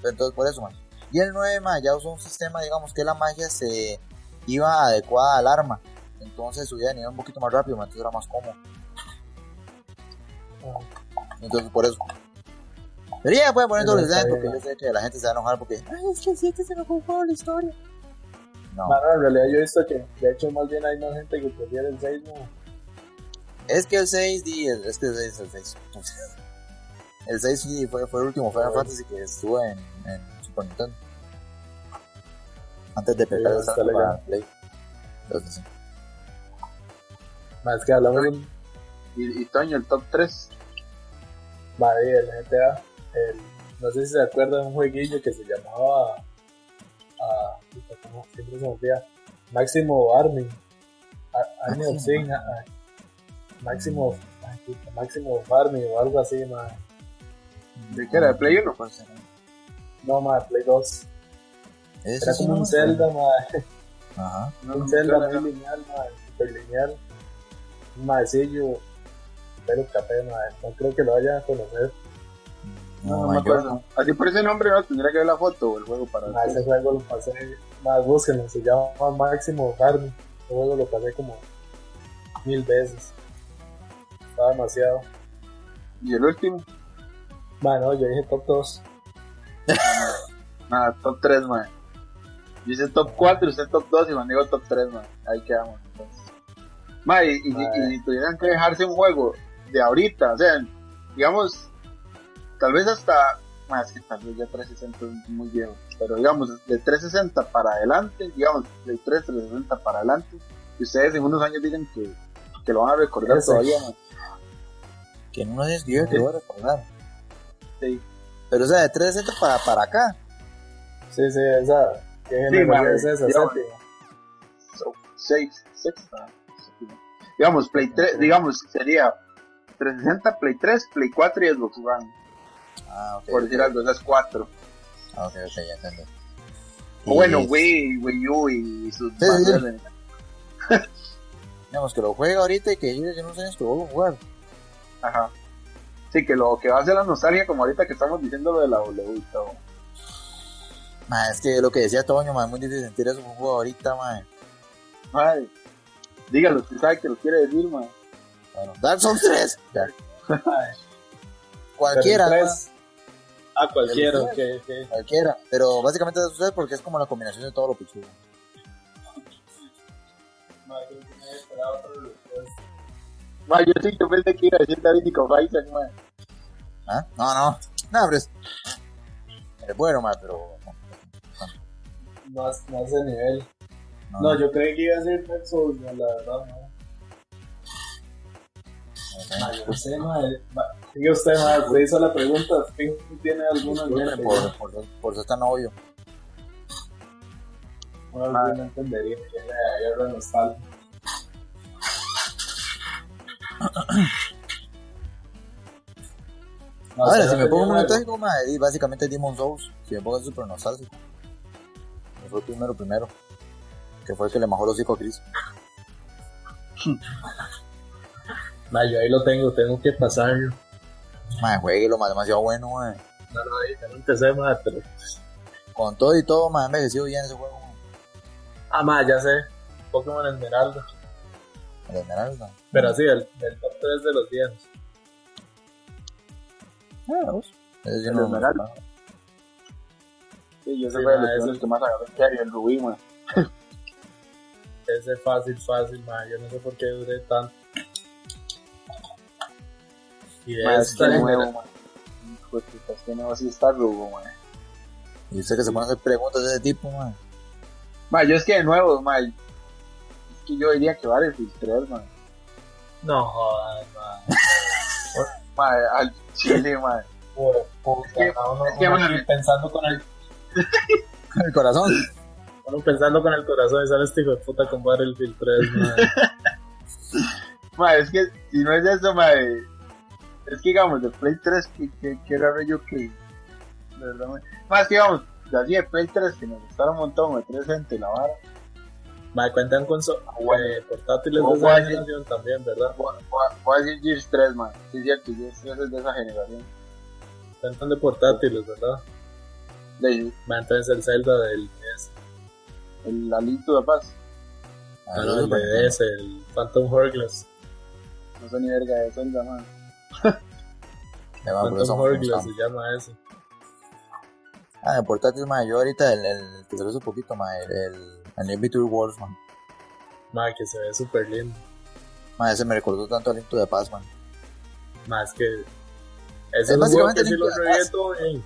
Entonces, por eso, más. Y el 9, más, ya usó un sistema, digamos, que la magia se iba adecuada al arma. Entonces subía de nivel un poquito más rápido, más, entonces era más cómodo. Entonces, por eso. Pero ya pueden poner Pero todos los está detalles porque yo sé que la gente se va a enojar porque. Ay, es que el 7 se me confundió la historia. No, Mano, en realidad yo he visto que, de hecho, más bien hay más gente que prefiere el 6, ¿no? Es que el 6, di, el- es que el 6 es el 6. El 6 sí fue, fue el último Final. Fantasy que estuvo en, en Super Nintendo. Antes de pegar Sí, el salto para Play. Entonces, sí. Más que hablamos de un Y, y Toño, el top 3. Madrid, el GTA. El, no sé si se acuerdan de un jueguillo que se llamaba. ah, ¿cómo? siempre se me olvida. Máximo Army. Ar- Army of Sin. Ah, ah, Máximo. Máximo Army o algo así, man. ¿De qué era? ¿De Play uno? ¿Cuál será? No, man, Play 2. Ese Era como un. Zelda, man. Ajá. Un no, Zelda no, no. muy lineal, man. Super lineal. Un maecillo. Pero capé, man. No creo que lo vayan a conocer. No, No, me acuerdo. Así por ese nombre, no tendría que ver la foto o el juego para. Ma, ese juego lo pasé, más búsquenlo, se llama Máximo Army. Ese juego lo pasé como mil veces. Estaba demasiado. Y el último, Bueno, yo dije top 2. nada, top 3, man. Yo hice top 4, usted top 2 y Juan Diego top 3, man. Ahí quedamos. entonces. Ma, y, y, y si tuvieran que dejarse un juego de ahorita, o sea, digamos, tal vez hasta, más es que tal vez ya 360 es muy viejo, pero digamos, de 360 para adelante, digamos, de 3 360 para adelante, y ustedes en unos años dicen que, que lo van a recordar Ese. todavía, man. Que en unos días que yo que voy a recordar. Sí. Pero o sea, de 360 para, para acá. Sí, sí, esa. ¿Qué memoria ma, es esa? digamos, Séptima. So, seis, sexta, séptima. Digamos, Play 3, digamos, sería 360, Play 3, Play 4 y Xbox One, Ah, ok. por decir algo, esas cuatro. Ah, ok, ok, ya entendí. O bueno, Wii, Wii U y sus Sí, sí, sí. Digamos que lo juegue ahorita y que yo en unos años que lo vuelvo a jugar. Ajá. Sí, que lo que va a hacer la nostalgia, como ahorita que estamos diciendo lo de la W y todo. Ma, es que lo que decía Toño, ma, es muy difícil sentir eso un juego ahorita, ma. Ay, dígalo, usted sabe que lo quiere decir, man. Bueno, Dark Souls 3. Ya. Pero Cualquiera, el ma, tres- Ah, cualquiera, ok, ok. cualquiera. Pero básicamente eso sucede porque es como la combinación de todo lo pichudo. Ma, esperado otro yo sí, yo pensé que iba a decir David y Isaac, man. ¿Ah? No, no. No, pero es. Es bueno, ma, pero. No, no a ese nivel. No, No, yo creí que iba a ser Dark Souls, no, la verdad, no. Ma, yo no sé, ma, ma, Sigue usted, ma, se hizo la pregunta, ¿quién tiene alguno en mente? Por, por, por ser tan obvio. Bueno, Ma. no entendería que era nostalgia. No, Ahora, si no me pongo algo. nostálgico, y básicamente Demon Souls. Si me pongo súper nostálgico. Que fue el primero, primero. Que fue el que le majó los hocico a Chris. Ma, yo ahí lo tengo, tengo que pasarlo. Mae, jueguelo, mae, demasiado bueno, mae. No, no, ahí también te sé, ma, pero... Con todo y todo, mae, envejecido bien ese juego. Ah, ma, ya sé. Pokémon Esmeralda. El Esmeralda. Pero sí, el, el top 3 de los viejos. Ah, vos. Ese sí El no- Esmeralda. Sí, yo Sí, sé fue ma, ese- primeros que más agarré que el Rubí, man. Ese fácil, fácil, ma. Yo no sé por qué duré tanto. Y de Ma, es esta que genera- nuevo, man. Hijo de puta, es que nuevo sí está rubo, man. Y usted que se pone a hacer preguntas de ese tipo, mae. Ma, yo es que de nuevo, man. Que yo diría que Battlefield 3, man. No jodas, ma. Ma, al chile, man. Por puta, Es que- ma, uno, es que, uno bueno, aquí pensando con el, El corazón. uno pensando con el corazón y sale este hijo de puta con Battlefield 3, ma. Ma, es que si no es eso, ma, eh, es que digamos, de Play 3, que, que, que era yo que. De verdad, es que digamos, de así de Play 3, que nos gustaron un montón, de 3 gente la vara. Ma, cuentan con so- bueno. eh, portátiles ¿Cómo de esa generación también, ¿verdad? Voy, a decir Gears 3, man. Sí, es cierto, Gears 3 es de esa generación. Cuentan de portátiles, ¿verdad? De, Ma, entonces el Zelda del DS. el Alito de Paz. Ah, No, eso no, es el de DS, el Phantom Hourglass. No sé ni verga de Zelda, man. Phantom Hourglass se llama ese. Ah, de portátil, mae. Yo ahorita, el, el que salió hace poquito, mae. El, el, el Link Between Worlds, man. Ma, que se ve súper lindo. Mae, ese me recordó tanto al Into de Paz, man. Más que. Ese Es básicamente que todo bien.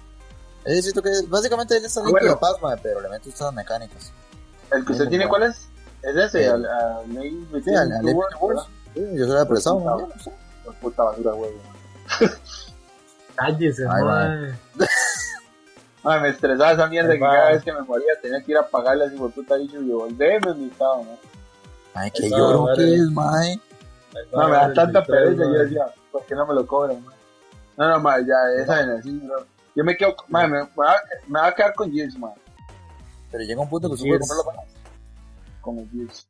Es decir, que básicamente él está Link bueno. de Paz, mae, pero le mete estas mecánicas. ¿El que usted tiene cuál es? ¿Es ese? El- al, al Link Between Sí, yo soy apresado, man. puta basura, güey. man. Cállese, Ay, ma. Ay, me estresaba esa mierda Ay, que cada vez que me moría tenía que ir a pagarle a ese puta bicho y devolverme mi estado, ¿no? Ay, qué Esa lloro madre. que es, mae. No, me da tanta pereza, yo decía, ¿por qué no me lo cobran, man? No, no, man, ya, esa en así, bro. Yo me quedo, man, me, me va, me va a quedar con Gears, man, Pero llega un punto que puede comprarlo para. con el Gears.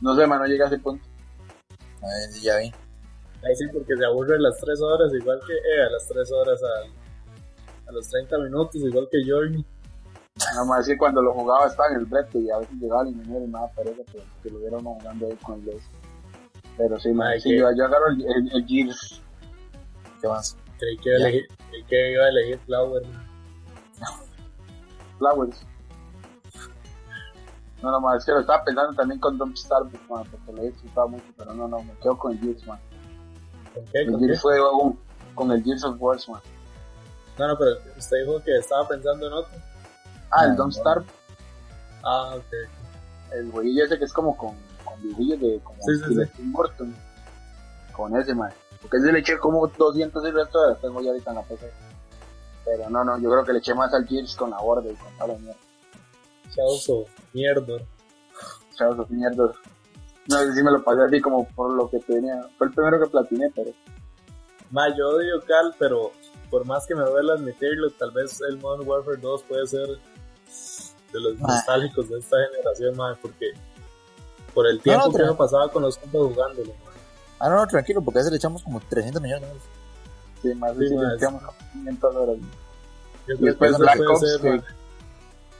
No sé, man, no llega a ese punto. Ay, sí, ya vi. Ahí sí, porque se aburre a las 3 horas, igual que. Eh, a las 3 horas, a, a los 30 minutos, igual que Journey. Nada más que cuando lo jugaba estaba en el brete y a veces llegaba el ingeniero y daba pereza que, que lo viera uno jugando ahí con el. Pero sí, Ay, sí, yo, yo agarro el, el, el Gears. ¿Qué más? Creí que, iba a elegir, creí que iba a elegir Flower. Flowers. No, no, man, es que lo estaba pensando también con Don't Starve, man, porque lo he disfrutado mucho, pero no, no, me quedo con el Gears, man. ¿Con qué? El ¿Con qué? Gears fue un, con el Gears of War, man. No, no, pero usted dijo que estaba pensando en otro. Ah, el Ah, Don't. Starve, Ah, ok. el güey ese que es como con, con dibujillos de como Sí, sí, Tim Burton. Con ese, man. Porque ese le eché como 200 y resto de tengo ya ahorita en la PC. Pero no, no, yo creo que le eché más al Gears con la borda y con toda la mierda. Of Mierda. Chavos, of mierda. No sé si me lo pasé así como por lo que tenía. Fue el primero que platiné, pero Ma, yo odio Cal, pero por más que me duela admitirlo, tal vez el Modern Warfare 2 puede ser de los Ma. nostálgicos de esta generación, ma, porque por el tiempo no, que pero- me pasaba con los compas jugándolo, ma. Ah, no, no, tranquilo, porque a ese le echamos como 300 millones de dólares. sí, más Sí, de si ma, le es- echamos 500 horas. Yo Y creo que después Black puede Ops, ser, que-.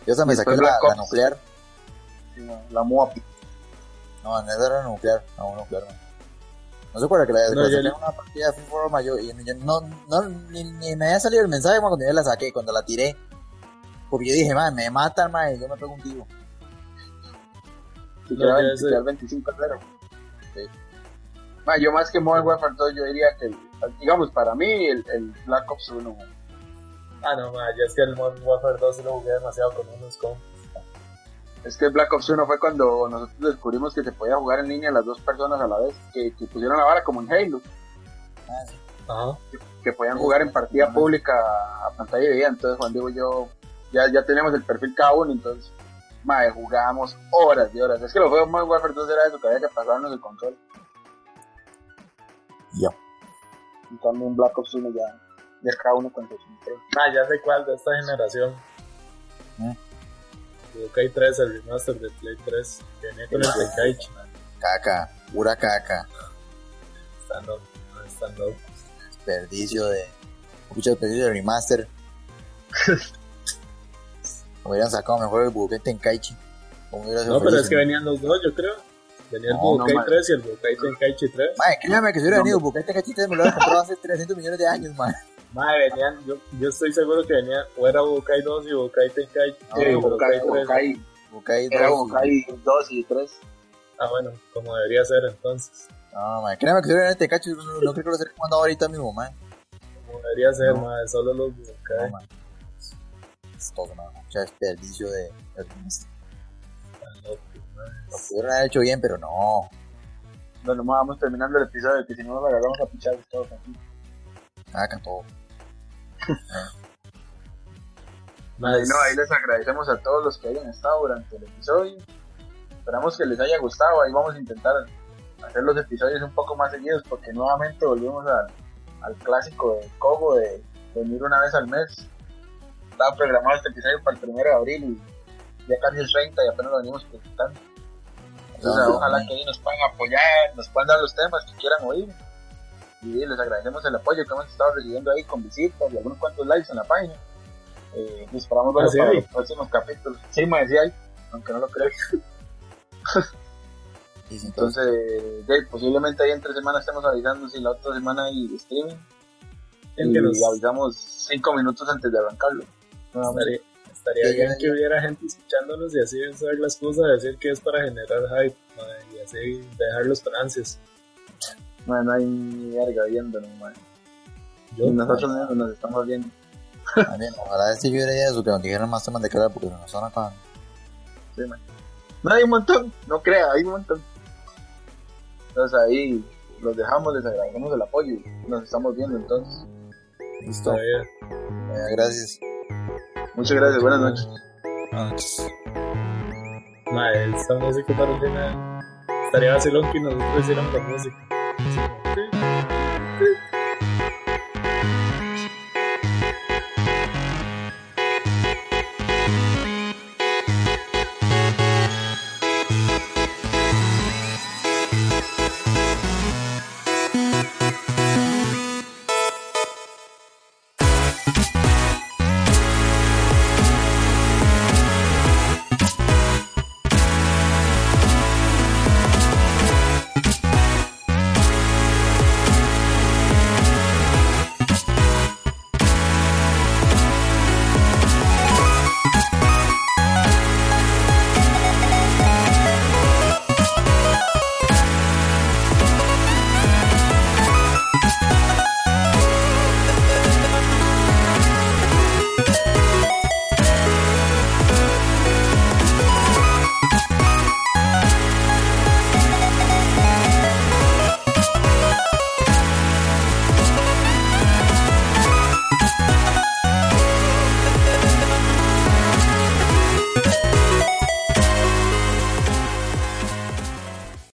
Yo hasta me saqué la, nuclear. Sí, ma, la MUAP. No, en esa era nuclear. No, nuclear, no. No se acuerda que la, No, yo le- una partida de FIFA Roma, yo, y yo no, no, ni, ni me había salido el mensaje cuando yo la saqué, cuando la tiré. Porque yo dije, madre, me matan, madre, yo me pego un tiro. Si No, queda ya 20, sé. queda 25 a 0. Ma, yo más que Modern Warfare 2, yo diría que, el- digamos, para mí, el, el Black Ops 1. ma. Ah, no, ma, ya es que el Modern Warfare 2 lo jugué demasiado con unos compas. Es que el Black Ops 1 fue cuando nosotros descubrimos que se podía jugar en línea las dos personas a la vez, que, que pusieron la vara como en Halo. Ah, sí. Ajá. que podían jugar en partida pública a pantalla de vida. Entonces, Juan Diego y yo ya, ya teníamos el perfil cada uno, entonces, madre, jugábamos horas y horas. Es que lo feo más Warfare 2 era eso, que había que pasarnos el control. Ya. En cambio, en Black Ops 1 ya, ya cada uno con su control. Ah, ya sé cuál de esta generación. ¿Eh? Budokai 3, el remaster de Play 3. Que venía con el Tenkaichi. Caca, pura caca. Están locos, no, están locos. Desperdicio de. Mucho desperdicio de remaster. Hubieran sacado mejor el Budokai Tenkaichi. No, pero es que venían los dos, yo creo. Venía el Budokai no, man. 3 y el Budokai Tenkaichi 3. Madre, créame que si hubiera venido el Budokai Tenkaichi 3 me lo hubiera comprado hace 300 millones de años, man. Madre, venían, yo, yo estoy seguro que venían, o era Budokai 2 y Budokai Tenkaichi. No, Sí, eh, Budokai, 3. Budokai, Budokai 2. era y- Budokai 2 y 3. Ah, bueno, como debería ser entonces. No, man, créame que si hubiera el Tenkaichi, no, no creo que lo estaría jugando ahorita mismo, man. Como debería ser, No. madre, solo los No, Budokai. man. Es todo, man. Mucho desperdicio de. locos, madre. Lo pudieron haber hecho bien, pero no. Bueno, vamos terminando el episodio, que si no nos agarramos a pichar todos aquí. Caca todo. Y no, ahí les agradecemos a todos los que hayan estado durante el episodio. Esperamos que les haya gustado. Ahí vamos a intentar hacer los episodios un poco más seguidos porque nuevamente volvimos al, al clásico de Cogo de venir una vez al mes. Estaba programado este episodio para el primero de abril y ya casi el 30 y apenas lo venimos presentando. Entonces, ojalá que ahí nos puedan apoyar, nos puedan dar los temas que quieran oír. Y les agradecemos el apoyo que hemos estado recibiendo ahí con visitas y algunos cuantos likes en la página. Eh, y esperamos verlos los próximos capítulos. Sí, me decía ahí, aunque no lo si entonces, de- posiblemente ahí entre semanas estemos avisando si la otra semana hay streaming. el Y que nos avisamos cinco minutos antes de arrancarlo. Nuevamente. estaría, estaría Sí, bien ya, que hubiera gente escuchándonos y así usar la excusa de decir que es para generar hype y así dejarlos con ansias. No, no hay ni verga viéndonos, man. Yo, Y nosotros mismos nos estamos viendo. también, ojalá este yo hubiera eso, que nos dijeran más temas de cara porque nos están acá. Sí, man. No hay un montón, no crea, hay un montón. Entonces ahí los dejamos, les agradecemos el apoyo y nos estamos viendo entonces. Listo. Eh, gracias. Muchas gracias, buenas noches. Buenas noches. Madre, esta música para el final. Estaría vacilón que nosotros hiciéramos la música.